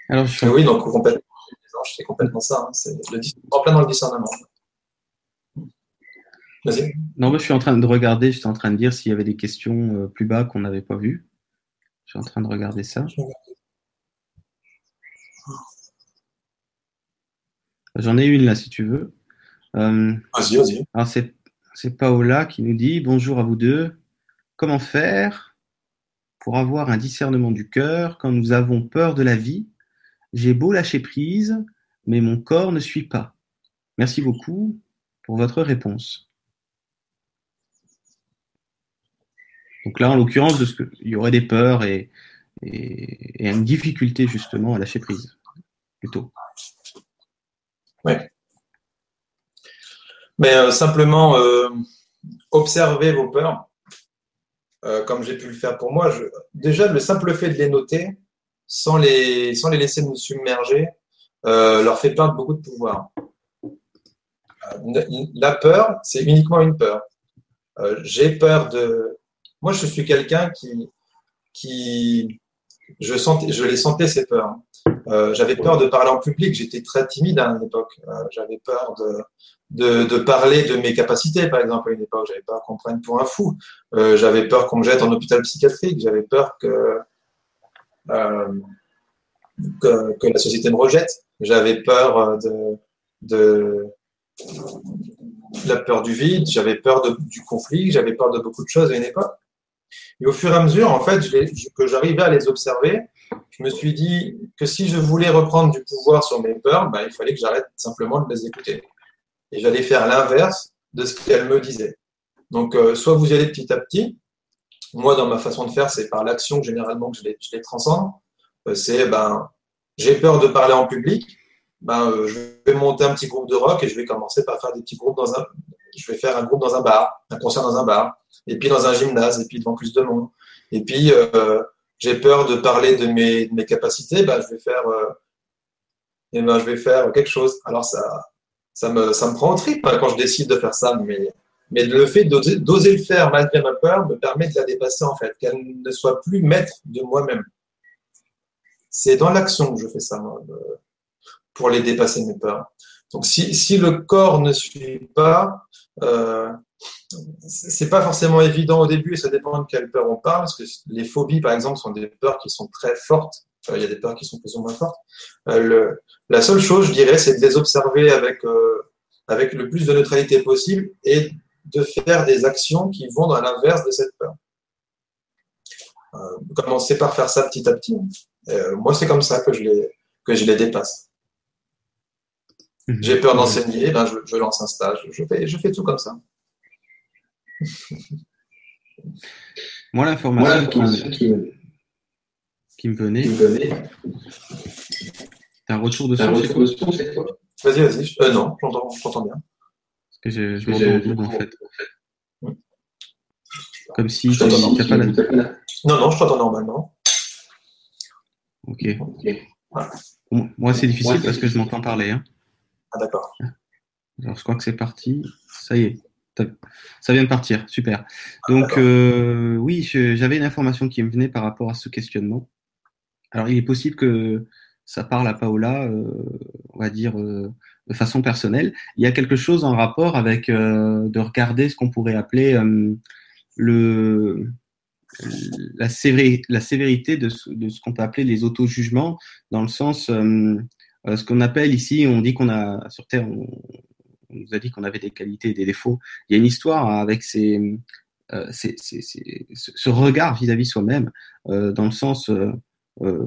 Alors, je... Oui, donc complètement, c'est complètement ça. Hein. C'est le, en plein dans le discernement. Vas-y. Non, mais je suis en train de regarder, j'étais en train de dire s'il y avait des questions euh, plus bas qu'on n'avait pas vues. Je suis en train de regarder ça. J'en ai une là, si tu veux. Euh, vas-y, vas-y. Alors, c'est Paola qui nous dit Bonjour à vous deux. Comment faire pour avoir un discernement du cœur quand nous avons peur de la vie. J'ai beau lâcher prise, mais mon corps ne suit pas. Merci beaucoup pour votre réponse. Donc là, en l'occurrence, il y aurait des peurs et, une difficulté justement à lâcher prise, plutôt. Oui. Mais euh, simplement, euh, observez vos peurs euh, comme j'ai pu le faire pour moi, je, déjà le simple fait de les noter, sans les, sans les laisser nous submerger, euh, leur fait perdre beaucoup de pouvoir. Euh, la peur, c'est uniquement une peur. Euh, j'ai peur de. Moi, je suis quelqu'un qui, qui, je sentais, je les sentais ces peurs. Euh, j'avais peur de parler en public. J'étais très timide à une époque. Euh, j'avais peur de, de, parler de mes capacités, par exemple, à une époque. J'avais peur qu'on prenne pour un fou. Euh, j'avais peur qu'on me jette en hôpital psychiatrique. J'avais peur que, que, la société me rejette. J'avais peur de, de la peur du vide. J'avais peur du conflit. J'avais peur de beaucoup de choses à une époque. Et au fur et à mesure, en fait, que j'arrivais à les observer, je me suis dit que si je voulais reprendre du pouvoir sur mes peurs, ben, il fallait que j'arrête simplement de les écouter. Et j'allais faire l'inverse de ce qu'elles me disaient. Donc, euh, soit vous y allez petit à petit. Moi, dans ma façon de faire, c'est par l'action généralement que je les, je les transcende. Euh, c'est, ben, j'ai peur de parler en public. Ben, euh, je vais monter un petit groupe de rock et je vais commencer par faire des petits groupes dans un, je vais faire un groupe dans un bar, un concert dans un bar, et puis dans un gymnase, et puis devant plus de monde. Et puis, euh, j'ai peur de parler de mes, capacités, ben, je vais faire, euh, et ben, je vais faire quelque chose. Alors, ça, ça me, ça me prend au trip hein, quand je décide de faire ça, mais, mais le fait d'oser le faire malgré ma peur me permet de la dépasser, en fait, qu'elle ne soit plus maître de moi-même. C'est dans l'action que je fais ça, moi, pour les dépasser mes peurs. Donc, si, si le corps ne suit pas, euh, c'est pas forcément évident au début et ça dépend de quelle peur on parle, parce que les phobies, par exemple, sont des peurs qui sont très fortes. il y a des peurs qui sont plus ou moins fortes. Euh, la seule chose, je dirais, c'est de les observer avec, euh, avec le plus de neutralité possible et de faire des actions qui vont dans l'inverse de cette peur. Euh, commencer par faire ça petit à petit. Euh, moi, c'est comme ça que je les, que je les dépasse. Mhm. J'ai peur d'enseigner, ben je, je, lance un stage. Je fais, je fais tout comme ça. Moi, l'information qui, qui, me venait, c'est un retour de son, c'est quoi Vas-y, vas-y. Euh, non, j'entends bien. Parce que je, je m'entends en fait. Comme si tu n'as pas la... Non, non, je t'entends normalement. Ok. okay. Moi, c'est difficile parce que je m'entends parler. Hein. Ah, d'accord. Alors, je crois que c'est parti. Ça y est. Ça vient de partir, super. Donc euh, oui, j'avais une information qui me venait par rapport à ce questionnement. Alors il est possible que ça parle à Paola, euh, on va dire euh, de façon personnelle. Il y a quelque chose en rapport avec de regarder ce qu'on pourrait appeler le la, sévérité, la sévérité de ce, de ce qu'on peut appeler les auto-jugements, dans le sens ce qu'on appelle ici, on dit qu'on a sur Terre, on, on nous a dit qu'on avait des qualités et des défauts. Il y a une histoire avec ces, euh, ces, ces, ce regard vis-à-vis soi-même, euh, dans le sens, euh, euh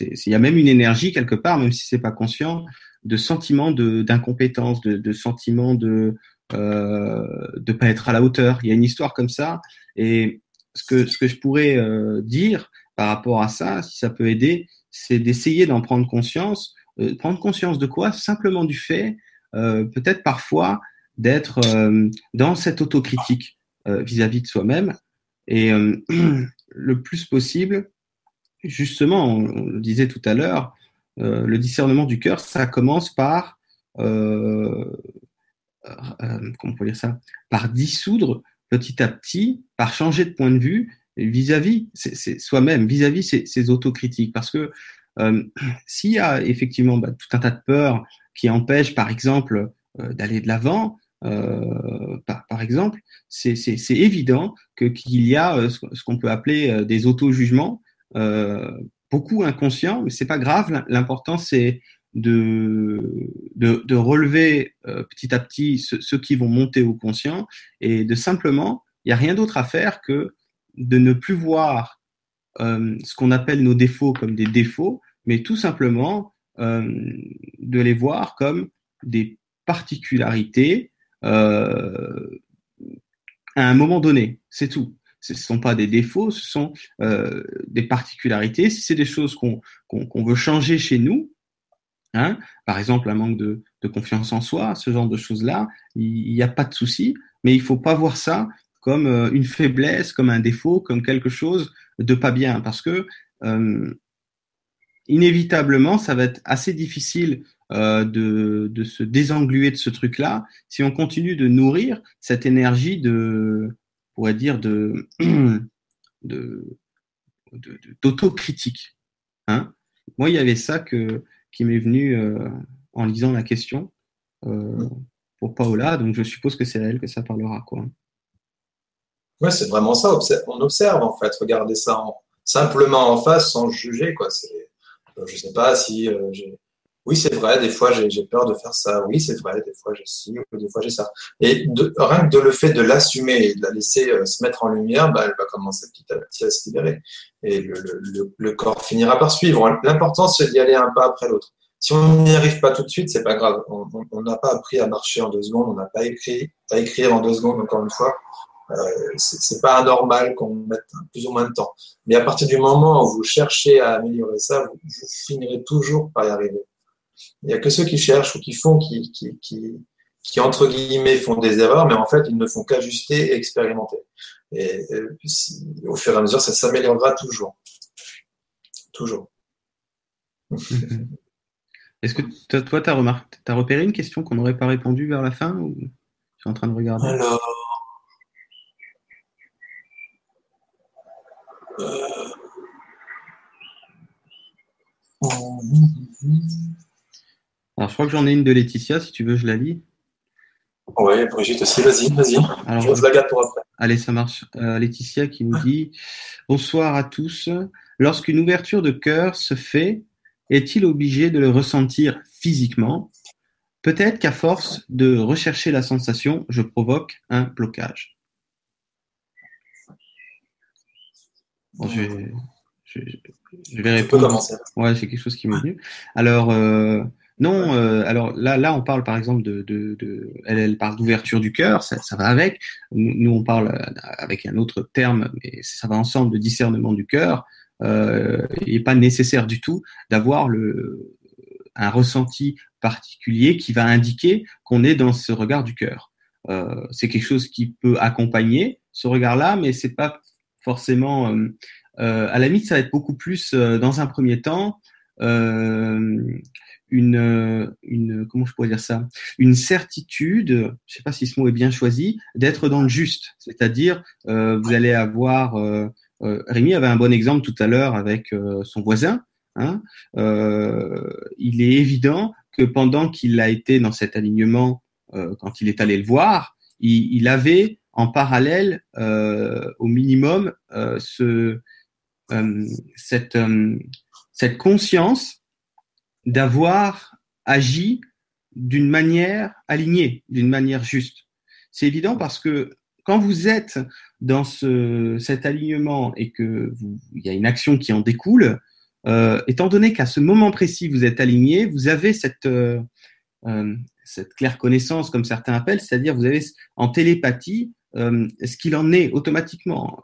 il y a même une énergie quelque part, même si c'est pas conscient, de sentiment d'incompétence, de, de, sentiment de euh, de pas être à la hauteur. Il y a une histoire comme ça, et ce que ce que je pourrais euh, dire par rapport à ça, si ça peut aider, c'est d'essayer d'en prendre conscience. Prendre conscience de quoi? Simplement du fait euh, peut-être parfois d'être euh, dans cette autocritique euh, vis-à-vis de soi-même. Et [CLEARS THROAT] le plus possible, justement, on, le disait tout à l'heure, le discernement du cœur, ça commence par euh, comment on dire ça? Par dissoudre petit à petit, par changer de point de vue vis-à-vis soi-même, vis-à-vis ses, autocritiques. Parce que euh, s'il y a effectivement bah, tout un tas de peurs qui empêche, par exemple, euh, d'aller de l'avant, euh, par, exemple, c'est évident qu'il y a ce qu'on peut appeler des auto-jugements, beaucoup inconscients, mais c'est pas grave. L'important c'est de, de, relever petit à petit ceux, qui vont monter au conscient et de simplement, il n'y a rien d'autre à faire que de ne plus voir ce qu'on appelle nos défauts comme des défauts, mais tout simplement euh, de les voir comme des particularités euh, à un moment donné. C'est tout. Ce ne sont pas des défauts, ce sont euh, des particularités. Si c'est des choses qu'on veut changer chez nous, hein, par exemple un manque de, confiance en soi, ce genre de choses-là, il n'y a pas de souci, mais il faut pas voir ça comme une faiblesse, comme un défaut, comme quelque chose de pas bien, parce que inévitablement, ça va être assez difficile euh, de, de, se désengluer de ce truc-là si on continue de nourrir cette énergie de, on pourrait dire, [CLEARS THROAT] de, de, d'autocritique. Hein Moi, il y avait ça que, qui m'est venu euh, en lisant la question euh, pour Paola, donc je suppose que c'est à elle que ça parlera. Quoi. Ouais, c'est vraiment ça. On observe en fait. Regardez ça simplement en face sans juger. Quoi. Je sais pas si euh, oui, c'est vrai, des fois j'ai peur de faire ça. Oui, c'est vrai, des fois j'ai ci, des fois j'ai ça. Et rien que de le fait de l'assumer et de la laisser euh, se mettre en lumière, bah, elle va commencer petit à petit à se libérer. Et le, le, corps finira par suivre. L'important, c'est d'y aller un pas après l'autre. Si on n'y arrive pas tout de suite, c'est pas grave. On n'a pas appris à marcher en deux secondes, on n'a pas écrit, pas écrire en deux secondes, encore une fois. Euh, c'est pas anormal qu'on mette plus ou moins de temps. Mais à partir du moment où vous cherchez à améliorer ça, vous, vous finirez toujours par y arriver. Il n'y a que ceux qui cherchent ou qui font, qui, qui, qui, qui, entre guillemets font des erreurs, mais en fait ils ne font qu'ajuster et expérimenter. Et, au fur et à mesure, ça s'améliorera toujours. Toujours. [LAUGHS] Est-ce que toi, tu as, as, repéré une question qu'on n'aurait pas répondu vers la fin ou je suis en train de regarder? Alors. Euh... Alors, je crois que j'en ai une de Laetitia, si tu veux, je la lis. Oui, Brigitte aussi, vas-y, vas-y. je la garde pour après. Allez, ça marche. Euh, Laetitia qui nous dit Bonsoir à tous. Lorsqu'une ouverture de cœur se fait, est-il obligé de le ressentir physiquement? Peut-être qu'à force de rechercher la sensation, je provoque un blocage. Je, vais, répondre. Ouais, c'est quelque chose qui m'est venu. Alors, euh, non, euh, alors là, là, on parle par exemple de, de, de elle, elle parle d'ouverture du cœur, ça, ça, va avec. Nous, on parle euh, avec un autre terme, mais ça va ensemble de discernement du cœur. Euh, il n'est pas nécessaire du tout d'avoir le un ressenti particulier qui va indiquer qu'on est dans ce regard du cœur. Euh, c'est quelque chose qui peut accompagner ce regard-là, mais c'est pas forcément. Euh, euh à la limite, ça va être beaucoup plus dans un premier temps une, euh, une, comment je pourrais dire ça, une certitude, je sais pas si ce mot est bien choisi, d'être dans le juste. C'est-à-dire, euh, vous allez avoir, euh, euh, Rémi avait un bon exemple tout à l'heure avec son voisin. Hein, il est évident que pendant qu'il a été dans cet alignement, quand il est allé le voir, il avait en parallèle, au minimum, ce, cette, cette conscience d'avoir agi d'une manière alignée, d'une manière juste. C'est évident parce que quand vous êtes dans ce, cet alignement et que il y a une action qui en découle, euh, étant donné qu'à ce moment précis vous êtes aligné, vous avez cette euh, euh cette claire connaissance, comme certains appellent, c'est-à-dire vous avez en télépathie euh, ce qu'il en est automatiquement,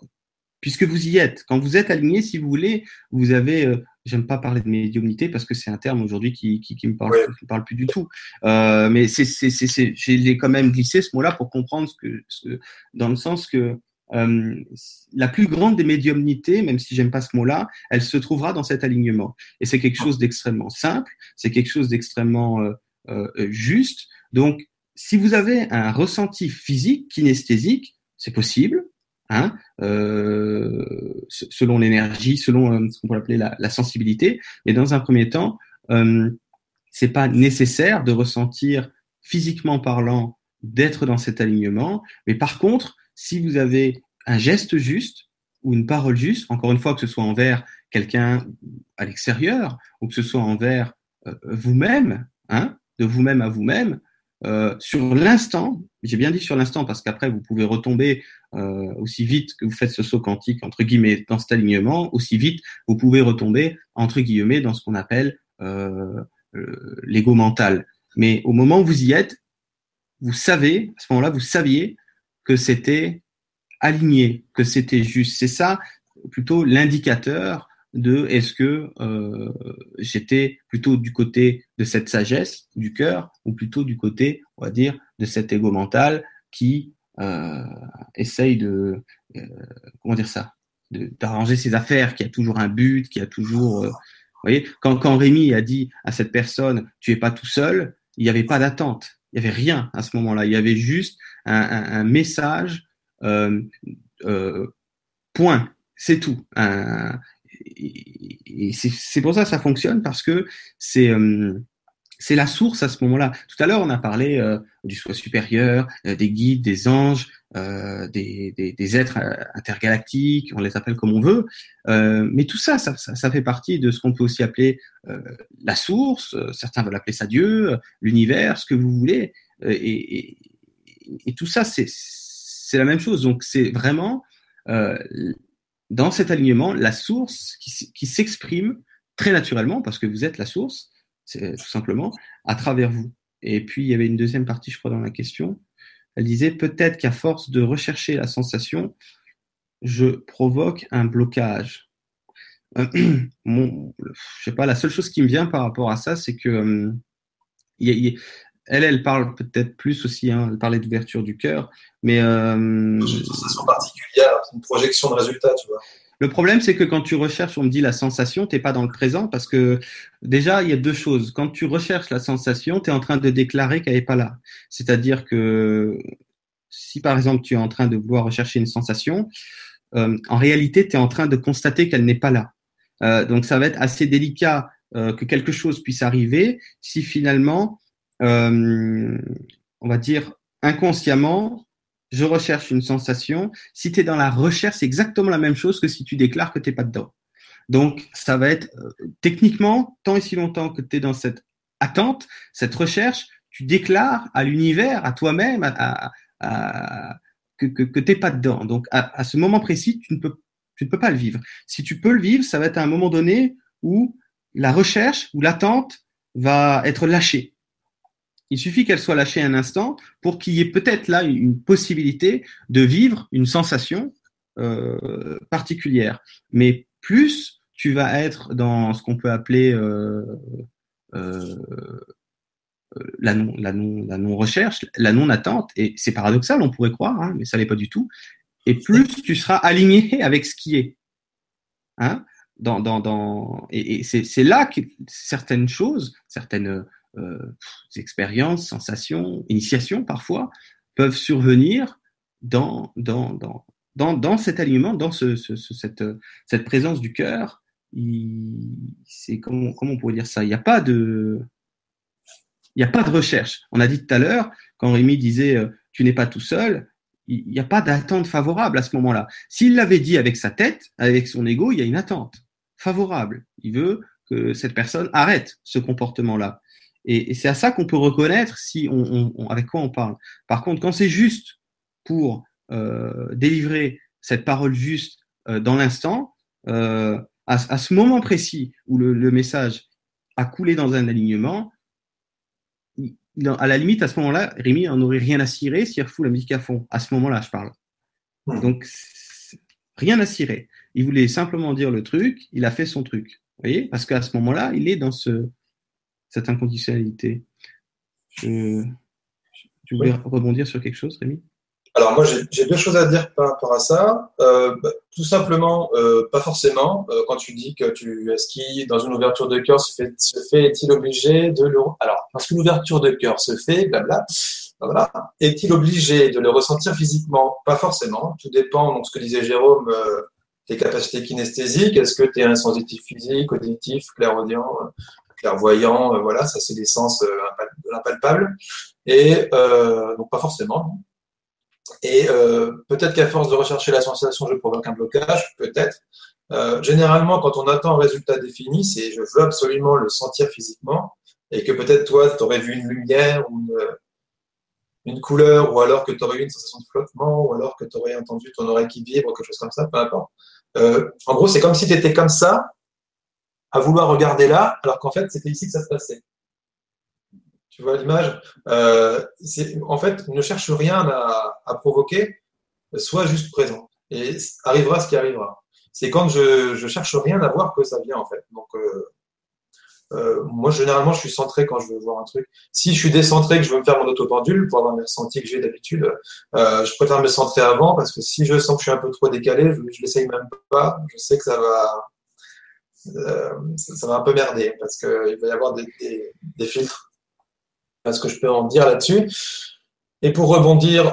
puisque vous y êtes. Quand vous êtes aligné, si vous voulez, vous avez euh, J'aime pas parler de médiumnité parce que c'est un terme aujourd'hui qui, qui, qui, me parle, qui me parle plus du tout. Euh, mais c'est, c'est, c'est, j'ai quand même glissé ce mot-là pour comprendre ce que, ce, dans le sens que euh, la plus grande des médiumnités, même si j'aime pas ce mot-là, elle se trouvera dans cet alignement. Et c'est quelque chose d'extrêmement simple, c'est quelque chose d'extrêmement euh, euh, juste. Donc, si vous avez un ressenti physique, kinesthésique, c'est possible. Hein, euh, selon l'énergie, selon euh, ce qu'on peut appeler la, sensibilité. Mais dans un premier temps, euh, c'est pas nécessaire de ressentir physiquement parlant d'être dans cet alignement. Mais par contre, si vous avez un geste juste ou une parole juste, encore une fois que ce soit envers quelqu'un à l'extérieur ou que ce soit envers euh, vous-même, hein, de vous-même à vous-même, euh, sur l'instant, j'ai bien dit sur l'instant parce qu'après vous pouvez retomber euh, aussi vite que vous faites ce saut quantique entre guillemets dans cet alignement, aussi vite vous pouvez retomber entre guillemets dans ce qu'on appelle euh, l'ego mental. Mais au moment où vous y êtes, vous savez, à ce moment-là, vous saviez que c'était aligné, que c'était juste. C'est ça plutôt l'indicateur de est-ce que euh, j'étais plutôt du côté de cette sagesse du cœur ou plutôt du côté, on va dire, de cet ego mental qui euh, essaye de euh, comment dire ça, d'arranger ses affaires, qui a toujours un but, qui a toujours voyez, quand, Rémi a dit à cette personne, tu es pas tout seul, il n'y avait pas d'attente. Il n'y avait rien à ce moment-là. Il y avait juste un, message, point. C'est tout. Et, c'est pour ça que ça fonctionne parce que c'est euh, c'est la source à ce moment-là. Tout à l'heure, on a parlé euh, du soi supérieur, euh, des guides, des anges, euh, des, des, des, êtres intergalactiques, on les appelle comme on veut. mais tout ça ça, ça, ça, fait partie de ce qu'on peut aussi appeler la source. Certains veulent appeler ça Dieu, l'univers, ce que vous voulez. Et, et, et tout ça, c'est la même chose. Donc, c'est vraiment dans cet alignement la source qui, s'exprime très naturellement parce que vous êtes la source c'est tout simplement, à travers vous. Et puis, il y avait une deuxième partie, je crois, dans la question. Elle disait peut-être qu'à force de rechercher la sensation, je provoque un blocage. Euh, [CLEARS THROAT] mon, je sais pas, la seule chose qui me vient par rapport à ça, c'est que euh, elle, elle parle peut-être plus aussi, hein, elle parlait d'ouverture du cœur, mais euh, une sensation particulière, une projection de résultat, tu vois. Le problème, c'est que quand tu recherches, on me dit la sensation, tu n'es pas dans le présent parce que déjà, il y a deux choses. Quand tu recherches la sensation, tu es en train de déclarer qu'elle n'est pas là. C'est-à-dire que si par exemple tu es en train de vouloir rechercher une sensation, euh, en réalité, tu es en train de constater qu'elle n'est pas là. Euh, donc ça va être assez délicat euh, que quelque chose puisse arriver si finalement, euh, on va dire inconsciemment, je recherche une sensation. Si tu es dans la recherche, c'est exactement la même chose que si tu déclares que tu n'es pas dedans. Donc, ça va être euh, techniquement, tant et si longtemps que tu es dans cette attente, cette recherche, tu déclares à l'univers, à toi-même, à, que, que, que tu n'es pas dedans. Donc, à, ce moment précis, tu ne, peux, tu ne peux pas le vivre. Si tu peux le vivre, ça va être à un moment donné où la recherche ou l'attente va être lâchée. Il suffit qu'elle soit lâchée un instant pour qu'il y ait peut-être là une possibilité de vivre une sensation euh, particulière. Mais plus tu vas être dans ce qu'on peut appeler euh, euh, la non la non la non recherche, la non attente, et c'est paradoxal, on pourrait croire, hein, mais ça n'est pas du tout. Et plus tu seras aligné [LAUGHS] avec ce qui est. Hein dans, dans, dans, et, et c'est là que certaines choses, certaines expériences, sensations, initiations parfois, peuvent survenir dans, dans, dans, dans, dans cet alignement, dans ce, ce, cette, cette présence du cœur. C'est comment, comment on pourrait dire ça? Il n'y a pas de il n'y a pas de recherche. On a dit tout à l'heure, quand Rémi disait euh, tu n'es pas tout seul, il n'y a pas d'attente favorable à ce moment-là. S'il l'avait dit avec sa tête, avec son ego, il y a une attente favorable. Il veut que cette personne arrête ce comportement-là. Et, et c'est à ça qu'on peut reconnaître si on, on, avec quoi on parle. Par contre, quand c'est juste pour euh, délivrer cette parole juste euh, dans l'instant, euh, à, à, ce moment précis où le, le, message a coulé dans un alignement, à la limite, à ce moment-là, Rémi n'en aurait rien à cirer s'il refout la musique à fond. À ce moment-là, je parle. Donc, rien à cirer. Il voulait simplement dire le truc, il a fait son truc. Vous voyez? Parce qu'à ce moment-là, il est dans ce, cette inconditionnalité. Je... Tu voulais oui. rebondir sur quelque chose, Rémi? Alors moi j'ai deux choses à dire par rapport à ça. Euh, bah, tout simplement, euh, pas forcément. Euh, quand tu dis que tu est-ce qu'il dans une ouverture de cœur se fait, se fait est-il obligé de le alors parce qu'une ouverture de cœur se fait, blabla. Est-il obligé de le ressentir physiquement? Pas forcément. Tout dépend. Donc ce que disait Jérôme, tes capacités kinesthésiques. Est-ce que tu es un sensitif physique, auditif, clairaudient clairvoyant, euh, voilà, ça c'est des sens euh, impalpables. Et euh, donc pas forcément. Et peut-être qu'à force de rechercher la sensation, je provoque un blocage, peut-être. généralement, quand on attend un résultat défini, c'est je veux absolument le sentir physiquement, et que peut-être toi, tu aurais vu une lumière ou une, couleur, ou alors que tu aurais eu une sensation de flottement, ou alors que tu aurais entendu ton oreille qui vibre, quelque chose comme ça, peu importe. En gros, c'est comme si tu étais comme ça, à vouloir regarder là, alors qu'en fait, c'était ici que ça se passait. Tu vois l'image? Euh, En fait, ne cherche rien à, à, provoquer, sois juste présent. Et arrivera ce qui arrivera. C'est quand je, je cherche rien à voir que ça vient, en fait. Donc, euh, euh, moi, généralement, je suis centré quand je veux voir un truc. Si je suis décentré, que je veux me faire mon autopendule pour avoir mes ressentis que j'ai d'habitude, je préfère me centrer avant parce que si je sens que je suis un peu trop décalé, je, je l'essaye même pas. Je sais que ça va, ça, va un peu merder parce qu'il va y avoir des, des, filtres. Parce que je peux en dire là-dessus. Et pour rebondir,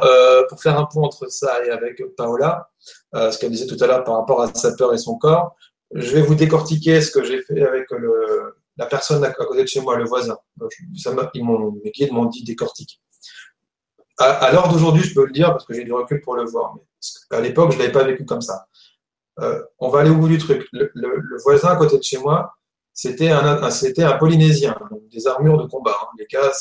pour faire un pont entre ça et avec Paola, ce qu'elle disait tout à l'heure par rapport à sa peur et son corps, je vais vous décortiquer ce que j'ai fait avec la personne à côté de chez moi, le voisin. Ça ils mes guides m'ont dit décortique. À, l'heure d'aujourd'hui, je peux le dire parce que j'ai du recul pour le voir. Mais à l'époque, je ne l'avais pas vécu comme ça. Euh, on va aller au bout du truc. Le, voisin à côté de chez moi, c'était un, un Polynésien, des armures de combat. Hein. Les gars,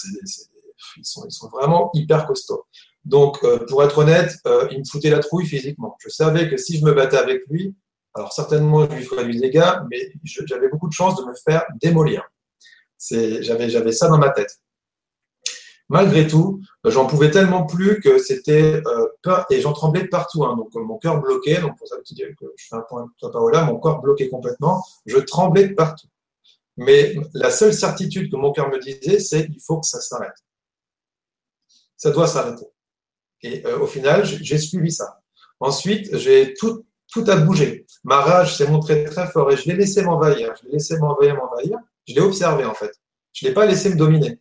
ils, sont, vraiment hyper costauds. Donc, euh, pour être honnête, euh, il me foutait la trouille physiquement. Je savais que si je me battais avec lui, alors certainement, je lui ferais du dégât, mais j'avais beaucoup de chance de me faire démolir. J'avais ça dans ma tête. Malgré tout, j'en pouvais tellement plus que c'était euh, peur, et j'en tremblais de partout. Hein, donc mon cœur bloqué, donc pour ça que je fais un point toi Paola, mon corps bloqué complètement, je tremblais de partout. Mais la seule certitude que mon cœur me disait, c'est il faut que ça s'arrête. Ça doit s'arrêter. Et euh, au final, j'ai suivi ça. Ensuite, j'ai tout, tout a bougé. Ma rage s'est montrée très fort et je l'ai laissé m'envahir. Je l'ai laissé m'envahir, m'envahir. Je l'ai observé en fait. Je ne l'ai pas laissé me dominer.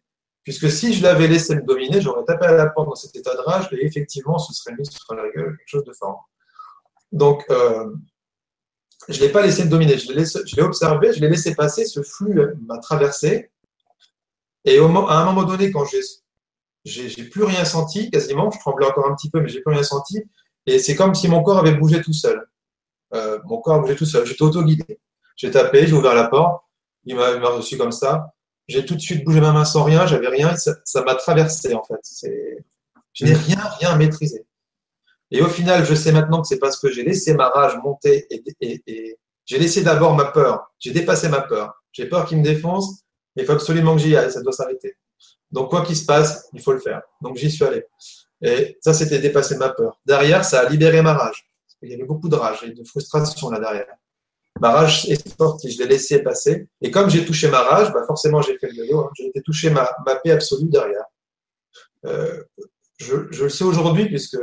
Puisque si je l'avais laissé me dominer, j'aurais tapé à la porte dans cet état de rage et effectivement, ce serait mis sur la gueule quelque chose de fort. Donc, euh, je ne l'ai pas laissé me dominer. Je l'ai observé, je l'ai laissé passer. Ce flux m'a traversé. Et à un moment donné, quand j'ai plus rien senti quasiment, je tremblais encore un petit peu, mais j'ai plus rien senti. Et c'est comme si mon corps avait bougé tout seul. Euh, mon corps bougeait tout seul. J'étais auto-guidé. J'ai tapé, j'ai ouvert la porte, il m'a reçu comme ça. J'ai tout de suite bougé ma main sans rien, j'avais rien, ça m'a traversé en fait. Je n'ai rien, rien maîtrisé. Et au final, je sais maintenant que c'est parce que j'ai laissé ma rage monter et, j'ai laissé d'abord ma peur. J'ai dépassé ma peur. J'ai peur qu'il me défonce, mais il faut absolument que j'y aille, ça doit s'arrêter. Donc, quoi qu'il se passe, il faut le faire. Donc, j'y suis allé. Et ça, c'était dépasser ma peur. Derrière, ça a libéré ma rage. Il y avait beaucoup de rage et de frustration là derrière. Ma rage est sortie, je l'ai laissé passer. Et comme j'ai touché ma rage, bah forcément j'ai fait le vélo, hein. j'ai touché ma, paix absolue derrière. Euh, je, le sais aujourd'hui puisque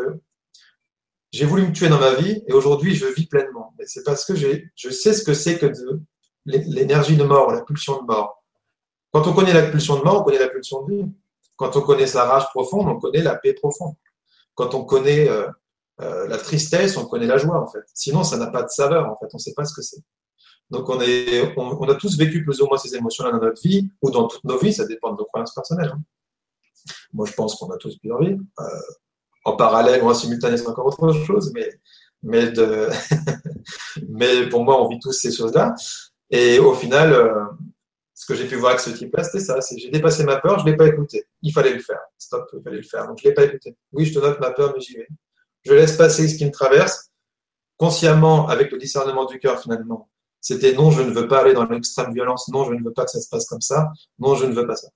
j'ai voulu me tuer dans ma vie et aujourd'hui je vis pleinement. Mais c'est parce que je sais ce que c'est que l'énergie de mort, la pulsion de mort. Quand on connaît la pulsion de mort, on connaît la pulsion de vie. Quand on connaît sa rage profonde, on connaît la paix profonde. Quand on connaît euh, euh, la tristesse, on connaît la joie en fait. Sinon, ça n'a pas de saveur en fait. On ne sait pas ce que c'est. Donc, on, est, on, a tous vécu plus ou moins ces émotions-là dans notre vie ou dans toutes nos vies. Ça dépend de nos croyances personnelles. Hein. Moi, je pense qu'on a tous plusieurs vies. Euh, en parallèle ou en simultané, c'est encore autre chose, mais, mais, de [LAUGHS] mais pour moi, on vit tous ces choses-là. Et au final, euh, ce que j'ai pu voir avec ce type-là, c'était ça. C'est j'ai dépassé ma peur, je ne l'ai pas écouté. Il fallait le faire. Stop, il fallait le faire. Donc, je ne l'ai pas écouté. Oui, je te note ma peur, mais j'y vais je laisse passer ce qui me traverse, consciemment, avec le discernement du cœur finalement. C'était non, je ne veux pas aller dans l'extrême violence, non, je ne veux pas que ça se passe comme ça, non, je ne veux pas ça.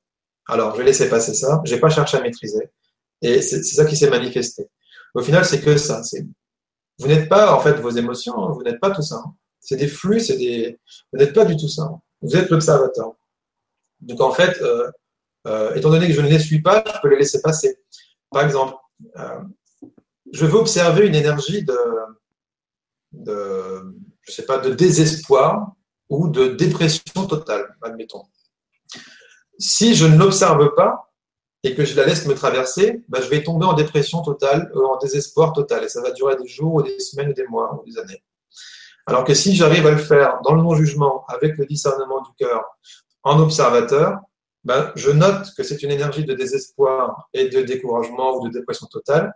Alors, je laissais passer ça, je n'ai pas cherché à maîtriser, et c'est ça qui s'est manifesté. Au final, c'est que ça. Vous n'êtes pas, en fait, vos émotions, hein, vous n'êtes pas tout ça. Hein. C'est des flux, c'est des. Vous n'êtes pas du tout ça. Hein. Vous êtes l'observateur. Donc, en fait, euh, euh, étant donné que je ne les suis pas, je peux les laisser passer. Par exemple, euh, je veux observer une énergie de, je sais pas, de désespoir ou de dépression totale, admettons. Si je ne l'observe pas et que je la laisse me traverser, ben je vais tomber en dépression totale, euh, en désespoir total, et ça va durer des jours, ou des semaines, ou des mois, ou des années. Alors que si j'arrive à le faire dans le non-jugement, avec le discernement du cœur, en observateur, ben, je note que c'est une énergie de désespoir et de découragement ou de dépression totale,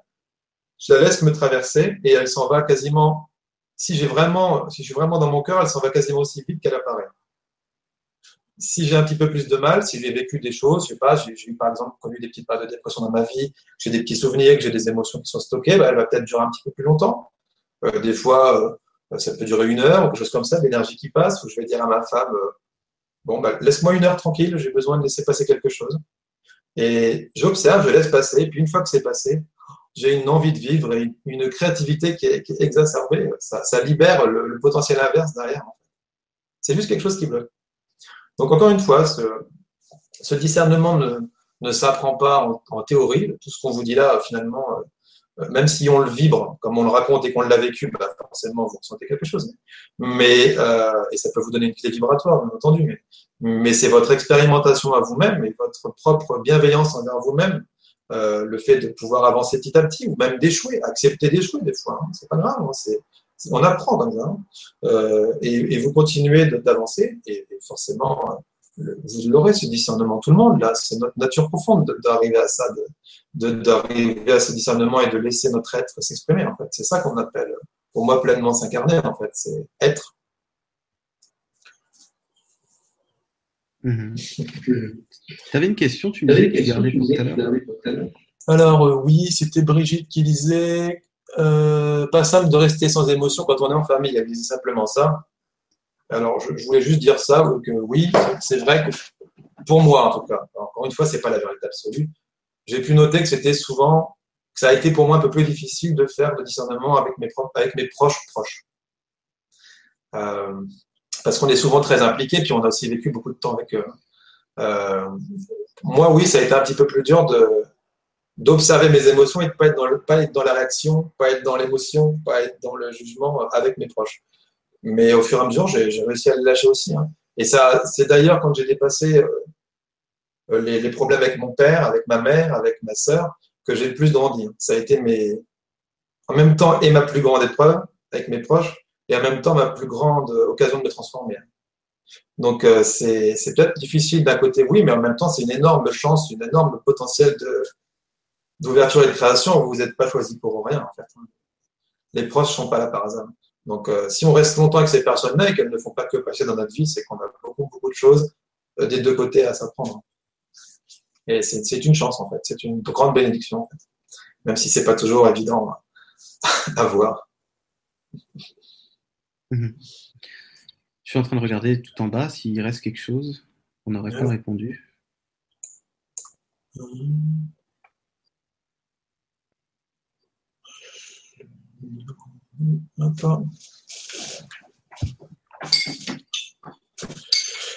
je la laisse me traverser et elle s'en va quasiment, si j'ai vraiment, si je suis vraiment dans mon cœur, elle s'en va quasiment aussi vite qu'elle apparaît. Si j'ai un petit peu plus de mal, si j'ai vécu des choses, je sais pas, j'ai par exemple connu des petites périodes de dépression dans ma vie, j'ai des petits souvenirs, que j'ai des émotions qui sont stockées, bah, elle va peut-être durer un petit peu plus longtemps. Euh, des fois, euh, ça peut durer une heure ou quelque chose comme ça, l'énergie qui passe, où je vais dire à ma femme, euh, bon, bah, laisse-moi une heure tranquille, j'ai besoin de laisser passer quelque chose. Et j'observe, je laisse passer, puis une fois que c'est passé, j'ai une envie de vivre et une créativité qui est, exacerbée. Ça, libère le, potentiel inverse derrière. C'est juste quelque chose qui bloque. Donc encore une fois, ce, discernement ne, s'apprend pas en, théorie. Tout ce qu'on vous dit là, finalement, même si on le vibre, comme on le raconte et qu'on l'a vécu, bah, forcément, vous ressentez quelque chose. Mais, euh, et ça peut vous donner une clé vibratoire, bien entendu. Mais c'est votre expérimentation à vous-même et votre propre bienveillance envers vous-même, euh, le fait de pouvoir avancer petit à petit ou même d'échouer, accepter d'échouer des fois. Hein, c'est pas grave. Hein, on apprend comme ça. Hein. Euh, et, vous continuez d'avancer et, et forcément vous l'aurez ce discernement, tout le monde, là, c'est notre nature profonde d'arriver à ça, d'arriver à ce discernement et de laisser notre être s'exprimer, en fait. C'est ça qu'on appelle, pour moi, pleinement s'incarner, en fait, c'est être. Mhm. Tu avais une question, tu me disais que tu gardais pour tout à l'heure. Alors, euh, oui, c'était Brigitte qui disait euh, pas simple de rester sans émotion quand on est en famille. Elle disait simplement ça. Alors, je, voulais juste dire ça, que oui, c'est vrai que pour moi, en tout cas, encore une fois, c'est pas la vérité absolue. J'ai pu noter que c'était souvent, que ça a été pour moi un peu plus difficile de faire le discernement avec mes, avec mes proches proches. Euh, parce qu'on est souvent très impliqué, puis on a aussi vécu beaucoup de temps avec eux. Euh, moi, oui, ça a été un petit peu plus dur de d'observer mes émotions et de pas être dans pas être dans la réaction, pas être dans l'émotion, pas être dans le jugement avec mes proches. Mais au fur et à mesure, j'ai réussi à le lâcher aussi. Hein. Et ça, c'est d'ailleurs quand j'ai dépassé euh, les, les, problèmes avec mon père, avec ma mère, avec ma sœur, que j'ai le plus grandi. Ça a été mes, en même temps et ma plus grande épreuve avec mes proches, et en même temps ma plus grande occasion de me transformer. Donc euh, c'est peut-être difficile d'un côté, oui, mais en même temps c'est une énorme chance, une énorme potentiel d'ouverture et de création. Vous n'êtes pas choisi pour rien en fait. Les proches sont pas là par hasard. Donc, euh, si on reste longtemps avec ces personnes-là et qu'elles ne font pas que passer dans notre vie, c'est qu'on a beaucoup, beaucoup de choses euh, des deux côtés à s'apprendre. Et c'est une chance, en fait. C'est une grande bénédiction, en fait. Même si c'est pas toujours évident [LAUGHS] à voir. Mhm. Je suis en train de regarder tout en bas s'il reste quelque chose. On n'aurait pas répondu. Mhm.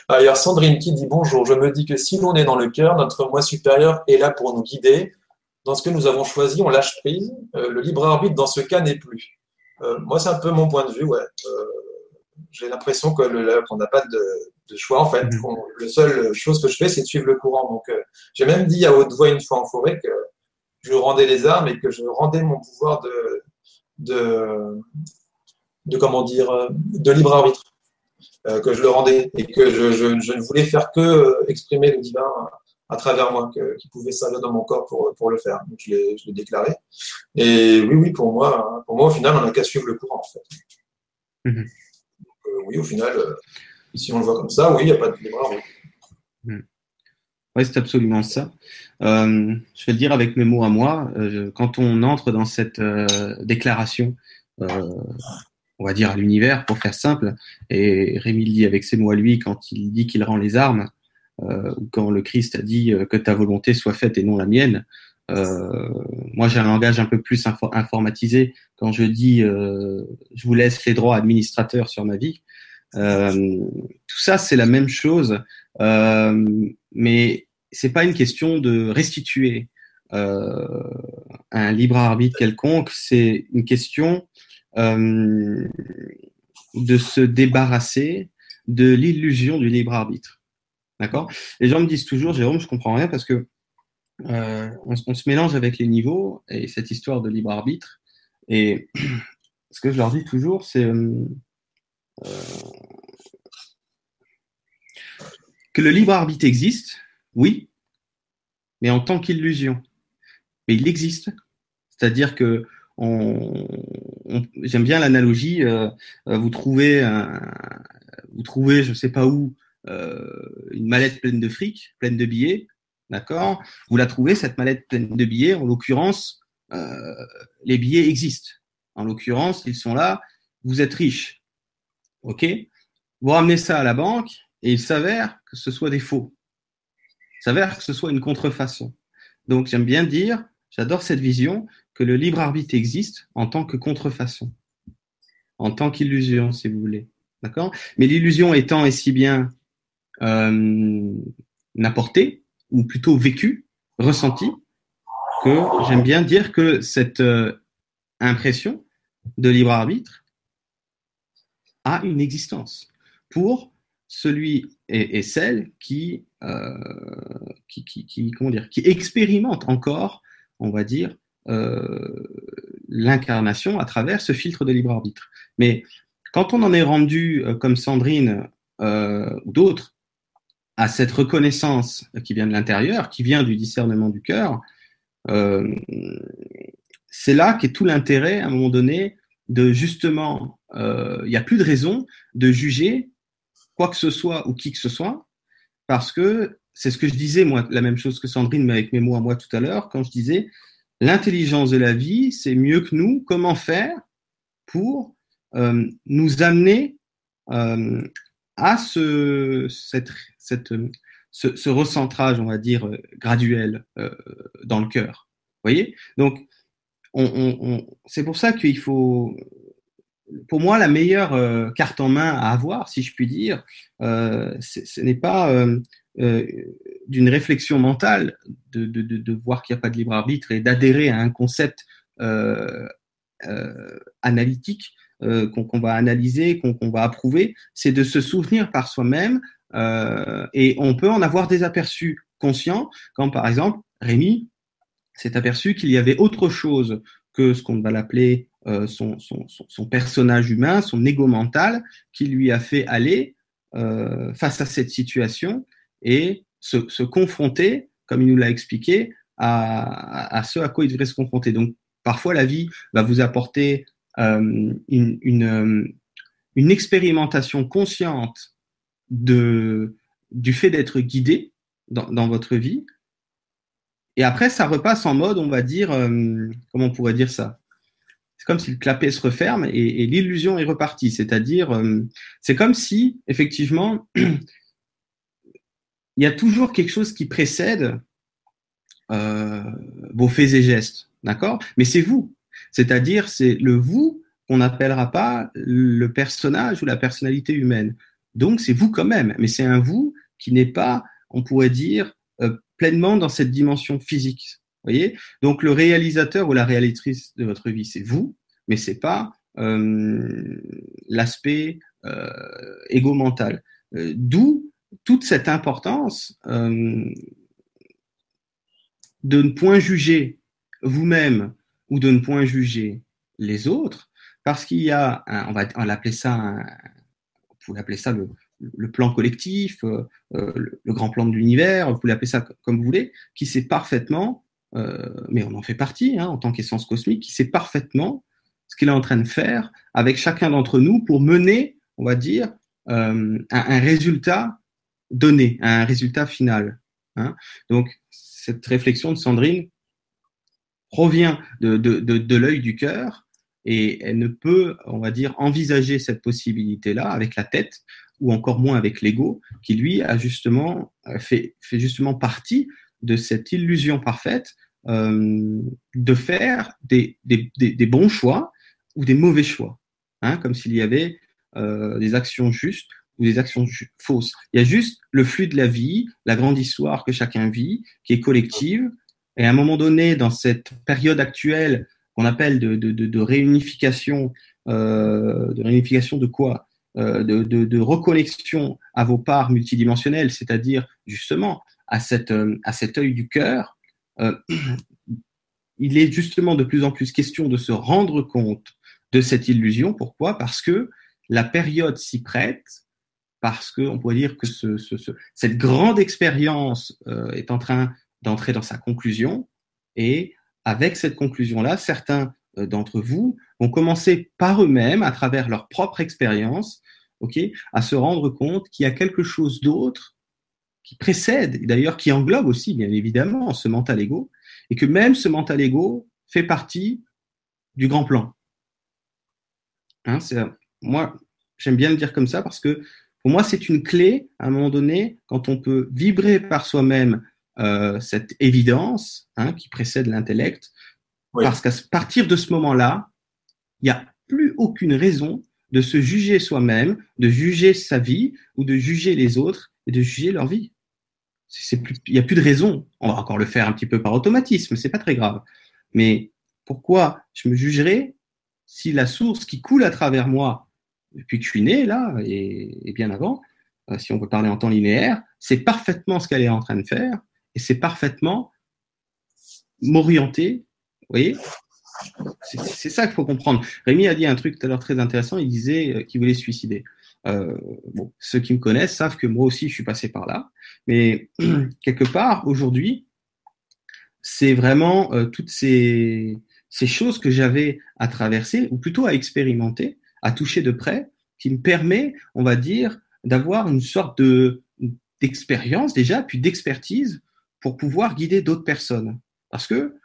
Ah, Sandrine qui dit bonjour. Je me dis que si l'on est dans le cœur, notre moi supérieur est là pour nous guider. Dans ce que nous avons choisi, on lâche prise. Euh, le libre arbitre dans ce cas n'est plus. Euh, moi, c'est un peu mon point de vue. Ouais. Euh, j'ai l'impression que qu'on n'a pas de, choix en fait. La mhm. le seule chose que je fais, c'est de suivre le courant. Donc, j'ai même dit à haute voix une fois en forêt que je rendais les armes et que je rendais mon pouvoir de, de, de comment dire, de libre arbitre, euh, que je le rendais et que je, je, je, ne voulais faire que euh, exprimer le divin à travers moi, qui pouvait servir dans mon corps pour, pour le faire. Donc je l'ai, je l'ai déclaré. Et oui, oui, pour moi, pour moi, au final, on n'a qu'à suivre le courant, en fait. Mm-hmm. euh, oui, au final, euh, si on le voit comme ça, oui, il n'y a pas de. Mm. Oui, c'est absolument ça. Euh, je vais le dire avec mes mots à moi. Quand on entre dans cette déclaration, on va dire à l'univers, pour faire simple, et Rémi le dit avec ses mots à lui quand il dit qu'il rend les armes, quand le Christ a dit que ta volonté soit faite et non la mienne. moi, j'ai un langage un peu plus informatisé quand je dis je vous laisse les droits administrateurs sur ma vie. tout ça, c'est la même chose, mais c'est pas une question de restituer euh, un libre arbitre quelconque, c'est une question euh, de se débarrasser de l'illusion du libre arbitre. D'accord? Les gens me disent toujours, Jérôme, je comprends rien parce que euh, on, se mélange avec les niveaux et cette histoire de libre arbitre. Et [CLEARS THROAT] ce que je leur dis toujours, c'est euh, que le libre arbitre existe, oui, mais en tant qu'illusion. Mais il existe. C'est-à-dire que on, j'aime bien l'analogie. Euh, euh, vous trouvez, vous trouvez, je sais pas où, euh, une mallette pleine de fric, pleine de billets, d'accord? Vous la trouvez cette mallette pleine de billets. En l'occurrence, euh, les billets existent. En l'occurrence, ils sont là. Vous êtes riche, ok? Vous ramenez ça à la banque et il s'avère que ce soit des faux s'avère que ce soit une contrefaçon. Donc j'aime bien dire, j'adore cette vision, que le libre arbitre existe en tant que contrefaçon, en tant qu'illusion, si vous voulez. D'accord? Mais l'illusion étant et si bien euh, ou plutôt vécue, ressentie, que j'aime bien dire que cette euh, impression de libre arbitre a une existence pour celui et, celle qui, euh, qui, comment dire, qui expérimente encore, on va dire, euh, l'incarnation à travers ce filtre de libre arbitre. Mais quand on en est rendu, comme Sandrine ou d'autres, à cette reconnaissance qui vient de l'intérieur, qui vient du discernement du cœur, c'est là qu'est tout l'intérêt, à un moment donné, de justement, il n'y a plus de raison de juger quoi que ce soit ou qui que ce soit, parce que c'est ce que je disais, moi, la même chose que Sandrine, mais avec mes mots à moi tout à l'heure, quand je disais l'intelligence de la vie, c'est mieux que nous. Comment faire pour euh, nous amener euh, à ce, ce, ce, recentrage, on va dire, euh, graduel euh, dans le cœur. Voyez? Donc, on, on, on, c'est pour ça qu'il faut pour moi, la meilleure euh, carte en main à avoir, si je puis dire, ce n'est pas d'une réflexion mentale de, de, de, de voir qu'il n'y a pas de libre arbitre et d'adhérer à un concept euh, qu'on va analyser, qu'on va approuver, c'est de se souvenir par soi-même et on peut en avoir des aperçus conscients, quand par exemple Rémi s'est aperçu qu'il y avait autre chose que ce qu'on va l'appeler euh, son, son, son, personnage humain, son ego mental, qui lui a fait aller euh, face à cette situation et se, confronter, comme il nous l'a expliqué, à, ce à quoi il devrait se confronter. Donc, parfois, la vie va vous apporter euh, une, une, une, expérimentation consciente de, du fait d'être guidé dans, dans, votre vie. Et après, ça repasse en mode, on va dire, euh, comment on pourrait dire ça? C'est comme si le clapet se referme et, l'illusion est repartie. C'est-à-dire, euh, c'est comme si, effectivement, [CLEARS THROAT] il y a toujours quelque chose qui précède euh, vos faits et gestes, d'accord? Mais c'est vous. C'est-à-dire, c'est le vous qu'on n'appellera pas le personnage ou la personnalité humaine. Donc, c'est vous quand même, mais c'est un vous qui n'est pas, on pourrait dire, euh, pleinement dans cette dimension physique voyez? Donc le réalisateur ou la réalisatrice de votre vie, c'est vous, mais c'est pas euh, l'aspect euh, égo-mental. D'où toute cette importance de ne point juger vous-même ou de ne point juger les autres, parce qu'il y a, un, on va on l'appeler ça, un, on pourrait appeler ça le, le plan collectif, euh, le, le, grand plan de l'univers, vous pouvez appeler ça comme vous voulez, qui sait parfaitement euh, mais on en fait partie hein, en tant qu'essence cosmique, qui sait parfaitement ce qu'il est en train de faire avec chacun d'entre nous pour mener, on va dire, euh, un, un, résultat donné, un résultat final. Hein. Donc, cette réflexion de Sandrine provient de, de, l'œil du cœur et elle ne peut, on va dire, envisager cette possibilité-là avec la tête ou encore moins avec l'ego, qui lui a justement fait, justement partie de cette illusion parfaite euh, de faire des, bons choix ou des mauvais choix, hein, comme s'il y avait euh, des actions justes ou des actions fausses. Il y a juste le flux de la vie, la grande histoire que chacun vit, qui est collective, et à un moment donné, dans cette période actuelle qu'on appelle de, réunification, euh, de réunification de quoi euh, de, reconnexion à vos parts multidimensionnelles, c'est-à-dire justement à, cette, euh, cet œil du cœur, [CLEARS THROAT] il est justement de plus en plus question de se rendre compte de cette illusion. Pourquoi? Parce que la période s'y prête, parce qu'on pourrait dire que ce, ce, ce, cette grande expérience est en train d'entrer dans sa conclusion, et avec cette conclusion-là, certains euh, d'entre vous vont commencer par eux-mêmes, à travers leur propre expérience, à se rendre compte qu'il y a quelque chose d'autre qui précède, et d'ailleurs qui englobe aussi, bien évidemment, ce mental ego, et que même ce mental ego fait partie du grand plan. Hein, moi, j'aime bien le dire comme ça parce que pour moi, c'est une clé, à un moment donné, quand on peut vibrer par soi-même euh, cette évidence hein, qui précède l'intellect, oui. parce qu'à partir de ce moment-là, il n'y a plus aucune raison de se juger soi-même, de juger sa vie ou de juger les autres et de juger leur vie. il n'y a plus de raison. On va encore le faire un petit peu par automatisme, c'est pas très grave. Mais pourquoi je me jugerais si la source qui coule à travers moi depuis que je suis né, là, et, bien avant, euh, si on veut parler en temps linéaire, c'est parfaitement ce qu'elle est en train de faire, et c'est parfaitement m'orienter, vous voyez? C'est ça qu'il faut comprendre. Rémi a dit un truc tout à l'heure très intéressant, il disait euh, qu'il voulait se suicider. Euh, ceux qui me connaissent savent que moi aussi je suis passé par là, mais [CLEARS THROAT] quelque part aujourd'hui, c'est vraiment euh, toutes ces, choses que j'avais à traverser, ou plutôt à expérimenter, à toucher de près, qui me permet, on va dire, d'avoir une sorte de d'expérience déjà, puis d'expertise pour pouvoir guider d'autres personnes. Parce que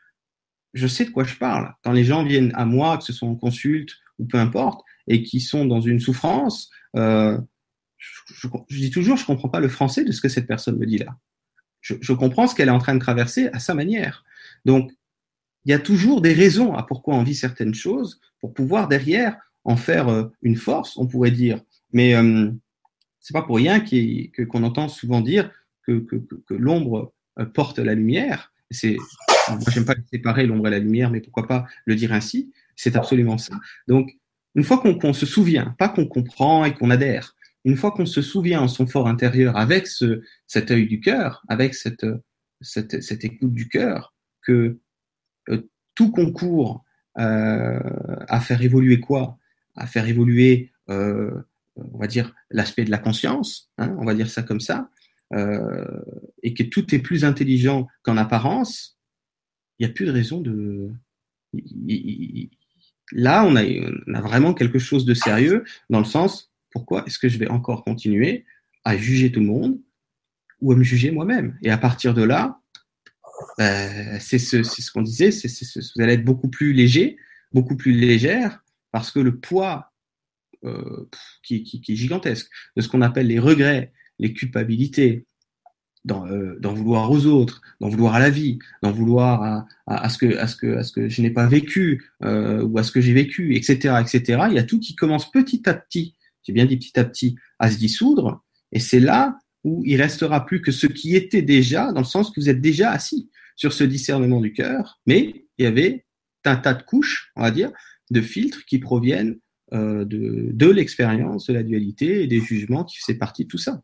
je sais de quoi je parle. Quand les gens viennent à moi, que ce soit en consulte ou peu importe, et qui sont dans une souffrance, euh, je, dis toujours, je comprends pas le français de ce que cette personne me dit là. Je, comprends ce qu'elle est en train de traverser à sa manière. Donc, il y a toujours des raisons à pourquoi on vit certaines choses pour pouvoir derrière en faire euh, une force, on pourrait dire. Mais euh, c'est pas pour rien qu'on entend souvent dire que, que, l'ombre porte la lumière. C'est, moi j'aime pas séparer l'ombre et la lumière, mais pourquoi pas le dire ainsi? C'est absolument ça. Donc une fois qu'on se souvient, pas qu'on comprend et qu'on adhère, une fois qu'on se souvient en son fort intérieur avec ce, cet œil du cœur, avec cette, cette, cette écoute du cœur, que euh, tout concourt euh, à faire évoluer quoi? À faire évoluer, euh, on va dire, l'aspect de la conscience, hein, on va dire ça comme ça, euh, et que tout est plus intelligent qu'en apparence, il n'y a plus de raison de. Là, on a, vraiment quelque chose de sérieux dans le sens pourquoi est-ce que je vais encore continuer à juger tout le monde ou à me juger moi-même? Et à partir de là, ben, c'est ce, qu'on disait, vous allez être beaucoup plus léger, beaucoup plus légère, parce que le poids euh, qui, est gigantesque de ce qu'on appelle les regrets, les culpabilités, d'en, euh, vouloir aux autres, d'en vouloir à la vie, d'en vouloir à, ce que, je n'ai pas vécu euh, ou à ce que j'ai vécu, etc., etc. Il y a tout qui commence petit à petit, j'ai bien dit petit à petit, à se dissoudre, et c'est là où il restera plus que ce qui était déjà, dans le sens que vous êtes déjà assis sur ce discernement du cœur, mais il y avait un tas de couches, on va dire, de filtres qui proviennent euh, de, de l'expérience, de la dualité et des jugements qui faisaient partie de tout ça.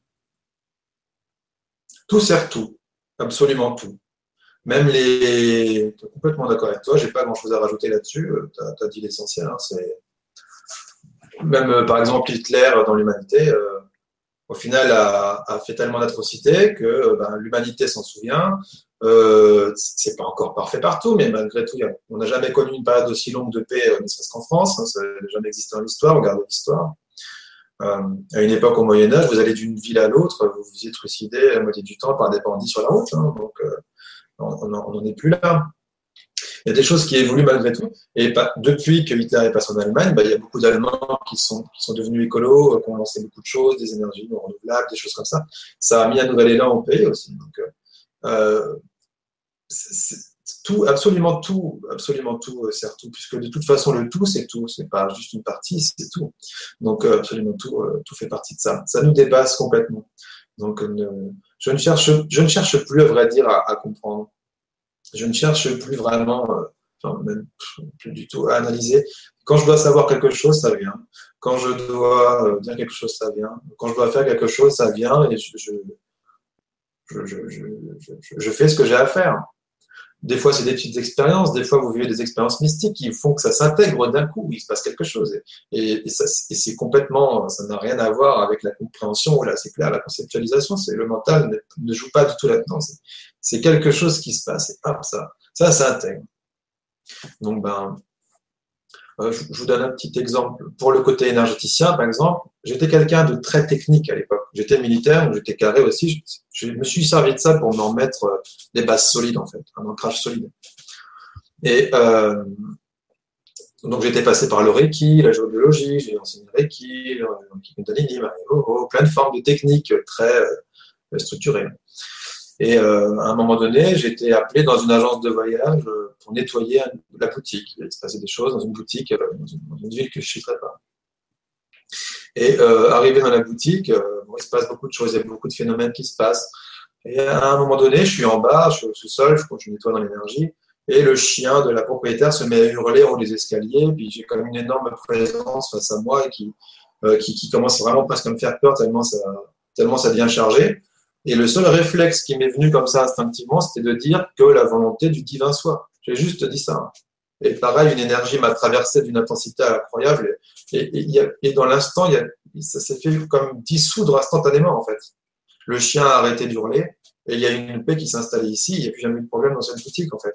Tout sert tout, absolument tout. Même les. Je suis complètement d'accord avec toi, j'ai pas grand chose à rajouter là-dessus, euh, tu as, dit l'essentiel. Hein, Même euh, par exemple Hitler dans l'humanité, au final a, fait tellement d'atrocités que ben, l'humanité s'en souvient. Euh, c'est pas encore parfait partout, mais malgré tout, on n'a jamais connu une période aussi longue de paix, euh, ne serait-ce qu'en France. Hein, ça n'a jamais existé dans l'histoire. Regardez l'histoire. Euh, à une époque au Moyen Âge, vous allez d'une ville à l'autre, vous vous y trucidé la moitié du temps par des bandits sur la route. Hein, donc, euh, on n'en est plus là. Il y a des choses qui évoluent malgré tout. Et depuis que Hitler est passé en Allemagne, bah, il y a beaucoup d'Allemands qui sont, qui sont devenus écolos, euh, qui ont lancé beaucoup de choses, des énergies renouvelables, des choses comme ça. Ça a mis un nouvel élan au pays aussi. Donc, euh, tout, absolument tout, absolument tout euh, sert tout, puisque de toute façon le tout c'est tout, c'est pas juste une partie, c'est tout. Donc euh, absolument tout, euh, tout fait partie de ça. Ça nous dépasse complètement. Donc je ne cherche, je ne cherche plus à vrai dire à, comprendre. Je ne cherche plus vraiment, même plus du tout à analyser. Quand je dois savoir quelque chose, ça vient. Quand je dois dire quelque chose, ça vient. Quand je dois faire quelque chose, ça vient et je, je, je, je fais ce que j'ai à faire. Des fois, c'est des petites expériences. Des fois, vous vivez des expériences mystiques qui font que ça s'intègre d'un coup. Il se passe quelque chose. Et, et, c'est complètement, ça n'a rien à voir avec la compréhension. Là, c'est clair, la conceptualisation, c'est le mental ne, joue pas du tout là-dedans. C'est quelque chose qui se passe. Et hop, ça, ça s'intègre. Donc, ben, euh, je, vous donne un petit exemple. Pour le côté énergéticien, par exemple, j'étais quelqu'un de très technique à l'époque. J'étais militaire, j'étais carré aussi. Je, me suis servi de ça pour m'en mettre euh, des bases solides, en fait, un ancrage solide. Et euh, donc j'étais passé par le Reiki, la géobiologie, j'ai enseigné le Reiki, le Kundalini, plein de formes de techniques très euh, structurées. Et euh, à un moment donné, été appelé dans une agence de voyage euh, pour nettoyer la boutique. Il se passait des choses dans une boutique, euh, dans une, ville que je ne citerai pas. Et euh, arrivé dans la boutique, il se passe beaucoup de choses, il y a beaucoup de phénomènes qui se passent. Et à un moment donné, je suis en bas, je suis au sous-sol, je, je nettoie dans l'énergie, et le chien de la propriétaire se met à hurler en haut des escaliers, puis j'ai comme une énorme présence face à moi qui, qui, qui, commence vraiment presque à me faire peur tellement ça, tellement ça devient chargé. Et le seul réflexe qui m'est venu comme ça instinctivement, c'était de dire que la volonté du divin soit. J'ai juste dit ça. Et pareil, une énergie m'a traversé d'une intensité incroyable. Et, et, et dans l'instant, ça s'est fait comme dissoudre instantanément, en fait. Le chien a arrêté d'hurler et il y a une paix qui s'est installée ici. Il n'y a plus jamais eu de problème dans cette boutique, en fait.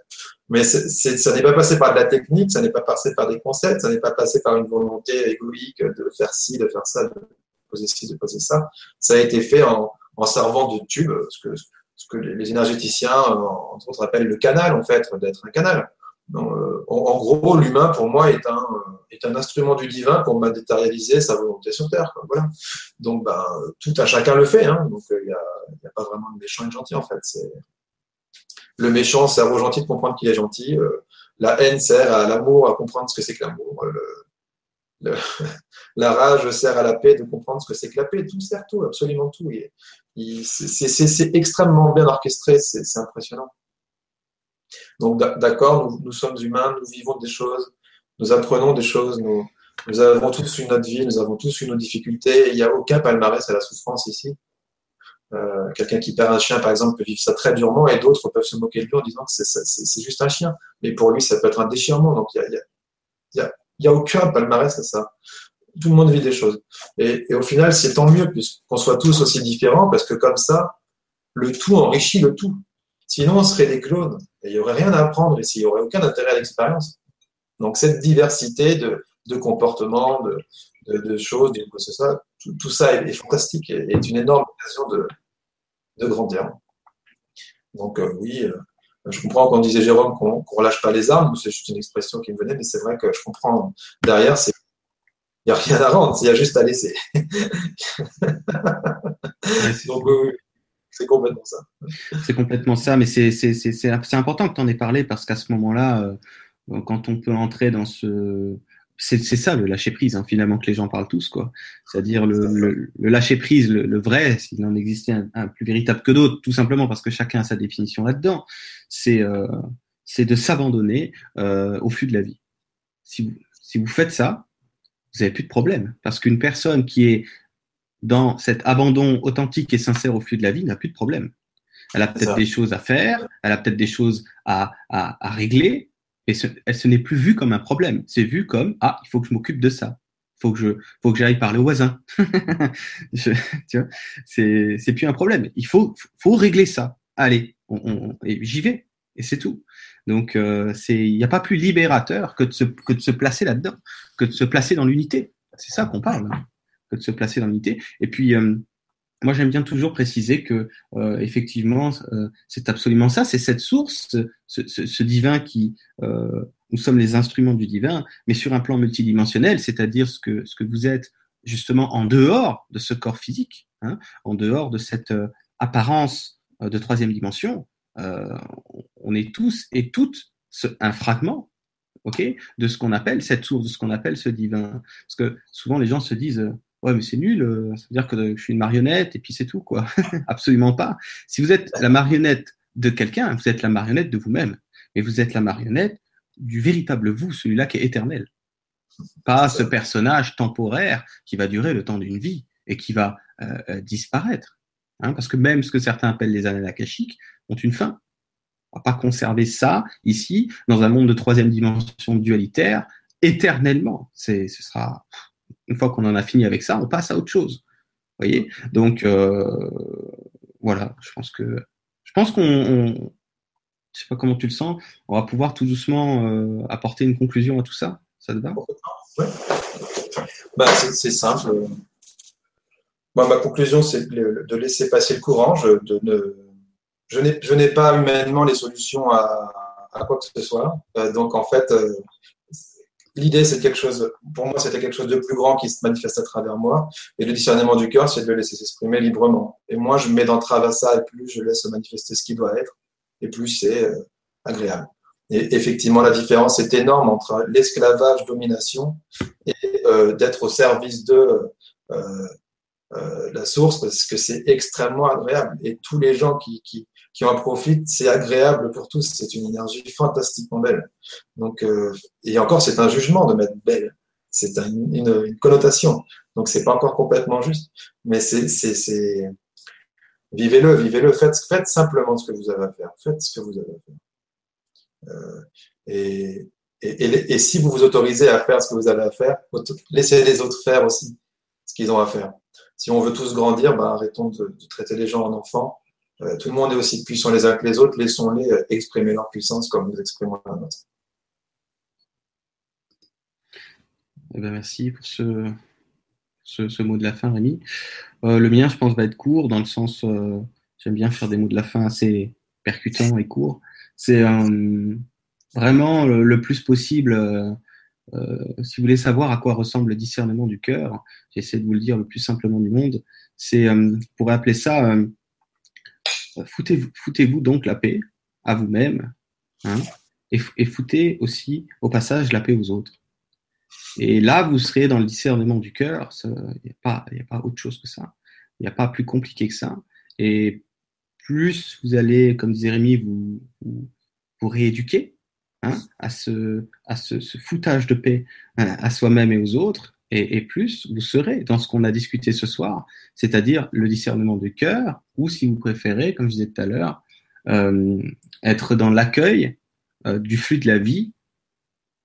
Mais ça n'est pas passé par de la technique, ça n'est pas passé par des concepts, ça n'est pas passé par une volonté égoïque de faire ci, de faire ça, de poser ci, de poser ça. Ça a été fait en, en servant de tube, ce que, les énergéticiens, entre autres, appellent le canal, en fait, d'être un canal. Euh, en, gros, l'humain, pour moi, est un, instrument du divin pour matérialiser sa volonté sur Terre. Voilà. Donc, ben, tout à chacun le fait. Hein. Donc, il n'y a, pas vraiment de méchant et de gentil, en fait. Le méchant sert au gentil de comprendre qu'il est gentil. Euh, la haine sert à l'amour à comprendre ce que c'est que l'amour. [LAUGHS] la rage sert à la paix de comprendre ce que c'est que la paix. Tout sert tout, absolument tout. C'est extrêmement bien orchestré, c'est impressionnant. Donc d'accord, nous, sommes humains, nous vivons des choses, nous apprenons des choses, nous, avons tous une autre vie, nous avons tous une autre difficulté. Il n'y a aucun palmarès à la souffrance ici. Euh, quelqu'un qui perd un chien, par exemple, peut vivre ça très durement et d'autres peuvent se moquer de lui en disant que c'est juste un chien. Mais pour lui, ça peut être un déchirement. Donc, il n'y y a, a, aucun palmarès à ça. Tout le monde vit des choses. Et, et au final, c'est tant mieux qu'on soit tous aussi différents parce que comme ça, le tout enrichit le tout. Sinon, on serait des clones et il n'y aurait rien à apprendre ici, il n'y aurait aucun intérêt à l'expérience. Donc, cette diversité de, de comportements, de, de, de, choses, ça, tout, ça est, fantastique et est une énorme occasion de, de grandir. Donc, euh, oui, euh, je comprends quand disait Jérôme qu'on ne relâche pas les armes, c'est juste une expression qui me venait, mais c'est vrai que je comprends. Derrière, c'est il n'y a rien à rendre, il y a juste à laisser. Donc, c'est complètement ça. C'est complètement ça, mais c'est important que tu en aies parlé parce qu'à ce moment-là, euh, quand on peut entrer dans ce. C'est ça le lâcher prise, hein, finalement, que les gens parlent tous, quoi. C'est-à-dire le, le, lâcher prise, le, vrai, s'il en existait un, plus véritable que d'autres, tout simplement parce que chacun a sa définition là-dedans, c'est euh, de s'abandonner euh, au flux de la vie. Si vous, si vous faites ça, vous n'avez plus de problème. Parce qu'une personne qui est dans cet abandon authentique et sincère au flux de la vie n'a plus de problème. Elle a peut-être des choses à faire, elle a peut-être des choses à, à, à régler, et ce, elle se n'est plus vue comme un problème. C'est vu comme ah, il faut que je m'occupe de ça. Faut que je, faut que j'aille parler au voisin. [LAUGHS] je, tu vois, c'est, c'est plus un problème. Il faut, faut régler ça. Allez, on, on, j'y vais. Et c'est tout. Donc, euh, c'est, il n'y a pas plus libérateur que de se, que de se placer là-dedans, que de se placer dans l'unité. C'est ça qu'on parle. Hein de se placer dans l'unité. Et puis, euh, moi, j'aime bien toujours préciser que, euh, effectivement, c'est absolument ça, c'est cette source, ce, divin qui, nous sommes les instruments du divin, mais sur un plan multidimensionnel, c'est-à-dire ce que, ce que vous êtes justement en dehors de ce corps physique, hein, en dehors de cette apparence de troisième dimension. On est tous et toutes un fragment ok, de ce qu'on appelle cette source, de ce qu'on appelle ce divin. Parce que souvent les gens se disent, ouais, mais c'est nul, euh, ça veut dire que je suis une marionnette et puis c'est tout, quoi. [LAUGHS] Absolument pas. Si vous êtes la marionnette de quelqu'un, vous êtes la marionnette de vous-même. Mais vous êtes la marionnette du véritable vous, celui-là qui est éternel. Pas ce personnage temporaire qui va durer le temps d'une vie et qui va euh, euh, disparaître. Hein, parce que même ce que certains appellent les annales akashiques ont une fin. On va pas conserver ça ici, dans un monde de troisième dimension dualitaire, éternellement. C'est, ce sera, une fois qu'on en a fini avec ça, on passe à autre chose. Vous voyez? Donc, euh, voilà, je pense que. Je pense qu'on. je sais pas comment tu le sens, on va pouvoir tout doucement euh, apporter une conclusion à tout ça. Ça te va? Ouais. bah, C'est simple. ma conclusion, c'est de laisser passer le courant. De ne, je n'ai pas humainement les solutions à, à, quoi que ce soit. Euh, donc, en fait, l'idée, c'est quelque chose, pour moi, c'était quelque chose de plus grand qui se manifeste à travers moi. Et le discernement du cœur, c'est de le laisser s'exprimer librement. Et moi, je mets d'entrave à ça, et plus je laisse manifester ce qui doit être, et plus c'est euh, agréable. Et effectivement, la différence est énorme entre l'esclavage, domination, et euh, d'être au service de, euh, la source parce que c'est extrêmement agréable. Et tous les gens qui, qui en profitent, c'est agréable pour tous. C'est une énergie fantastiquement belle. Donc, et encore, c'est un jugement de mettre belle. C'est une, une, connotation. Donc, c'est pas encore complètement juste. Mais c'est, c'est, vivez-le, vivez-le. Faites, faites simplement ce que vous avez à faire. Faites ce que vous avez à faire. Euh, et, et, et, si vous vous autorisez à faire ce que vous avez à faire, laissez les autres faire aussi ce qu'ils ont à faire. Si on veut tous grandir, bah, arrêtons de, traiter les gens en enfants. Euh, tout le monde est aussi puissant les uns que les autres. Laissons-les euh, exprimer leur puissance comme nous exprimons la nôtre. Eh ben, merci pour ce, ce, mot de la fin, Rémi. Euh, le mien, je pense, va être court, dans le sens, euh, j'aime bien faire des mots de la fin assez percutants et courts. C'est vraiment le, plus possible, si vous voulez savoir à quoi ressemble le discernement du cœur, j'essaie de vous le dire le plus simplement du monde, c'est, on pourrait appeler ça, foutez-vous foutez donc la paix à vous-même, hein, et, foutez aussi au passage la paix aux autres. Et là, vous serez dans le discernement du cœur. Il n'y a, pas, autre chose que ça. Il n'y a pas plus compliqué que ça. Et plus vous allez, comme disait Rémi, vous, rééduquer hein, à, ce, à ce, foutage de paix hein, à soi-même et aux autres, et, plus vous serez dans ce qu'on a discuté ce soir, c'est-à-dire le discernement du cœur, ou si vous préférez, comme je disais tout à l'heure, euh, être dans l'accueil euh, du flux de la vie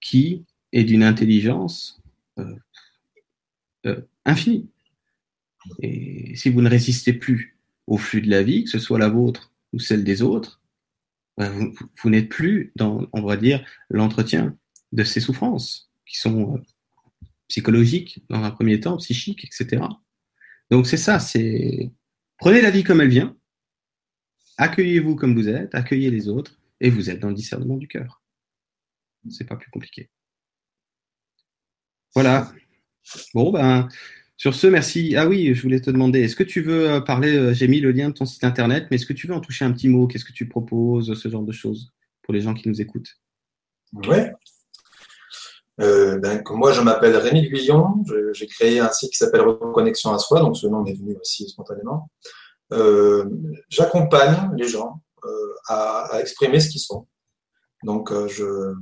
qui et d'une intelligence euh, infinie. Et si vous ne résistez plus au flux de la vie, que ce soit la vôtre ou celle des autres, vous, n'êtes plus dans, on va dire, l'entretien de ces souffrances qui sont psychologiques dans un premier temps, psychiques, etc. Donc c'est ça, c'est prenez la vie comme elle vient, accueillez-vous comme vous êtes, accueillez les autres, et vous êtes dans le discernement du cœur. C'est pas plus compliqué. Voilà. Bon, ben, sur ce, merci. Ah oui, je voulais te demander, est-ce que tu veux euh, parler, euh, j'ai mis le lien de ton site internet, mais est-ce que tu veux en toucher un petit mot? Qu'est-ce que tu proposes, ce genre de choses, pour les gens qui nous écoutent Oui. Euh, ben, moi, je m'appelle Rémi Guillon. J'ai créé un site qui s'appelle Reconnexion à soi, donc ce nom est venu aussi spontanément. J'accompagne les gens à, à, exprimer ce qu'ils sont. Donc, je,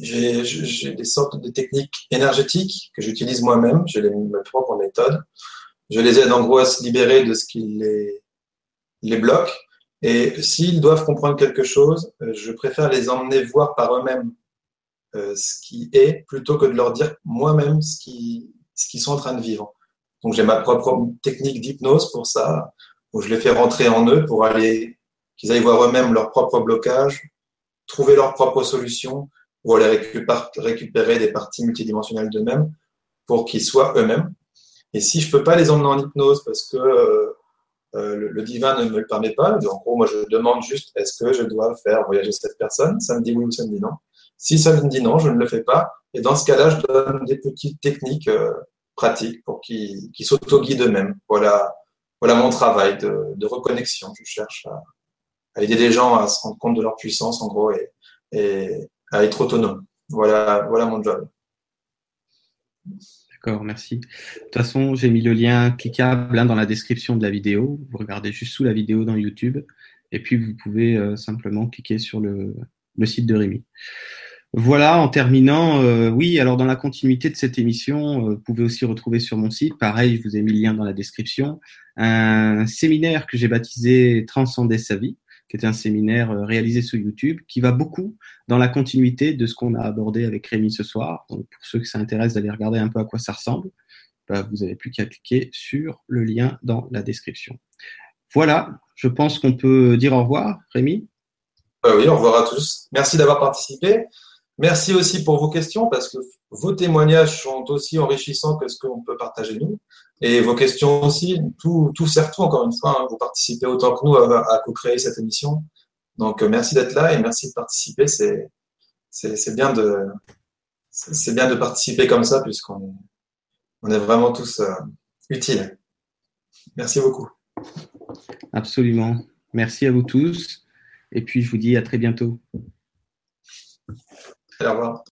j'ai des sortes de techniques énergétiques que j'utilise moi-même. J'ai mes propres méthodes. Je les aide en gros à se libérer de ce qui les, les bloque. Et s'ils doivent comprendre quelque chose, euh, je préfère les emmener voir par eux-mêmes euh, ce qui est plutôt que de leur dire moi-même ce qu'ils ce qu'ils sont en train de vivre. Donc j'ai ma propre technique d'hypnose pour ça, où je les fais rentrer en eux pour aller qu'ils aillent voir eux-mêmes leur propre blocage, trouver leur propre solution, ou aller récupérer des parties multidimensionnelles d'eux-mêmes pour qu'ils soient eux-mêmes. Et si je peux pas les emmener en hypnose parce que euh, euh, le, divin ne me le permet pas, en gros, moi je demande juste est-ce que je dois faire voyager cette personne? Ça me dit oui ou ça me dit non. Si ça me dit non, je ne le fais pas. Et dans ce cas-là, je donne des petites techniques euh, pratiques pour qu'ils qu s'auto-guident eux-mêmes. Voilà, voilà mon travail de, reconnexion. Je cherche à, aider les gens à se rendre compte de leur puissance, en gros, et, à être autonome. Voilà, voilà mon job. D'accord, merci. De toute façon, j'ai mis le lien cliquable dans la description de la vidéo. Vous regardez juste sous la vidéo dans YouTube. Et puis, vous pouvez euh, simplement cliquer sur le, site de Rémi. Voilà, en terminant, euh, oui, alors dans la continuité de cette émission, euh, vous pouvez aussi retrouver sur mon site, pareil, je vous ai mis le lien dans la description, un séminaire que j'ai baptisé Transcender sa vie, qui est un séminaire euh, réalisé sur YouTube, qui va beaucoup dans la continuité de ce qu'on a abordé avec Rémi ce soir. Donc, pour ceux que ça intéresse d'aller regarder un peu à quoi ça ressemble, bah, vous n'avez plus qu'à cliquer sur le lien dans la description. Voilà, je pense qu'on peut dire au revoir, Rémi. Euh, oui, au revoir à tous. Merci d'avoir participé. Merci aussi pour vos questions parce que vos témoignages sont aussi enrichissants que ce qu'on peut partager nous. Et vos questions aussi, tout, sert tout, encore une fois. Hein. vous participez autant que nous à, co-créer cette émission. Donc, euh, merci d'être là et merci de participer. C'est, bien de, participer comme ça puisqu'on est, on est vraiment tous euh, utiles. Merci beaucoup. Absolument. Merci à vous tous. Et puis, je vous dis à très bientôt. Au revoir.